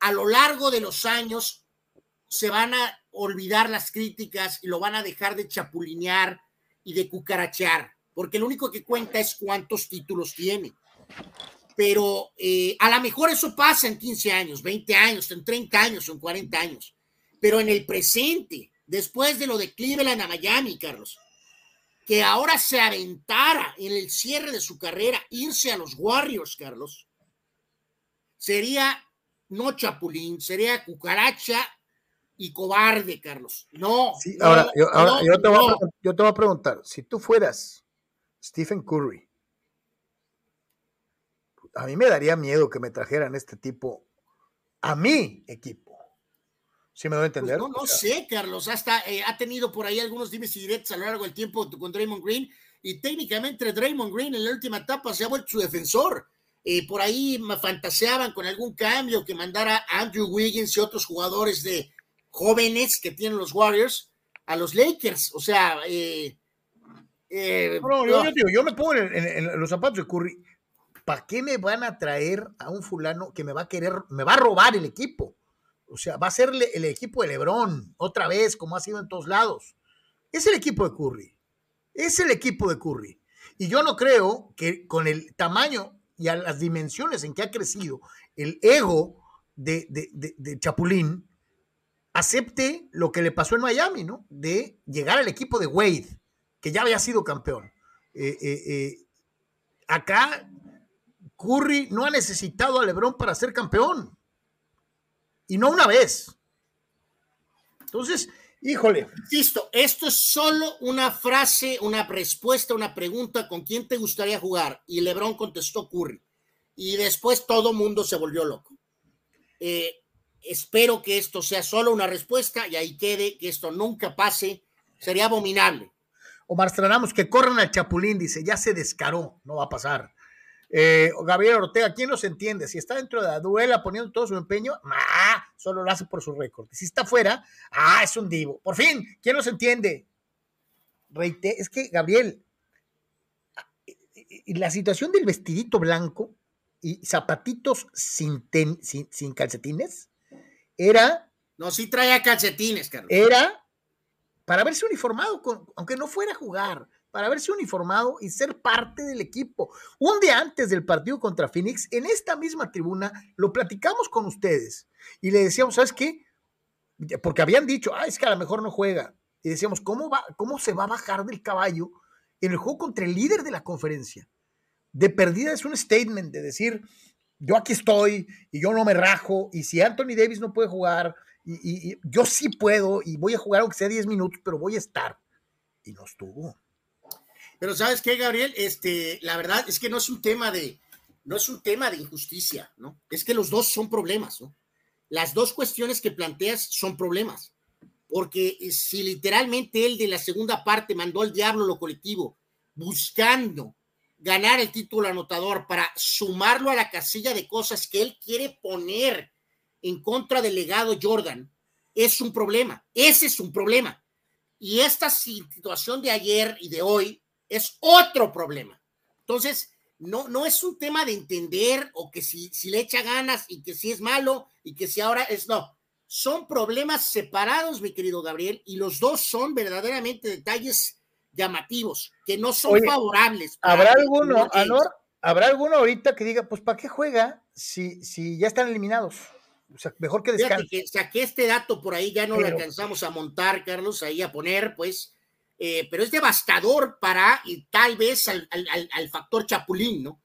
[SPEAKER 2] a lo largo de los años se van a olvidar las críticas y lo van a dejar de chapulinear y de cucarachear, porque lo único que cuenta es cuántos títulos tiene. Pero eh, a lo mejor eso pasa en 15 años, 20 años, en 30 años, en 40 años. Pero en el presente, después de lo de Cleveland a Miami, Carlos, que ahora se aventara en el cierre de su carrera, irse a los Warriors, Carlos, sería no chapulín, sería cucaracha y cobarde, Carlos. No.
[SPEAKER 1] ahora, yo, te voy a, yo te voy a preguntar, si tú fueras Stephen Curry, a mí me daría miedo que me trajeran este tipo a mi equipo. ¿Sí me doy a pues entender?
[SPEAKER 2] no, no sé, Carlos. Hasta eh, ha tenido por ahí algunos dimes y directos a lo largo del tiempo con Draymond Green. Y técnicamente Draymond Green en la última etapa se ha vuelto su defensor. Eh, por ahí me fantaseaban con algún cambio que mandara Andrew Wiggins y otros jugadores de jóvenes que tienen los Warriors a los Lakers. O sea, eh,
[SPEAKER 1] yo, me pongo en, los zapatos de Curry. ¿Para qué me van a traer a un fulano que me va a querer, me va a robar el equipo? O sea, va a ser el equipo de Lebron, otra vez, como ha sido en todos lados. Es el equipo de Curry. Es el equipo de Curry. Y yo no creo que con el tamaño y a las dimensiones en que ha crecido el ego de, Chapulín, acepte lo que le pasó en Miami, ¿no? De llegar al equipo de Wade, que ya había sido campeón. Eh, eh, eh, acá Curry no ha necesitado a Lebron para ser campeón. Y no una vez. Entonces, híjole.
[SPEAKER 2] Insisto, esto es solo una frase, una respuesta, una pregunta con quién te gustaría jugar. Y Lebron contestó Curry. Y después todo mundo se volvió loco. Eh, espero que esto sea solo una respuesta y ahí quede, que esto nunca pase. Sería abominable.
[SPEAKER 1] Omar Stranamos, que corran al Chapulín, dice, ya se descaró, no va a pasar. Eh, Gabriel Ortega, ¿quién los entiende? Si está dentro de la duela poniendo todo su empeño, ah, solo lo hace por su récord. Si está fuera, ah, es un divo. Por fin, ¿quién los entiende? Reite, es que, Gabriel, la situación del vestidito blanco y zapatitos sin, sin, calcetines era.
[SPEAKER 2] No, sí traía calcetines, Carlos.
[SPEAKER 1] Era para verse uniformado, aunque no fuera a jugar para haberse uniformado y ser parte del equipo. Un día antes del partido contra Phoenix, en esta misma tribuna, lo platicamos con ustedes y le decíamos, ¿sabes qué? Porque habían dicho, ah, es que a lo mejor no juega. Y decíamos, ¿cómo, va, ¿cómo se va a bajar del caballo en el juego contra el líder de la conferencia? De perdida es un statement de decir, yo aquí estoy y yo no me rajo, y si Anthony Davis no puede jugar, y, y yo sí puedo, y voy a jugar aunque sea 10 minutos, pero voy a estar. Y no estuvo.
[SPEAKER 2] Pero sabes qué, Gabriel, este, la verdad es que no es un tema de, no es un tema de injusticia, ¿no? Es que los dos son problemas, ¿no? Las dos cuestiones que planteas son problemas, porque si literalmente él de la segunda parte mandó al diablo lo colectivo, buscando ganar el título anotador para sumarlo a la casilla de cosas que él quiere poner en contra del legado Jordan, es un problema. Ese es un problema. Y esta situación de ayer y de hoy es otro problema. Entonces, no, no es un tema de entender o que si, si le echa ganas y que si es malo y que si ahora es no. Son problemas separados, mi querido Gabriel, y los dos son verdaderamente detalles llamativos, que no son favorables.
[SPEAKER 1] ¿Habrá alguno, Anor, habrá alguno ahorita que diga, pues, ¿para qué juega si, si ya están eliminados? O sea, mejor que descanse.
[SPEAKER 2] Que saqué este dato por ahí, ya no lo alcanzamos a montar, Carlos, ahí a poner, pues, eh, pero es devastador para y tal vez al, factor Chapulín, ¿no?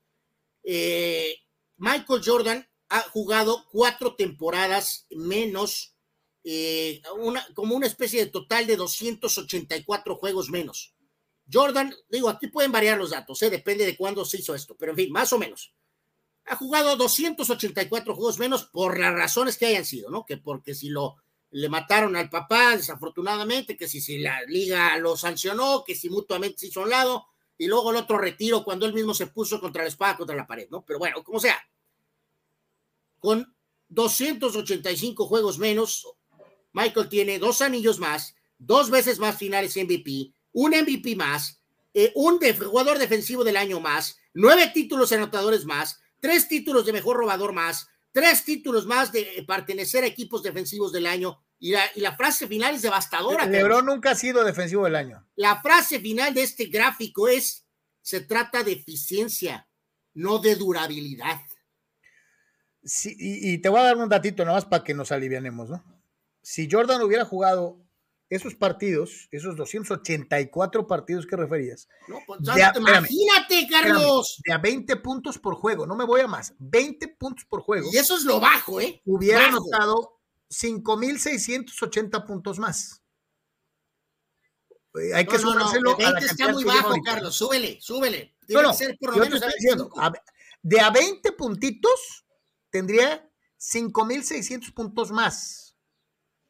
[SPEAKER 2] Eh, Michael Jordan ha jugado cuatro temporadas menos, eh, una, como una especie de total de 284 juegos menos. Jordan, digo, aquí pueden variar los datos, depende de cuándo se hizo esto, pero en fin, más o menos. Ha jugado 284 juegos menos por las razones que hayan sido, ¿no? Que porque si lo le mataron al papá, desafortunadamente, que si, si la liga lo sancionó, que si mutuamente se hizo a un lado, y luego el otro retiro cuando él mismo se puso contra la espada, contra la pared, ¿no? Pero bueno, como sea, con 285 juegos menos, Michael tiene dos anillos más, dos veces más finales MVP, un MVP más, eh, un jugador defensivo del año más, nueve títulos anotadores más, tres títulos de mejor robador más, tres títulos más de pertenecer a equipos defensivos del año. Y la, frase final es devastadora.
[SPEAKER 1] Lebron nunca ha sido defensivo del año.
[SPEAKER 2] La frase final de este gráfico es, se trata de eficiencia, no de durabilidad.
[SPEAKER 1] Sí, y, te voy a dar un datito nada más para que nos alivianemos, ¿no? Si Jordan hubiera jugado esos partidos, esos 284 partidos que referías.
[SPEAKER 2] No, pues, imagínate, Carlos.
[SPEAKER 1] de a 20 puntos por juego, no me voy a más, 20 puntos por juego.
[SPEAKER 2] Y eso es lo bajo, ¿eh?
[SPEAKER 1] Hubiera anotado 5.680 puntos más.
[SPEAKER 2] Eh, hay que no. No, 20 está muy bajo, Carlos, súbele, súbele. Que ser por lo menos
[SPEAKER 1] de a 20 puntitos tendría 5.600 puntos más.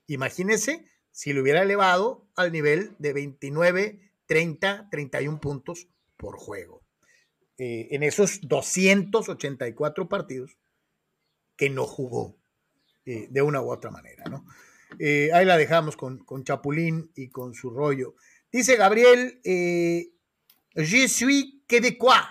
[SPEAKER 1] Imagínese si lo hubiera elevado al nivel de 29, 30, 31 puntos por juego. Eh, en esos 284 partidos que no jugó eh, de una u otra manera, ¿no? Eh, ahí la dejamos con, con, Chapulín y con su rollo. Dice Gabriel, je suis québécois.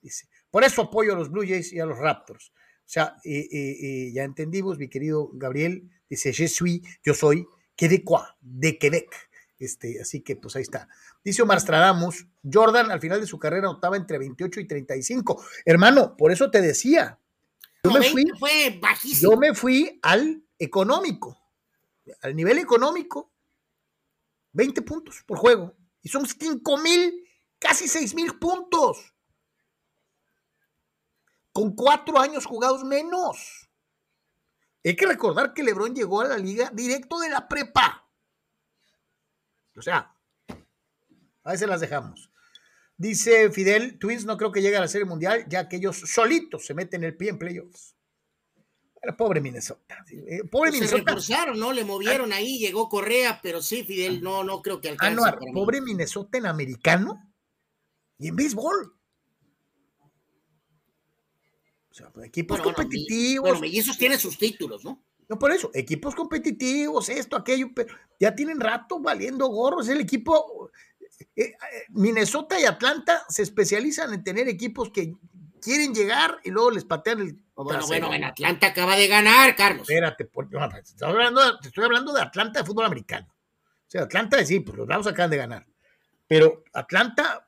[SPEAKER 1] Dice, por eso apoyo a los Blue Jays y a los Raptors. O sea, ya entendimos, mi querido Gabriel, dice, je suis, yo soy Quebecois, de Quebec. Este, así que pues ahí está. Dice Omar Stradamus, Jordan al final de su carrera notaba entre 28 y 35. Hermano, por eso te decía. Yo, me, fui,
[SPEAKER 2] fue bajísimo.
[SPEAKER 1] yo me fui al económico, al nivel económico, 20 puntos por juego. Y son 5 mil, casi 6 mil puntos. Con cuatro años jugados menos. Hay que recordar que Lebron llegó a la liga directo de la prepa. O sea, a veces las dejamos. Dice Fidel, Twins no creo que llegue a la Serie Mundial, ya que ellos solitos se meten el pie en playoffs. Pero pobre Minnesota. Eh, pobre
[SPEAKER 2] pues Minnesota. Se ¿no? Le movieron ahí, llegó Correa, pero sí, Fidel, no, no creo que ah, alcance.
[SPEAKER 1] pobre Minnesota en americano y en béisbol. O sea, pues, equipos competitivos.
[SPEAKER 2] Bueno, y esos tienen sus títulos, ¿no?
[SPEAKER 1] No, por eso, equipos competitivos, esto, aquello, pero ya tienen rato valiendo gorros. El equipo, eh, eh, Minnesota y Atlanta se especializan en tener equipos que quieren llegar y luego les patean el.
[SPEAKER 2] Bueno, bueno, en Atlanta acaba de ganar, Carlos.
[SPEAKER 1] Espérate, te, estoy hablando, te estoy hablando de Atlanta de fútbol americano. O sea, Atlanta, sí, pues los Bravos acaban de ganar. Pero Atlanta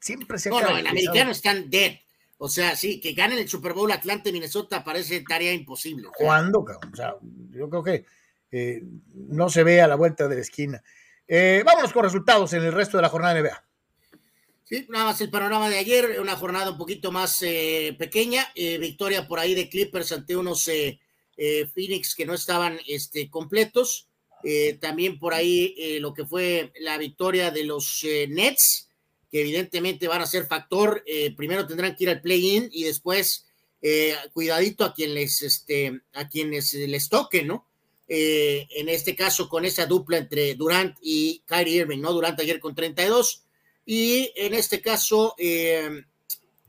[SPEAKER 1] siempre se ha
[SPEAKER 2] Bueno, en americano están dead. O sea, sí, que ganen el Super Bowl Atlanta y Minnesota parece tarea imposible.
[SPEAKER 1] ¿Cuándo, O sea, yo creo que eh, no se ve a la vuelta de la esquina. Eh, vámonos con resultados en el resto de la jornada de NBA.
[SPEAKER 2] Sí, nada más el panorama de ayer, una jornada un poquito más eh, pequeña, victoria por ahí de Clippers ante unos Phoenix que no estaban este, completos, también por ahí lo que fue la victoria de los Nets, que evidentemente van a ser factor. Eh, primero tendrán que ir al play-in y después eh, cuidadito a quien les, este, a quienes les toque, ¿no? Eh, en este caso con esa dupla entre Durant y Kyrie Irving, ¿no? Durant ayer con 32 y en este caso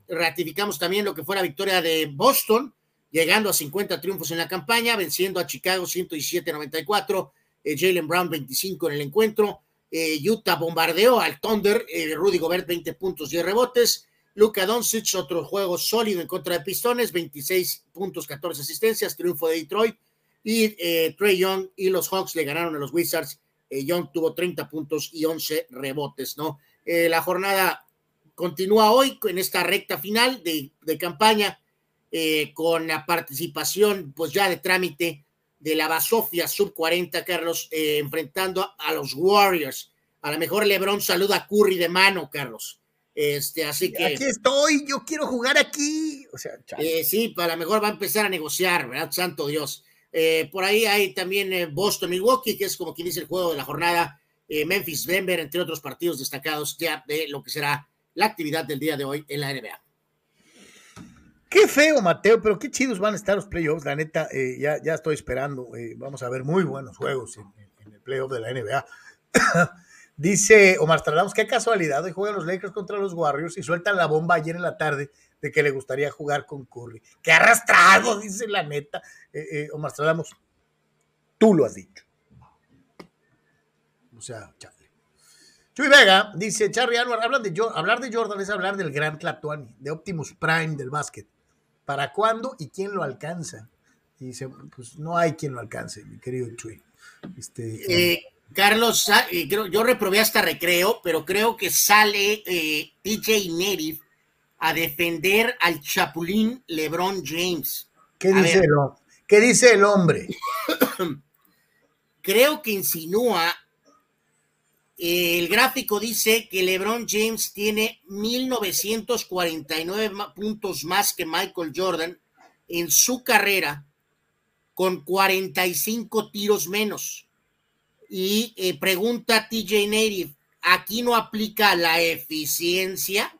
[SPEAKER 2] ratificamos también lo que fue la victoria de Boston, llegando a 50 triunfos en la campaña, venciendo a Chicago 117-94 eh, Jalen Brown 25 en el encuentro, eh, Utah bombardeó al Thunder, eh, Rudy Gobert 20 puntos, 10 rebotes, Luka Doncic otro juego sólido en contra de Pistones, 26 puntos, 14 asistencias, triunfo de Detroit, y Trey Young y los Hawks le ganaron a los Wizards, Young tuvo 30 puntos y 11 rebotes, ¿no? la jornada continúa hoy en esta recta final de, de campaña, con la participación pues ya de trámite de la Basofia Sub 40, Carlos, eh, enfrentando a, los Warriors. A lo mejor LeBron saluda a Curry de mano, Carlos. Este, así que.
[SPEAKER 1] Aquí estoy, yo quiero jugar aquí. O sea,
[SPEAKER 2] eh, sí, a lo mejor va a empezar a negociar, ¿verdad? Santo Dios. Eh, por ahí hay también Boston, Milwaukee, que es como quien dice el juego de la jornada. Memphis, Denver, entre otros partidos destacados ya de lo que será la actividad del día de hoy en la NBA.
[SPEAKER 1] Qué feo, Mateo, pero qué chidos van a estar los playoffs. La neta, eh, ya, ya estoy esperando. Eh, vamos a ver muy buenos juegos en, el playoff de la NBA. (coughs) Dice Omar Stradamus, qué casualidad, hoy juegan los Lakers contra los Warriors y sueltan la bomba ayer en la tarde de que le gustaría jugar con Curry. Qué arrastrado, dice la neta. Eh, Omar Stradamus, tú lo has dicho. O sea, Charlie. Chuy Vega dice, Charlie Anwar, hablan de, hablar de Jordan es hablar del gran Tlatuani, de Optimus Prime del básquet. ¿Para cuándo y quién lo alcanza? Y dice, pues no hay quien lo alcance, mi querido Chuy. Este,
[SPEAKER 2] eh, Carlos, eh, yo reprobé hasta recreo, pero creo que sale eh, DJ Neri a defender al Chapulín LeBron James.
[SPEAKER 1] ¿Qué dice, el, ¿Qué dice el hombre? (coughs)
[SPEAKER 2] creo que insinúa el gráfico dice que LeBron James tiene 1949 puntos más que Michael Jordan en su carrera con 45 tiros menos. Y eh, pregunta TJ Native, aquí no aplica la eficiencia,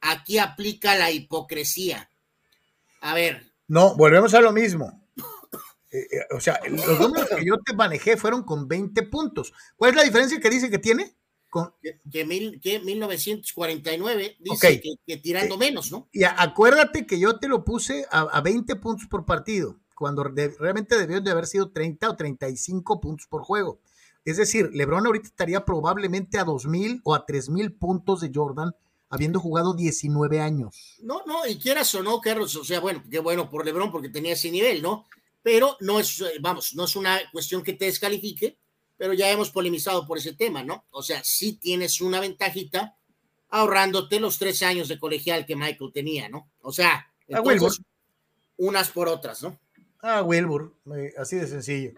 [SPEAKER 2] aquí aplica la hipocresía. A ver.
[SPEAKER 1] No, volvemos a lo mismo. Eh, eh, o sea, los números que yo te manejé fueron con 20 puntos. ¿Cuál es la diferencia que dice que tiene? Con...
[SPEAKER 2] Que, mil, que 1949 dice que, tirando eh, menos, ¿no?
[SPEAKER 1] Y acuérdate que yo te lo puse a, 20 puntos por partido, cuando realmente debió de haber sido 30 o 35 puntos por juego. Es decir, LeBron ahorita estaría probablemente a 2.000 o a 3.000 puntos de Jordan, habiendo jugado 19 años.
[SPEAKER 2] No, no, y quieras o no, Carlos, o sea, bueno, qué bueno por LeBron porque tenía ese nivel, ¿no? Pero no es, eh, vamos, no es una cuestión que te descalifique, pero ya hemos polemizado por ese tema, ¿no? O sea, sí tienes una ventajita ahorrándote los tres años de colegial que Michael tenía, ¿no? O sea, unas por otras, ¿no?
[SPEAKER 1] Ah, Wilbur, eh, así de sencillo.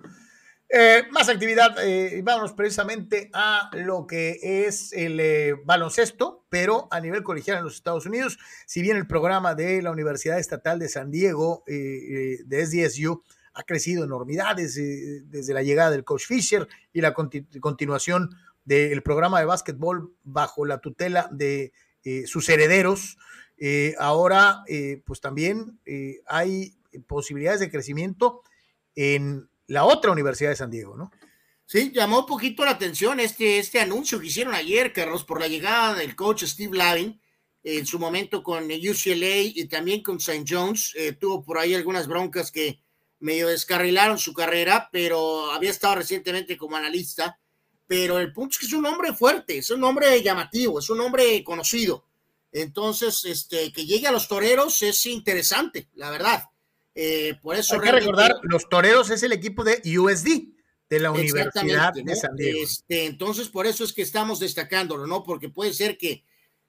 [SPEAKER 1] Eh, más actividad, eh, vámonos precisamente a lo que es el baloncesto, pero a nivel colegial en los Estados Unidos. Si bien el programa de la Universidad Estatal de San Diego, de SDSU, ha crecido enormidades eh, desde la llegada del coach Fisher y la continuación del programa de básquetbol bajo la tutela de eh, sus herederos. Eh, ahora, pues también hay posibilidades de crecimiento en la otra Universidad de San Diego, ¿no?
[SPEAKER 2] Sí, llamó un poquito la atención este, este anuncio que hicieron ayer, Carlos, por la llegada del coach Steve Lavin, en su momento con UCLA y también con St. John's. tuvo por ahí algunas broncas que medio descarrilaron su carrera, pero había estado recientemente como analista. Pero el punto es que es un hombre fuerte, es un hombre llamativo, es un hombre conocido. Entonces, este, que llegue a los toreros es interesante, la verdad. Eh, por eso
[SPEAKER 1] Hay que recordar, los toreros es el equipo de USD, de la Universidad de San Diego.
[SPEAKER 2] Este, entonces, por eso es que estamos destacándolo, ¿no? Porque puede ser que,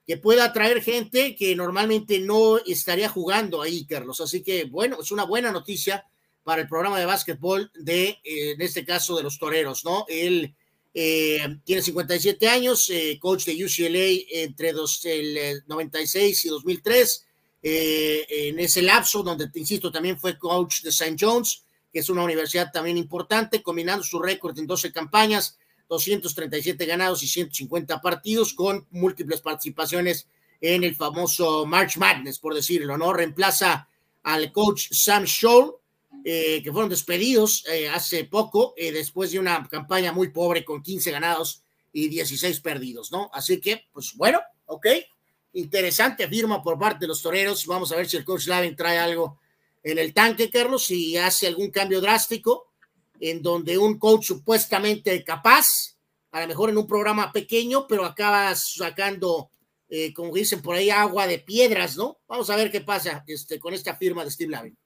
[SPEAKER 2] que pueda atraer gente que normalmente no estaría jugando ahí, Carlos. Así que, bueno, es una buena noticia para el programa de básquetbol de, eh, en este caso, de los toreros, ¿no? Él eh, tiene 57 años, eh, coach de UCLA entre dos, el 96 y 2003. en ese lapso, donde, insisto, también fue coach de St. John's, que es una universidad también importante, combinando su récord en 12 campañas, 237 ganados y 150 partidos, con múltiples participaciones en el famoso March Madness, por decirlo, ¿no? Reemplaza al coach Sam Scholl, eh, que fueron despedidos eh, hace poco, eh, después de una campaña muy pobre con 15 ganados y 16 perdidos, ¿no? Así que, pues bueno, ok, interesante firma por parte de los toreros. Vamos a ver si el coach Lavin trae algo en el tanque, Carlos, si hace algún cambio drástico. en donde un coach supuestamente capaz, a lo mejor en un programa pequeño, pero acabas sacando, eh, como dicen por ahí, agua de piedras, ¿no? Vamos a ver qué pasa este, con esta firma de Steve Lavin.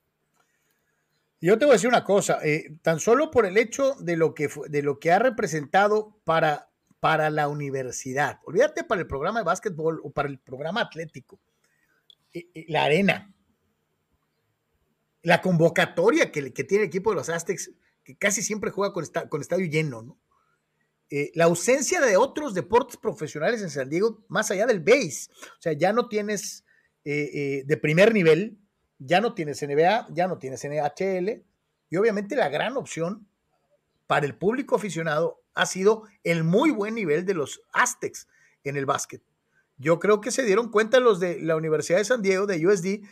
[SPEAKER 1] Yo te voy a decir una cosa, eh, tan solo por el hecho de lo que, de lo que ha representado para, para la universidad, olvídate para el programa de básquetbol o para el programa atlético, eh, la arena, la convocatoria que, que, tiene el equipo de los Aztecs, que casi siempre juega con, con estadio lleno, ¿no? Eh, la ausencia de otros deportes profesionales en San Diego, más allá del base, o sea, ya no tienes eh, eh, de primer nivel, ya no tienes NBA, ya no tienes NHL, y obviamente la gran opción para el público aficionado ha sido el muy buen nivel de los Aztecs en el básquet. Yo creo que se dieron cuenta los de la Universidad de San Diego, de USD,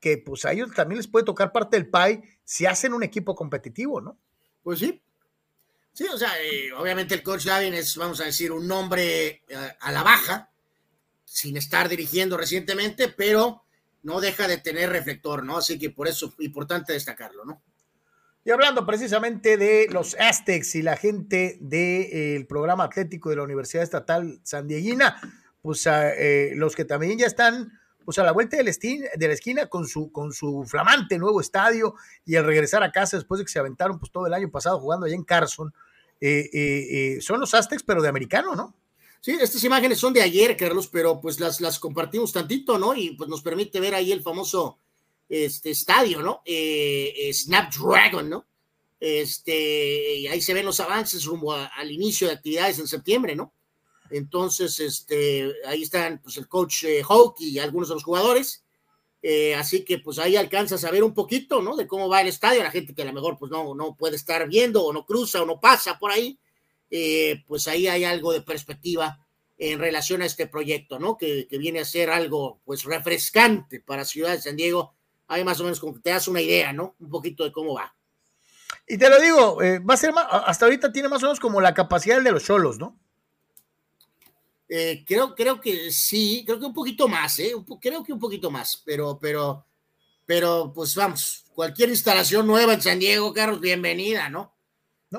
[SPEAKER 1] que pues a ellos también les puede tocar parte del pie si hacen un equipo competitivo, ¿no?
[SPEAKER 2] Pues sí. Sí, o sea, eh, obviamente el coach Lavin es, vamos a decir, un nombre eh, a la baja, sin estar dirigiendo recientemente, pero no deja de tener reflector, ¿no? Así que por eso es importante destacarlo, ¿no?
[SPEAKER 1] Y hablando precisamente de los Aztecs y la gente del programa atlético de la Universidad Estatal San Dieguina, pues eh, los que también ya están pues a la vuelta de la, esquina, con su, con su flamante nuevo estadio y al regresar a casa después de que se aventaron pues todo el año pasado jugando allá en Carson, eh, eh, son los Aztecs pero de americano, ¿no?
[SPEAKER 2] Sí, estas imágenes son de ayer, Carlos, pero pues las, las compartimos tantito, ¿no? Y pues nos permite ver ahí el famoso este, estadio, ¿no? Snapdragon, ¿no? Este, y ahí se ven los avances rumbo al inicio de actividades en septiembre, ¿no? Entonces, este, ahí están pues, el coach eh, y algunos de los jugadores. Eh, así que pues ahí alcanzas a ver un poquito, ¿no? De cómo va el estadio, la gente que a lo mejor pues no, no puede estar viendo o no cruza o no pasa por ahí, eh, pues ahí hay algo de perspectiva en relación a este proyecto, ¿no? Que, que, viene a ser algo pues refrescante para Ciudad de San Diego. Hay más o menos como que te das una idea, ¿no? Un poquito de cómo va.
[SPEAKER 1] Y te lo digo, eh, va a ser más, hasta ahorita tiene más o menos como la capacidad de los solos, ¿no?
[SPEAKER 2] Eh, creo, creo que sí, creo que un poquito más, ¿eh? creo que un poquito más, pero, pero, pero, pues vamos, cualquier instalación nueva en San Diego, Carlos, bienvenida, ¿no?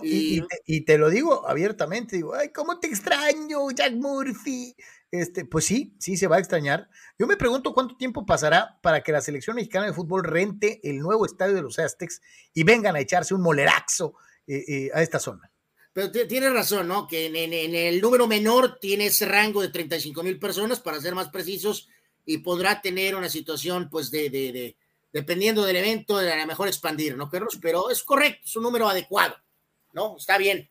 [SPEAKER 1] Y, y, te, lo digo abiertamente, digo, ay, ¿cómo te extraño, Jack Murphy? Este, pues sí, sí se va a extrañar. Yo me pregunto cuánto tiempo pasará para que la selección mexicana de fútbol rente el nuevo estadio de los Aztecs y vengan a echarse un moleraxo eh, eh, a esta zona.
[SPEAKER 2] Pero tienes razón, ¿no? Que en, el número menor tiene ese rango de 35 mil personas, para ser más precisos, y podrá tener una situación, pues, de, de, dependiendo del evento, de a lo mejor expandir, ¿no, Carlos? Pero es correcto, es un número adecuado, ¿no? Está bien.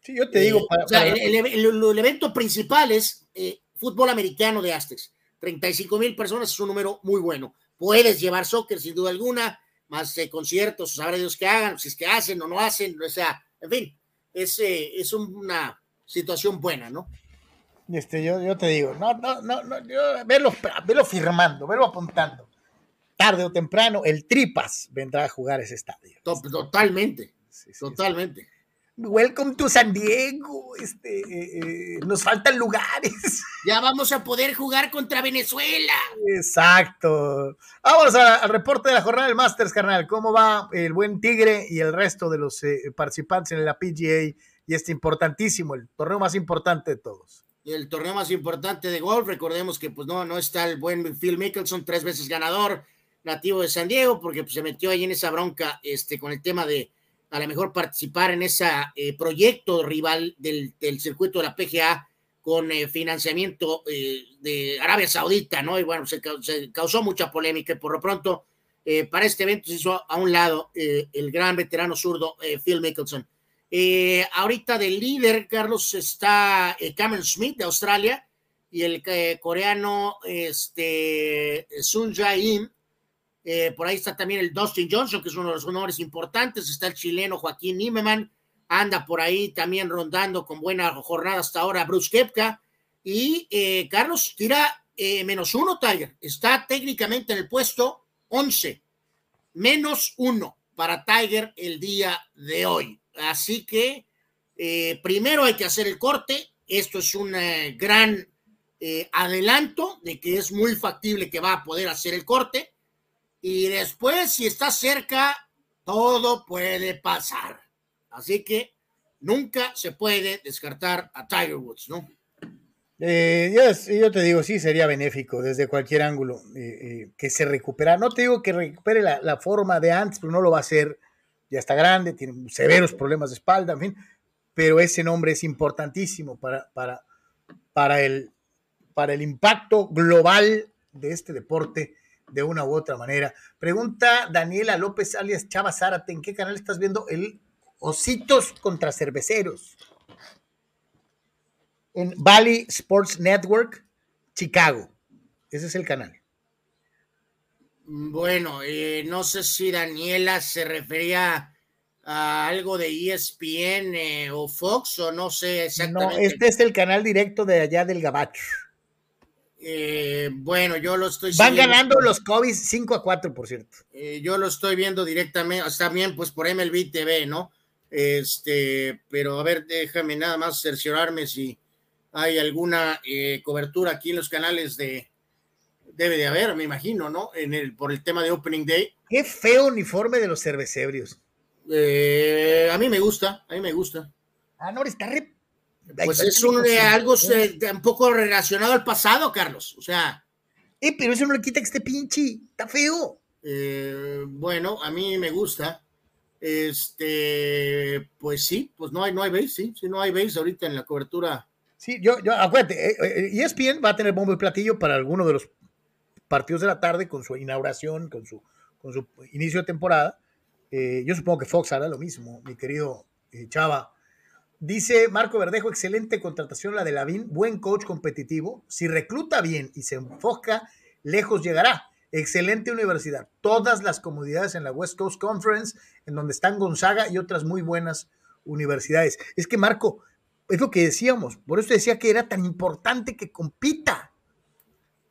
[SPEAKER 1] Sí, yo te digo.
[SPEAKER 2] Eh, o sea, el, evento principal es eh, fútbol americano de Aztecs. 35 mil personas es un número muy bueno. Puedes llevar soccer, sin duda alguna, más eh, conciertos, sabrá Dios que hagan, si es que hacen o no hacen, o sea, en fin, es, eh, es una situación buena, ¿no?
[SPEAKER 1] Este, yo, yo te digo, no, no, no, no verlo, firmando, verlo apuntando. Tarde o temprano, el Tripas vendrá a jugar ese estadio.
[SPEAKER 2] Totalmente, totalmente.
[SPEAKER 1] Welcome to San Diego. Este, eh, eh, nos faltan lugares.
[SPEAKER 2] Ya vamos a poder jugar contra Venezuela.
[SPEAKER 1] Exacto. Vamos al reporte de la jornada del Masters, carnal. ¿Cómo va el buen Tigre y el resto de los eh, participantes en la PGA y este importantísimo, el torneo más importante de todos?
[SPEAKER 2] El torneo más importante de golf. Recordemos que pues no, no está el buen Phil Mickelson, tres veces ganador, nativo de San Diego, porque pues, se metió ahí en esa bronca este, con el tema de a lo mejor participar en ese eh, proyecto rival del, circuito de la PGA con eh, financiamiento eh, de Arabia Saudita, ¿no? Y bueno, se, causó mucha polémica y por lo pronto para este evento se hizo a un lado el gran veterano zurdo Phil Mickelson. ahorita del líder, Carlos, está Cameron Smith de Australia y el coreano este, Sun Jae-im eh, por ahí está también el Dustin Johnson, que es uno de los honores importantes. Está el chileno Joaquín Nimeman. Anda por ahí también rondando con buena jornada hasta ahora Bruce Kepka. Y eh, Carlos tira eh, menos uno, Tiger. Está técnicamente en el puesto 11. Menos uno para Tiger el día de hoy. Así que primero hay que hacer el corte. Esto es un gran adelanto de que es muy factible que va a poder hacer el corte y después, si está cerca, todo puede pasar. Así que nunca se puede descartar a Tiger Woods, ¿no?
[SPEAKER 1] Eh, yo, te digo, sí, sería benéfico desde cualquier ángulo eh, eh, que se recupera. No te digo que recupere la, la, forma de antes, pero no lo va a hacer. Ya está grande, tiene severos problemas de espalda, en fin. Pero ese nombre es importantísimo para, para, para, el, para el impacto global de este deporte de una u otra manera. Pregunta Daniela López alias Chava Zárate, ¿en qué canal estás viendo el Ositos contra Cerveceros? En Valley Sports Network, Chicago. Ese es el canal.
[SPEAKER 2] Bueno, eh, no sé si Daniela se refería a algo de ESPN eh, o Fox o no sé exactamente.
[SPEAKER 1] No, este es el canal directo de allá del Gabacho.
[SPEAKER 2] Eh, bueno, yo lo estoy
[SPEAKER 1] Van ganando los Kobe 5 a 4, por cierto.
[SPEAKER 2] Eh, yo lo estoy viendo directamente, está bien, pues por MLB TV, ¿no? Este, pero a ver, déjame nada más cerciorarme si hay alguna eh, cobertura aquí en los canales de. Debe de haber, me imagino, ¿no? En el, por el tema de Opening Day.
[SPEAKER 1] Qué feo uniforme de los cervecebrios.
[SPEAKER 2] A mí me gusta, a mí me gusta.
[SPEAKER 1] Ah, no, está re
[SPEAKER 2] pues es un, eh, algo eh, un poco relacionado al pasado, Carlos. O sea.
[SPEAKER 1] Eh, pero eso no le quita que esté pinche. Está feo.
[SPEAKER 2] Eh, bueno, a mí me gusta. Este, pues sí, pues no hay, no hay base, sí, sí, no hay base ahorita en la cobertura.
[SPEAKER 1] Sí, yo, yo, acuérdate, ESPN va a tener bombo y platillo para alguno de los partidos de la tarde con su inauguración, con su, con su inicio de temporada. yo supongo que Fox hará lo mismo, mi querido Chava Dice Marco Verdejo, excelente contratación la de Lavín, buen coach competitivo. Si recluta bien y se enfoca, lejos llegará. Excelente universidad. Todas las comodidades en la West Coast Conference, en donde están Gonzaga y otras muy buenas universidades. Es que Marco, es lo que decíamos, por eso decía que era tan importante que compita,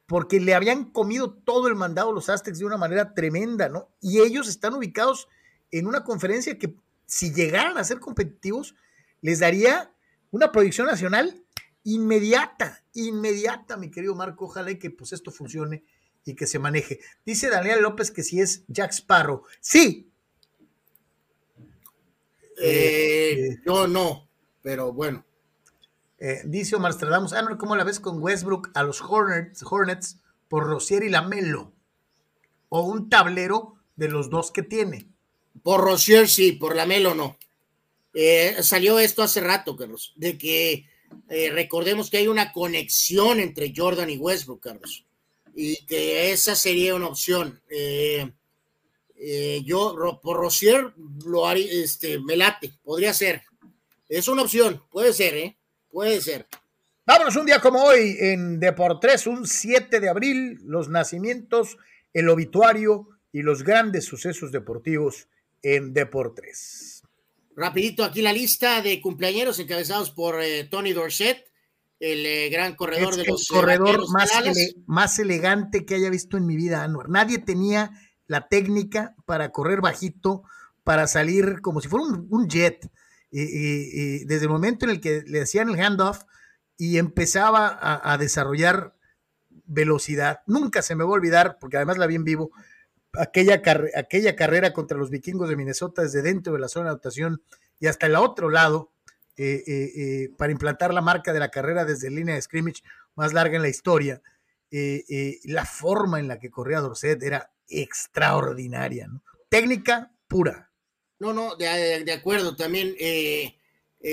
[SPEAKER 1] porque le habían comido todo el mandado los Aztecs de una manera tremenda, ¿no? Y ellos están ubicados en una conferencia que si llegaran a ser competitivos, les daría una proyección nacional inmediata, inmediata, mi querido Marco. Ojalá que pues esto funcione y que se maneje. Dice Daniel López que si es Jack Sparrow. Sí.
[SPEAKER 2] Eh, eh, yo no, pero bueno.
[SPEAKER 1] Eh, dice Omar Stradamus, ah, no, ¿cómo la ves con Westbrook a los Hornets, Hornets por Rosier y Lamelo? O un tablero de los dos que tiene.
[SPEAKER 2] Por Rosier sí, por Lamelo no. Eh, salió esto hace rato, Carlos, de que eh, recordemos que hay una conexión entre Jordan y Westbrook, Carlos, y que esa sería una opción. Eh, yo por Rosier lo haría, este, me late, podría ser. Es una opción, puede ser, ¿eh? Puede ser.
[SPEAKER 1] Vámonos un día como hoy en Deportes, un 7 de abril, los nacimientos, el obituario y los grandes sucesos deportivos en Deportes.
[SPEAKER 2] Rapidito aquí la lista de cumpleaños encabezados por eh, Tony Dorset, el eh, gran corredor de los
[SPEAKER 1] el corredor más, más elegante que haya visto en mi vida, Anuar. Nadie tenía la técnica para correr bajito, para salir como si fuera un, jet. Y, desde el momento en el que le hacían el handoff y empezaba a, desarrollar velocidad, nunca se me va a olvidar, porque además la vi en vivo, aquella, aquella carrera contra los vikingos de Minnesota desde dentro de la zona de anotación y hasta el otro lado eh, eh, eh, para implantar la marca de la carrera desde línea de scrimmage más larga en la historia. la forma en la que corría Dorset era extraordinaria, técnica pura.
[SPEAKER 2] No, no, de, acuerdo, también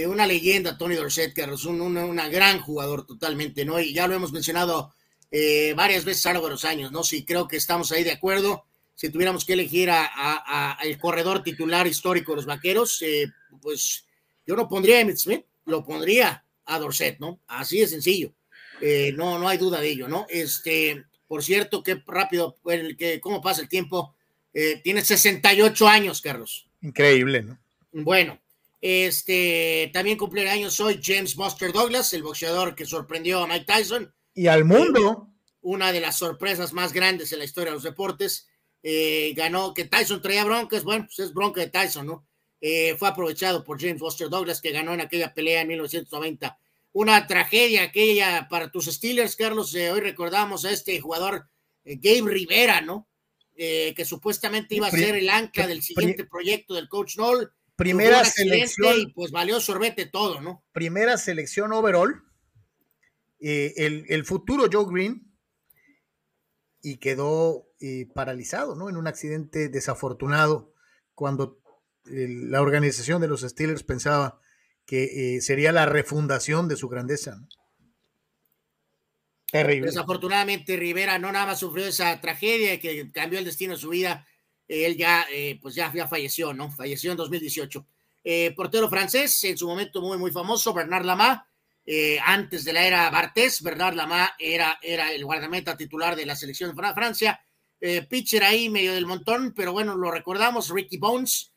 [SPEAKER 2] una leyenda, Tony Dorset, que es un gran jugador totalmente, ¿no? Y ya lo hemos mencionado varias veces a lo largo de los años, ¿no? Sí, creo que estamos ahí de acuerdo si tuviéramos que elegir a, el corredor titular histórico de los vaqueros, eh, pues yo no pondría a Emmett Smith, lo pondría a Dorset, ¿no? Así de sencillo. Eh, no, no hay duda de ello, ¿no? Este, por cierto, qué rápido, que, cómo pasa el tiempo. Eh, tiene 68 años, Carlos.
[SPEAKER 1] Increíble, ¿no?
[SPEAKER 2] Bueno, este, también años hoy James Buster Douglas, el boxeador que sorprendió a Mike Tyson.
[SPEAKER 1] Y al mundo.
[SPEAKER 2] Una de las sorpresas más grandes en la historia de los deportes. Eh, ganó, que Tyson traía broncas, bueno, pues es bronca de Tyson, ¿no? Eh, fue aprovechado por James Foster Douglas, que ganó en aquella pelea en 1990. Una tragedia aquella para tus Steelers, Carlos. Eh, hoy recordamos a este jugador, Gabe Rivera, ¿no? que supuestamente iba a ser el ancla del siguiente proyecto del coach Noll.
[SPEAKER 1] Primera selección.
[SPEAKER 2] Y pues valió sorbete todo, ¿no?
[SPEAKER 1] Primera selección overall. El, el, futuro Joe Green y quedó eh, paralizado, ¿no? En un accidente desafortunado cuando la organización de los Steelers pensaba que sería la refundación de su grandeza. ¿no?
[SPEAKER 2] Terrible. Desafortunadamente Rivera no nada más sufrió esa tragedia que cambió el destino de su vida. Él ya, eh, pues ya, ya, falleció, ¿no? Falleció en 2018. Eh, portero francés, en su momento muy, muy famoso, Bernard Lama. Eh, antes de la era Bartés, Bernard Lama era, era el guardameta titular de la selección de Francia. pitcher ahí medio del montón, pero bueno, lo recordamos, Ricky Bones,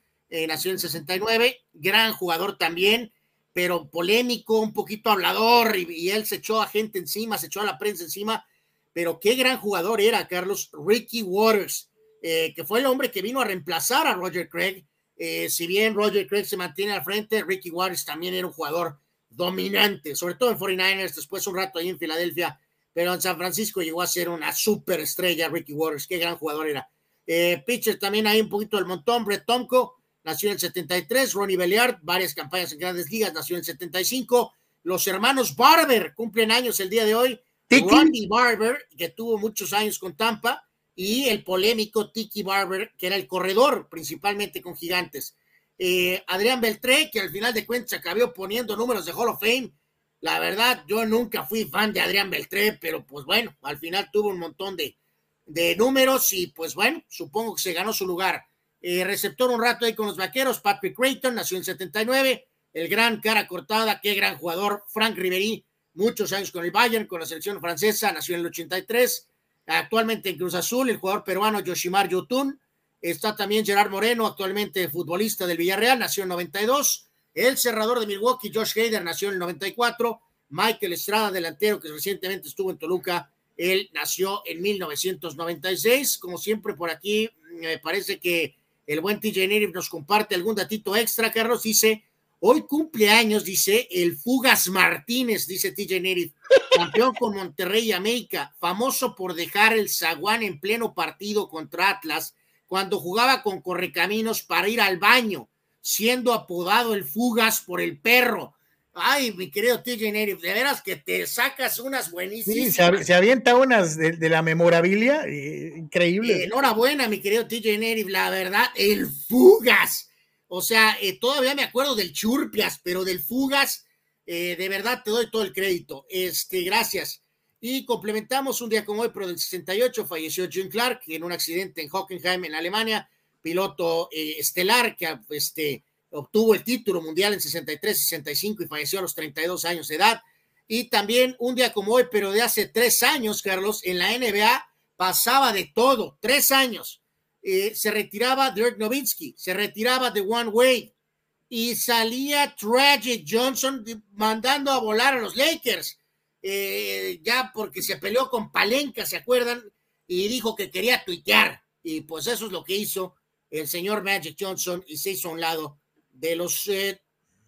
[SPEAKER 2] nació en 69, gran jugador también pero polémico, un poquito hablador, y, él se echó a gente encima, se echó a la prensa encima, pero qué gran jugador era Carlos Ricky Waters, eh, que fue el hombre que vino a reemplazar a Roger Craig. Eh, si bien Roger Craig se mantiene al frente, Ricky Waters también era un jugador dominante, sobre todo en 49ers, después un rato ahí en Filadelfia, pero en San Francisco llegó a ser una superestrella Ricky Waters, qué gran jugador era. Eh, pitcher también ahí un poquito del montón, Brett Tomko, nació en el 73, Ronnie Belliard, varias campañas en grandes ligas, nació en el 75. Los hermanos Barber cumplen años el día de hoy. Ronnie Barber, que tuvo muchos años con Tampa, y el polémico Tiki Barber, que era el corredor, principalmente con gigantes. Eh, Adrián Beltré, que al final de cuentas acabó poniendo números de Hall of Fame. La verdad, yo nunca fui fan de Adrián Beltré, pero pues bueno, al final tuvo un montón de, de números y pues bueno, supongo que se ganó su lugar. Eh, receptor un rato ahí con los vaqueros, Patrick Creighton, nació en 79, el gran cara cortada, qué gran jugador, Frank Ribery, muchos años con el Bayern, con la selección francesa, nació en el 83, actualmente en Cruz Azul, el jugador peruano Yoshimar Yotun, está también Gerard Moreno, actualmente futbolista del Villarreal, nació en 92, el cerrador de Milwaukee, Josh Hader, nació en el 94, Michael Estrada, delantero que recientemente estuvo en Toluca, él nació en 1996, como siempre por aquí, me parece que el buen TJ Native nos comparte algún datito extra, Carlos. Dice, hoy cumpleaños, dice, el Fugas Martínez, dice TJ Native, (laughs) campeón con Monterrey y América, famoso por dejar el zaguán en pleno partido contra Atlas cuando jugaba con Correcaminos para ir al baño, siendo apodado el Fugas por el perro. Ay, mi querido TJ Native, de veras que te sacas unas buenísimas.
[SPEAKER 1] Sí, se, avienta unas de, la memorabilia, eh, increíble.
[SPEAKER 2] enhorabuena, mi querido TJ Native, la verdad, el Fugas. O sea, eh, todavía me acuerdo del Churpias, pero del Fugas, eh, de verdad te doy todo el crédito. Este, gracias. Y complementamos un día como hoy, pero del 68 falleció Jim Clark en un accidente en Hockenheim, en Alemania, piloto estelar que este, obtuvo el título mundial en 63, 65 y falleció a los 32 años de edad. Y también un día como hoy, pero de hace tres años, Carlos, en la NBA pasaba de todo, tres años. Eh, se retiraba Dirk Nowitzki, se retiraba de One Way y salía Tragic Johnson mandando a volar a los Lakers, eh, ya porque se peleó con Palenca, ¿se acuerdan? Y dijo que quería tuitear. Y pues eso es lo que hizo el señor Magic Johnson y se hizo a un lado de los eh,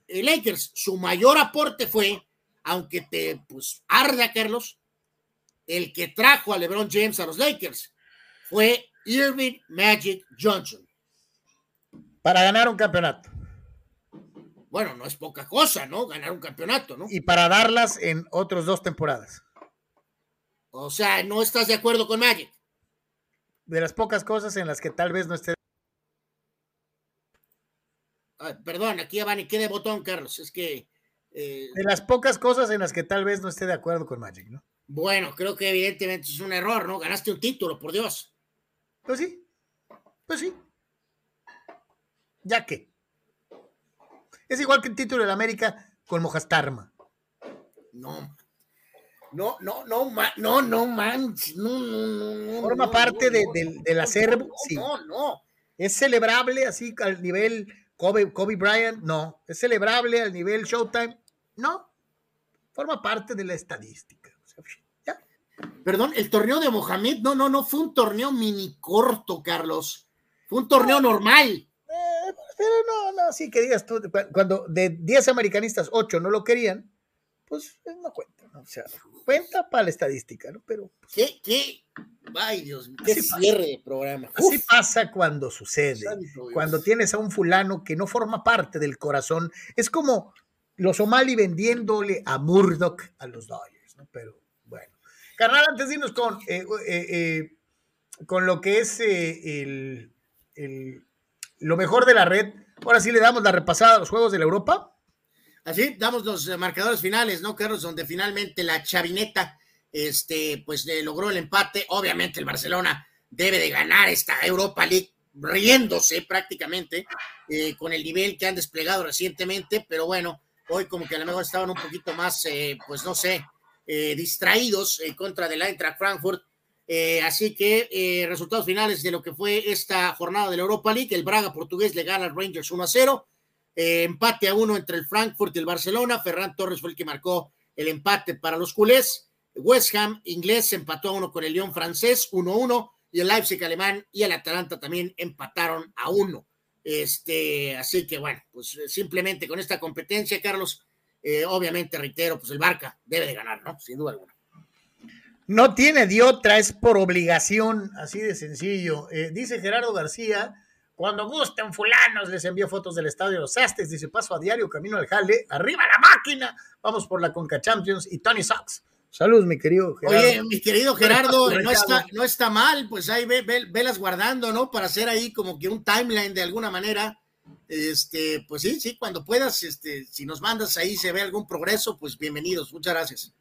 [SPEAKER 2] Lakers. Su mayor aporte fue, aunque te pues arda, Carlos, el que trajo a LeBron James a los Lakers fue Irving Magic Johnson.
[SPEAKER 1] Para ganar un campeonato.
[SPEAKER 2] Bueno, no es poca cosa, ¿no? Ganar un campeonato, ¿no?
[SPEAKER 1] Y para darlas en otras dos temporadas.
[SPEAKER 2] O sea, ¿no estás de acuerdo con Magic?
[SPEAKER 1] De las pocas cosas en las que tal vez no esté
[SPEAKER 2] perdón, aquí ya van y quede botón, Carlos. Es que.
[SPEAKER 1] Eh, de las pocas cosas en las que tal vez no esté de acuerdo con Magic, ¿no?
[SPEAKER 2] Bueno, creo que evidentemente es un error, ¿no? Ganaste un título, por Dios.
[SPEAKER 1] Pues sí. Pues sí. Ya que. Es igual que el título de la América con Mojastarma.
[SPEAKER 2] No. No, no, no, no, no, man. No, no, no,
[SPEAKER 1] Forma parte del acervo. sí.
[SPEAKER 2] No, no.
[SPEAKER 1] Es celebrable así al nivel Kobe, Kobe Bryant, no. ¿Es celebrable al nivel Showtime? No. Forma parte de la estadística.
[SPEAKER 2] Perdón, el torneo de Mohamed, no, no, no, fue un torneo mini corto, Carlos. Fue un torneo normal.
[SPEAKER 1] Eh, pero no, no, sí que digas tú, cuando de 10 americanistas, 8 no lo querían, pues no cuenta, ¿no? O sea, cuenta para la estadística, ¿no? Pero. pues,
[SPEAKER 2] ¿Qué, qué? Ay, Dios mío, qué cierre de programa.
[SPEAKER 1] Así
[SPEAKER 2] Uf,
[SPEAKER 1] pasa cuando sucede.
[SPEAKER 2] santo Dios.
[SPEAKER 1] Cuando tienes a un fulano que no forma parte del corazón. Es como los O'Malley vendiéndole a Murdoch a los Dodgers, ¿no? Pero bueno. Carnal, antes de irnos con, eh, eh, eh, con lo que es eh, el, el- lo mejor de la red, ahora sí le damos la repasada a los Juegos de la Europa.
[SPEAKER 2] Así, damos los eh, marcadores finales, ¿no, Carlos? Donde finalmente la chavineta, este, pues eh, logró el empate. Obviamente el Barcelona debe de ganar esta Europa League riéndose prácticamente eh, con el nivel que han desplegado recientemente, pero bueno, hoy como que a lo mejor estaban un poquito más, eh, pues no sé, eh, distraídos en contra del Eintracht Frankfurt. Eh, así que eh, resultados finales de lo que fue esta jornada de la Europa League, el Braga portugués le gana al Rangers 1 a 0. Eh, empate a uno entre el Frankfurt y el Barcelona. Ferran Torres fue el que marcó el empate para los culés. West Ham inglés empató a uno con el Lyon francés 1-1 y el Leipzig alemán y el Atalanta también empataron a uno. Este, así que bueno, pues simplemente con esta competencia, Carlos, obviamente reitero, pues el Barca debe de ganar, ¿no? Sin duda alguna.
[SPEAKER 1] No tiene de otra, es por obligación, así de sencillo. Eh, dice Gerardo García, cuando gusten fulanos, les envío fotos del estadio de los Astes, dice paso a diario, camino al jale, arriba la máquina, vamos por la Conca Champions y Tony Sox. Saludos, mi querido Gerardo.
[SPEAKER 2] Oye, mi querido Gerardo, no está, no está mal, pues ahí ve, ve- velas guardando, ¿no? Para hacer ahí como que un timeline de alguna manera. Este, pues sí, sí, cuando puedas, este, si nos mandas ahí, se ve algún progreso, pues bienvenidos, muchas gracias.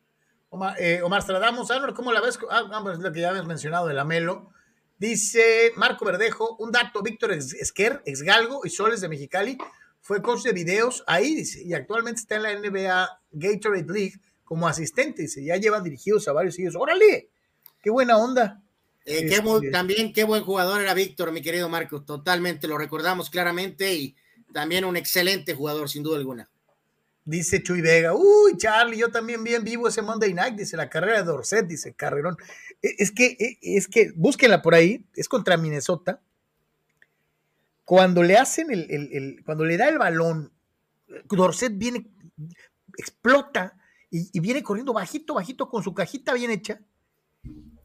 [SPEAKER 1] Omar, eh, Omar Stradamus, ¿cómo la ves? Ah, pues lo que ya habías mencionado de la Melo. Dice Marco Verdejo, un dato, Víctor Es- Esquer, ex Galgo y Soles de Mexicali, fue coach de videos ahí, dice, y actualmente está en la NBA Gatorade League como asistente, dice, ya llevan dirigidos a varios hijos. ¡Órale! ¡Qué buena onda!
[SPEAKER 2] Eh,
[SPEAKER 1] Este-
[SPEAKER 2] qué también qué buen jugador era Víctor, mi querido Marco, totalmente lo recordamos claramente y también un excelente jugador, sin duda alguna.
[SPEAKER 1] Dice Chuy Vega, uy, Charlie, yo también vi en vivo ese Monday Night, dice la carrera de Dorset, dice Carrerón. E- Es que, e- es que, búsquenla por ahí, es contra Minnesota. Cuando le hacen el, el- el- cuando le da el balón, Dorset viene, explota y, viene corriendo bajito, bajito con su cajita bien hecha.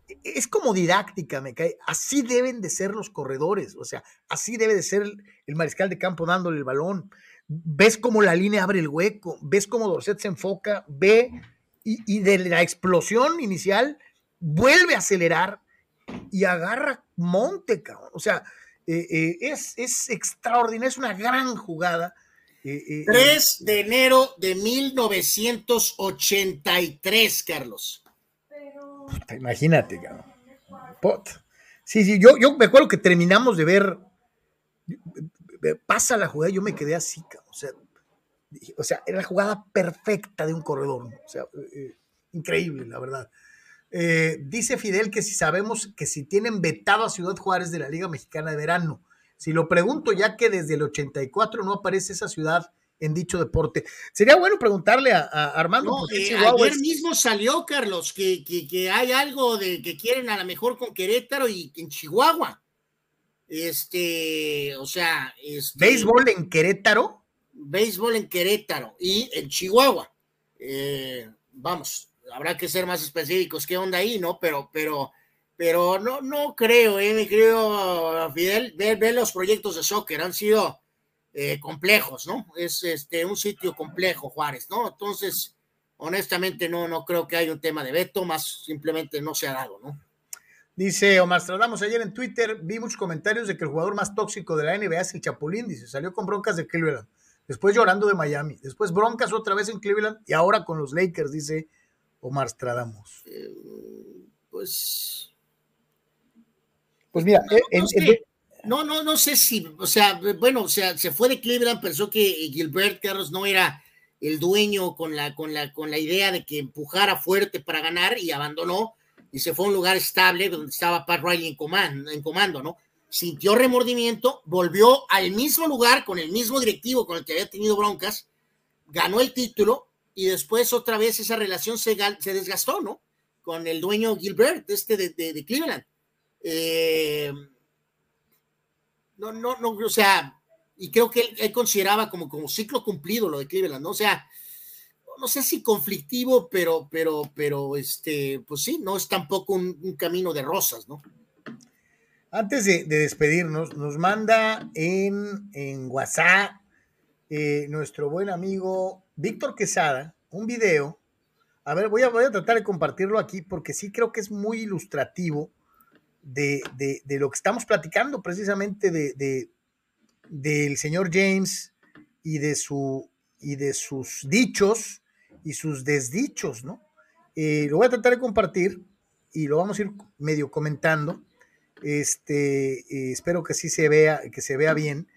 [SPEAKER 1] E- Es como didáctica, me cae. Así deben de ser los corredores, o sea, así debe de ser el mariscal de campo dándole el balón ves cómo la línea abre el hueco, ves cómo Dorset se enfoca, ve y, y de la explosión inicial vuelve a acelerar y agarra monte, cabrón. O sea, eh, eh, es, es extraordinario, es una gran jugada. Eh, eh,
[SPEAKER 2] 3 de enero de 1983, Carlos.
[SPEAKER 1] puta, imagínate, cabrón. Pot. Sí, sí, yo, yo me acuerdo que terminamos de ver, pasa la jugada, yo me quedé así. O sea, o sea, era la jugada perfecta de un corredor. ¿no? O sea, eh, eh, increíble, la verdad. Eh, dice Fidel que si sabemos que si tienen vetado a Ciudad Juárez de la Liga Mexicana de Verano. Si lo pregunto, ya que desde el 84 no aparece esa ciudad en dicho deporte. Sería bueno preguntarle a, a Armando.
[SPEAKER 2] No, eh, ayer
[SPEAKER 1] es-
[SPEAKER 2] mismo salió, Carlos, que, que, que hay algo de que quieren a lo mejor con Querétaro y en Chihuahua. Este, o sea, este,
[SPEAKER 1] béisbol en Querétaro.
[SPEAKER 2] béisbol en Querétaro y en Chihuahua. Eh, vamos, habrá que ser más específicos qué onda ahí, ¿no? Pero, pero, pero no, no creo, eh, mi querido Fidel, ve, ve los proyectos de soccer, han sido eh, complejos, ¿no? Es este un sitio complejo, Juárez, ¿no? Entonces, honestamente, no, no creo que haya un tema de veto, más simplemente no se ha dado, ¿no?
[SPEAKER 1] Dice Omar Stradamos ayer en Twitter, vi muchos comentarios de que el jugador más tóxico de la NBA es el Chapulín, dice, salió con broncas de Cleveland, después llorando de Miami, después broncas otra vez en Cleveland y ahora con los Lakers, dice Omar Stradamos.
[SPEAKER 2] Eh, pues
[SPEAKER 1] Pues mira, eh, en-
[SPEAKER 2] no,
[SPEAKER 1] en-
[SPEAKER 2] no, no, no sé si, o sea, bueno, o sea, se fue de Cleveland, pensó que Gilbert Carlos no era el dueño con la, con la, con la idea de que empujara fuerte para ganar y abandonó y se fue a un lugar estable donde estaba Pat Riley en comando, en comando, ¿no? Sintió remordimiento, volvió al mismo lugar con el mismo directivo con el que había tenido broncas, ganó el título y después otra vez esa relación se, se desgastó, ¿no? Con el dueño Gilbert, este de, de- de Cleveland. Eh, no, no, no, o sea, y creo que él, él consideraba como, como ciclo cumplido lo de Cleveland, ¿no? O sea,
[SPEAKER 9] no sé si conflictivo, pero, pero, pero, este, pues sí, no es tampoco un, camino de rosas, ¿no?
[SPEAKER 1] Antes de, despedirnos, nos manda en, en WhatsApp eh, nuestro buen amigo Víctor Quesada un video. A ver, voy a, voy a tratar de compartirlo aquí porque sí creo que es muy ilustrativo de, lo que estamos platicando precisamente de, del señor James y de, su, y de sus dichos y sus desdichos, ¿no? Eh, lo voy a tratar de compartir y lo vamos a ir medio comentando. Este, eh, espero que sí se vea, que se vea bien.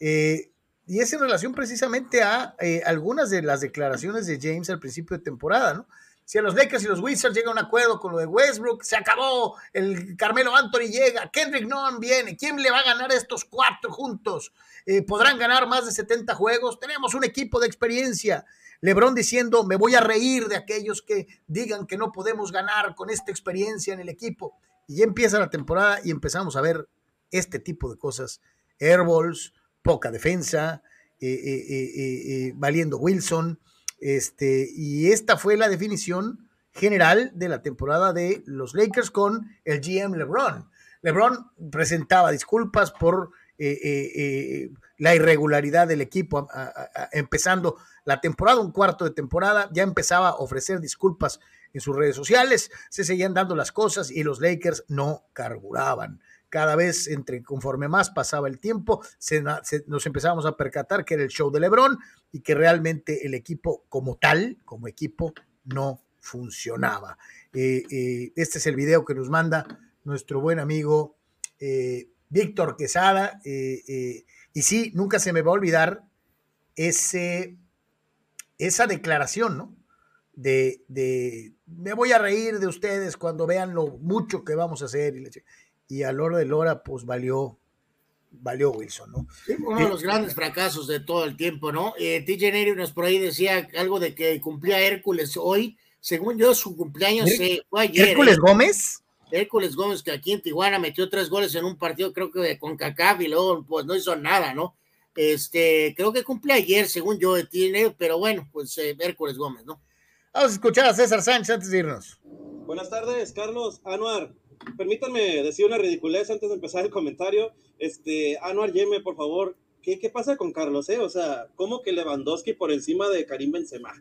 [SPEAKER 1] Eh, y es en relación precisamente a algunas de las declaraciones de James al principio de temporada, ¿no? si a los Lakers y los Wizards llega a un acuerdo con lo de Westbrook, se acabó, el Carmelo Anthony llega, Kendrick Nunn viene, ¿quién le va a ganar estos cuatro juntos? Eh, ¿Podrán ganar más de 70 juegos? Tenemos un equipo de experiencia. LeBron diciendo, me voy a reír de aquellos que digan que no podemos ganar con esta experiencia en el equipo. Y ya empieza la temporada y empezamos a ver este tipo de cosas. Airballs, poca defensa, eh, eh, valiendo Wilson, este, y esta fue la definición general de la temporada de los Lakers con el GM LeBron. LeBron presentaba disculpas por eh, eh, eh, la irregularidad del equipo empezando la temporada, un cuarto de temporada, ya empezaba a ofrecer disculpas en sus redes sociales, se seguían dando las cosas y los Lakers no carburaban cada vez entre conforme más pasaba el tiempo, nos empezábamos a percatar que era el show de Lebron y que realmente el equipo como tal, como equipo, no funcionaba. Este es el video que nos manda nuestro buen amigo Víctor Quesada. y sí, nunca se me va a olvidar ese, esa declaración, ¿no? De, de, me voy a reír de ustedes cuando vean lo mucho que vamos a hacer. Y a Loro de Lora, pues valió, valió Wilson, ¿no?
[SPEAKER 9] uno de los grandes fracasos de todo el tiempo, ¿no? Eh, TJ Neri nos por ahí decía algo de que cumplía Hércules hoy. Según yo, su cumpleaños fue ayer.
[SPEAKER 1] ¿Hércules ¿eh? Gómez?
[SPEAKER 9] Hércules Gómez, que aquí en Tijuana metió tres goles en un partido, creo que con CACAF y luego pues no hizo nada, ¿no? Este, creo que cumple ayer, según yo, tiene, pero bueno, pues eh, Hércules Gómez, ¿no?
[SPEAKER 1] Vamos a escuchar a César Sánchez antes de irnos.
[SPEAKER 10] Buenas tardes, Carlos Anuar permítanme decir una ridiculez antes de empezar el comentario. Este, Anuar Yeme, por favor, ¿qué, ¿qué pasa con Carlos? Eh? O sea, ¿cómo que Lewandowski por encima de Karim Benzema?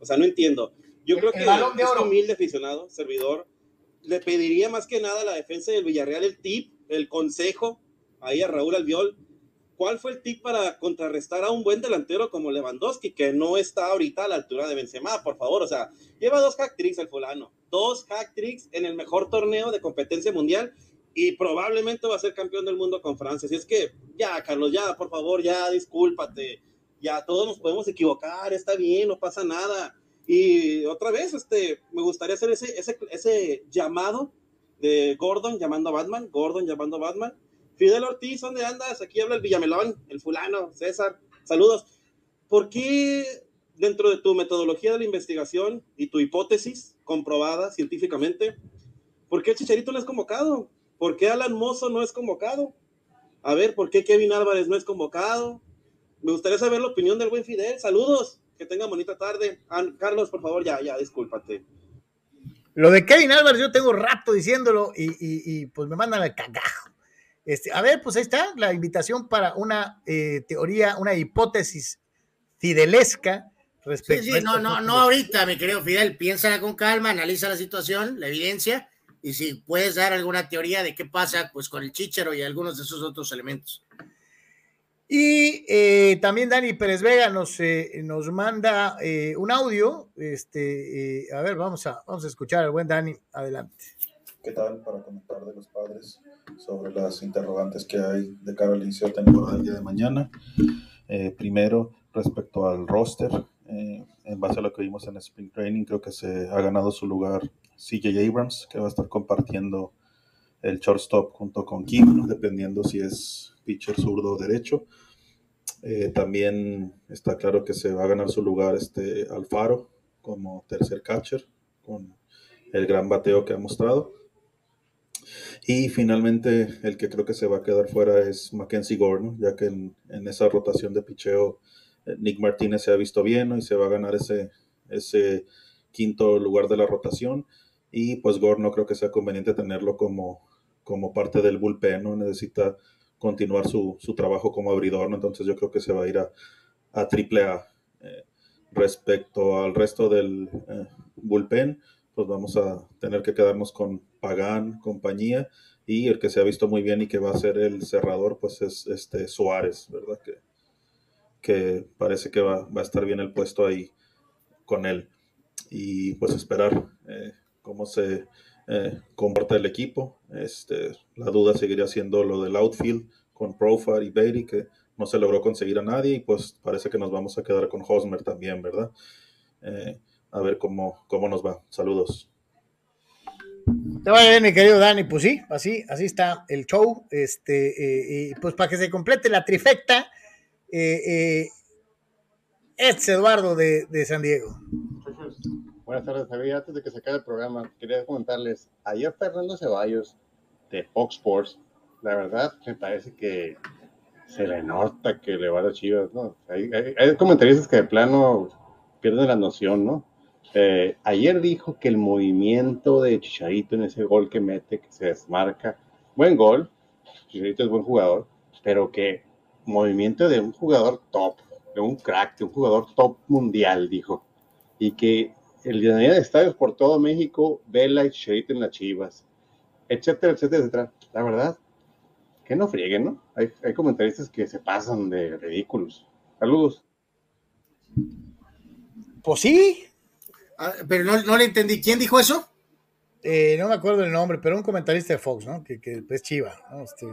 [SPEAKER 10] O sea, no entiendo. Yo creo que es humilde aficionado, servidor. Le pediría más que nada a la defensa del Villarreal el tip, el consejo, ahí a Raúl Albiol, ¿Cuál fue el tip para contrarrestar a un buen delantero como Lewandowski, que no está ahorita a la altura de Benzema, por favor? O sea, lleva dos hack tricks el fulano, dos hack tricks en el mejor torneo de competencia mundial y probablemente va a ser campeón del mundo con Francia. Así es que, ya, Carlos, ya, por favor, ya, discúlpate. Ya, todos nos podemos equivocar, está bien, no pasa nada. Y otra vez, este, me gustaría hacer ese, ese, ese llamado de Gordon llamando a Batman, Gordon llamando a Batman Fidel Ortiz, ¿dónde andas? Aquí habla el Villamelón, el fulano, César, saludos. ¿Por qué dentro de tu metodología de la investigación y tu hipótesis comprobada científicamente, por qué Chicharito no es convocado? ¿Por qué Alan Mozo no es convocado? A ver, ¿por qué Kevin Álvarez no es convocado? Me gustaría saber la opinión del buen Fidel. Saludos, que tenga bonita tarde. Carlos, por favor, ya, ya, discúlpate.
[SPEAKER 1] Lo de Kevin Álvarez yo tengo rato diciéndolo y, y pues me mandan al cagajo. Este, a ver, pues ahí está la invitación para una eh, teoría, una hipótesis fidelesca respecto
[SPEAKER 9] sí, sí, no, no, no ahorita, mi querido Fidel, piensa con calma, analiza la situación, la evidencia, y si puedes dar alguna teoría de qué pasa pues con el chichero y algunos de esos otros elementos.
[SPEAKER 1] Y eh, también Dani Pérez Vega nos, eh, nos manda un audio. Este, a ver, vamos a, vamos a escuchar al buen Dani. Adelante.
[SPEAKER 11] ¿Qué tal para comentar de los padres? sobre las interrogantes que hay de cara al inicio de temporada del día de mañana. Eh, primero, respecto al roster, eh, en base a lo que vimos en Spring Training, creo que se ha ganado su lugar CJ Abrams, que va a estar compartiendo el shortstop junto con Kim, dependiendo si es pitcher zurdo o derecho. Eh, también está claro que se va a ganar su lugar este Alfaro como tercer catcher, con el gran bateo que ha mostrado. Y finalmente, el que creo que se va a quedar fuera es Mackenzie Gordon, ya que en, esa rotación de picheo, eh, Nick Martínez se ha visto bien y se va a ganar ese, ese quinto lugar de la rotación. Y pues Gore no creo que sea conveniente tenerlo como, como parte del bullpen, ¿no? Necesita continuar su, su trabajo como abridor, ¿no? Entonces yo creo que se va a ir a, a triple A. Eh, respecto al resto del eh, bullpen, pues vamos a tener que quedarnos con Pagán, compañía, y el que se ha visto muy bien y que va a ser el cerrador, pues es este Suárez, ¿verdad? Que, que parece que va, va a estar bien el puesto ahí con él. Y pues esperar eh, cómo se eh, comporta el equipo. Este, la duda seguiría siendo lo del outfield con Profar y Beatty, que no se logró conseguir a nadie y pues parece que nos vamos a quedar con Hosmer también, ¿verdad? Eh, a ver cómo, cómo nos va. Saludos.
[SPEAKER 1] Te vaya bien, mi querido Dani. Pues sí, así, así está el show. Este, eh, y pues para que se complete la trifecta, eh, es Eduardo de, de, San Diego.
[SPEAKER 12] Buenas tardes, Javier. Antes de que se acabe el programa, quería comentarles, ayer Fernando Ceballos de Fox Sports, la verdad me parece que se le nota que le va a las chivas, ¿no? Hay, hay, hay, comentaristas que de plano pierden la noción, ¿no? Eh, ayer dijo que el movimiento de Chicharito en ese gol que mete, que se desmarca, buen gol, Chicharito es buen jugador, pero que movimiento de un jugador top, de un crack, de un jugador top mundial, dijo, y que el de estadios por todo México, Vela y Chicharito en las chivas, etcétera, etcétera, etcétera. La verdad, que no frieguen, ¿no? Hay, hay comentaristas que se pasan de ridículos. Saludos.
[SPEAKER 1] Pues sí.
[SPEAKER 2] Ah, pero no, no, le entendí. ¿Quién dijo eso?
[SPEAKER 1] Eh, no me acuerdo el nombre, pero un comentarista de Fox, ¿no? Que, que es Chiva. ¿no? Este,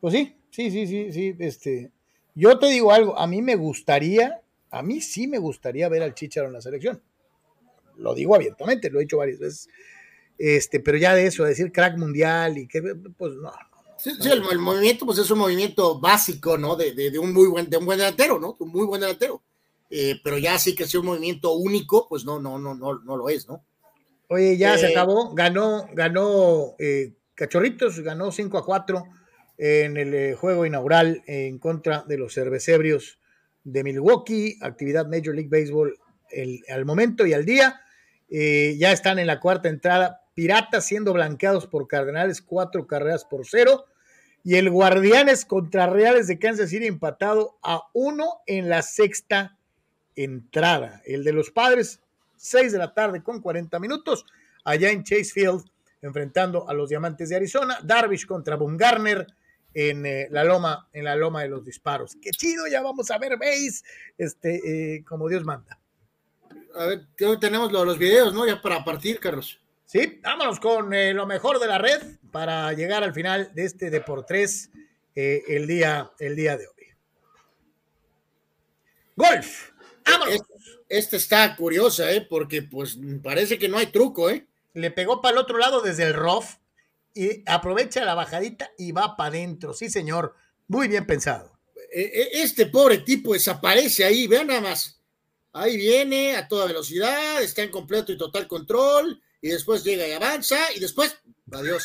[SPEAKER 1] pues sí, sí, sí, sí, sí. Este, yo te digo algo, a mí me gustaría, a mí sí me gustaría ver al Chicharo en la selección. Lo digo abiertamente, lo he dicho varias veces. Este, pero ya de eso, de decir crack mundial y que, pues no,
[SPEAKER 2] Sí, sí el, el, movimiento pues es un movimiento básico, ¿no? De, de, de, un muy buen, de un buen delantero, ¿no? Un muy buen delantero. Eh, pero ya sí que sea un movimiento único, pues no, no, no, no, no lo es, ¿no?
[SPEAKER 1] Oye, ya eh, se acabó, ganó, ganó eh, Cachorritos, ganó 5 a 4 en el eh, juego inaugural en contra de los cervecebrios de Milwaukee, actividad Major League Baseball el, al momento y al día. ya están en la cuarta entrada, Piratas siendo blanqueados por Cardenales, cuatro carreras por cero y el Guardianes contra Reales de Kansas City empatado a uno en la sexta entrada. El de los padres, 6 de la tarde con 40 minutos, allá en Chase Field, enfrentando a los Diamantes de Arizona. Darvish contra Bumgarner en eh, la loma, en la loma de los disparos. Qué chido, ya vamos a ver, veis, este, eh, como Dios manda.
[SPEAKER 2] A ver, tenemos los videos, ¿no? Ya para partir, Carlos.
[SPEAKER 1] Sí, vámonos con eh, lo mejor de la red para llegar al final de este Deportes eh, el, día, el día de hoy. Golf. Vámonos.
[SPEAKER 2] Esta este está curiosa, ¿eh? Porque pues parece que no hay truco, ¿eh?
[SPEAKER 1] Le pegó para el otro lado desde el rough y aprovecha la bajadita y va para adentro. Sí, señor. Muy bien pensado.
[SPEAKER 2] Este pobre tipo desaparece ahí, vean nada más. Ahí viene a toda velocidad, está en completo y total control y después llega y avanza, y después, adiós.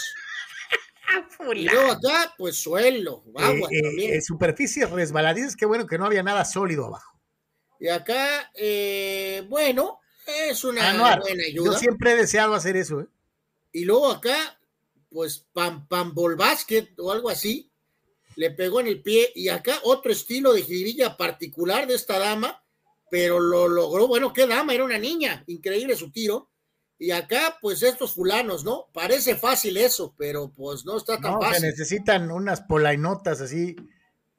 [SPEAKER 2] (laughs) y luego acá, pues suelo, agua
[SPEAKER 1] eh,
[SPEAKER 2] también.
[SPEAKER 1] Eh, superficies resbaladizas, qué bueno que no había nada sólido abajo.
[SPEAKER 2] Y acá, eh, bueno, es una
[SPEAKER 1] Anuar,
[SPEAKER 2] buena ayuda.
[SPEAKER 1] Yo siempre he deseado hacer eso. ¿eh?
[SPEAKER 2] Y luego acá, pues pam, pambol basket o algo así, le pegó en el pie. Y acá otro estilo de jirilla particular de esta dama, pero lo logró. Bueno, qué dama, era una niña, increíble su tiro y acá, pues estos fulanos, ¿no? Parece fácil eso, pero pues no está tan
[SPEAKER 1] no,
[SPEAKER 2] fácil.
[SPEAKER 1] Se necesitan unas polainotas así,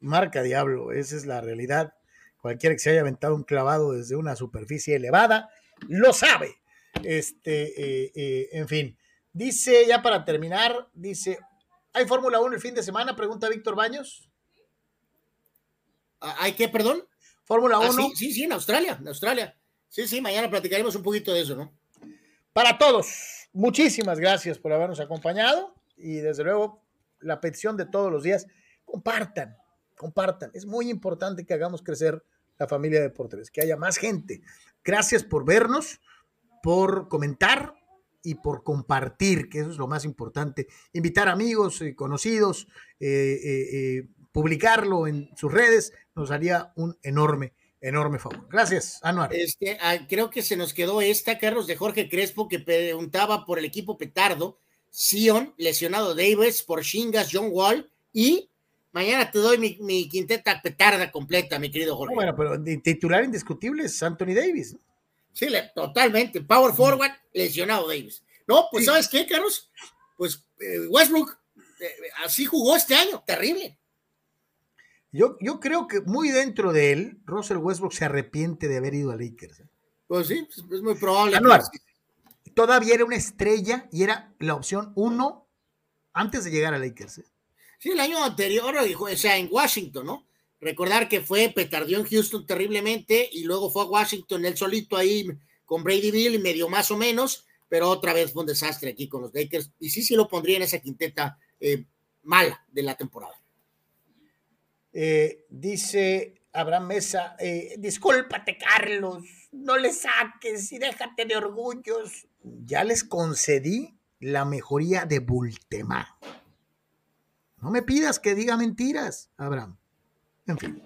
[SPEAKER 1] marca diablo, esa es la realidad. Cualquiera que se haya aventado un clavado desde una superficie elevada, lo sabe. Este, eh, eh, en fin. Dice, ya para terminar, dice, ¿hay Fórmula 1 el fin de semana? Pregunta Víctor Baños.
[SPEAKER 2] ¿Hay qué, perdón?
[SPEAKER 1] Fórmula 1.
[SPEAKER 2] Ah, sí, sí, sí, en Australia, en Australia. Sí, sí, mañana platicaremos un poquito de eso, ¿no?
[SPEAKER 1] Para todos, muchísimas gracias por habernos acompañado y desde luego la petición de todos los días, compartan, compartan. Es muy importante que hagamos crecer la familia de Deportes, que haya más gente. Gracias por vernos, por comentar y por compartir, que eso es lo más importante. Invitar amigos, y conocidos, eh, eh, eh, publicarlo en sus redes, nos haría un enorme enorme favor. Gracias, Anuar.
[SPEAKER 2] Este, ah, creo que se nos quedó esta, Carlos, de Jorge Crespo, que preguntaba por el equipo petardo. Sion, lesionado Davis, por Shingas, John Wall y mañana te doy mi, quinteta petarda completa, mi querido Jorge.
[SPEAKER 1] bueno, pero titular indiscutible es Anthony Davis.
[SPEAKER 2] Sí, totalmente. Power forward, lesionado Davis. No, pues ¿sabes qué, Carlos? Pues eh, Westbrook eh, así jugó este año, terrible.
[SPEAKER 1] Yo, yo creo que muy dentro de él, Russell Westbrook se arrepiente de haber ido a Lakers. ¿eh?
[SPEAKER 2] Pues sí, es muy probable.
[SPEAKER 1] todavía era una estrella y era la opción uno antes de llegar a Lakers.
[SPEAKER 2] Sí, el año anterior, o sea, en Washington, ¿no? Recordar que fue, petardió en Houston terriblemente y luego fue a Washington él solito ahí con Brady Bill y medio más o menos, pero otra vez fue un desastre aquí con los Lakers. Y sí, sí lo pondría en esa quinteta eh, mala de la temporada.
[SPEAKER 1] Eh, dice Abraham Mesa, eh, discúlpate Carlos, no le saques y déjate de orgullos. Ya les concedí la mejoría de Bultemá. No me pidas que diga mentiras, Abraham. En fin.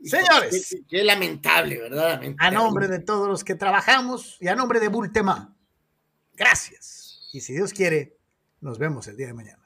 [SPEAKER 1] Señores.
[SPEAKER 2] Qué, lamentable, ¿verdad?
[SPEAKER 1] A nombre de todos los que trabajamos y a nombre de Bultema, gracias. Y si Dios quiere, nos vemos el día de mañana.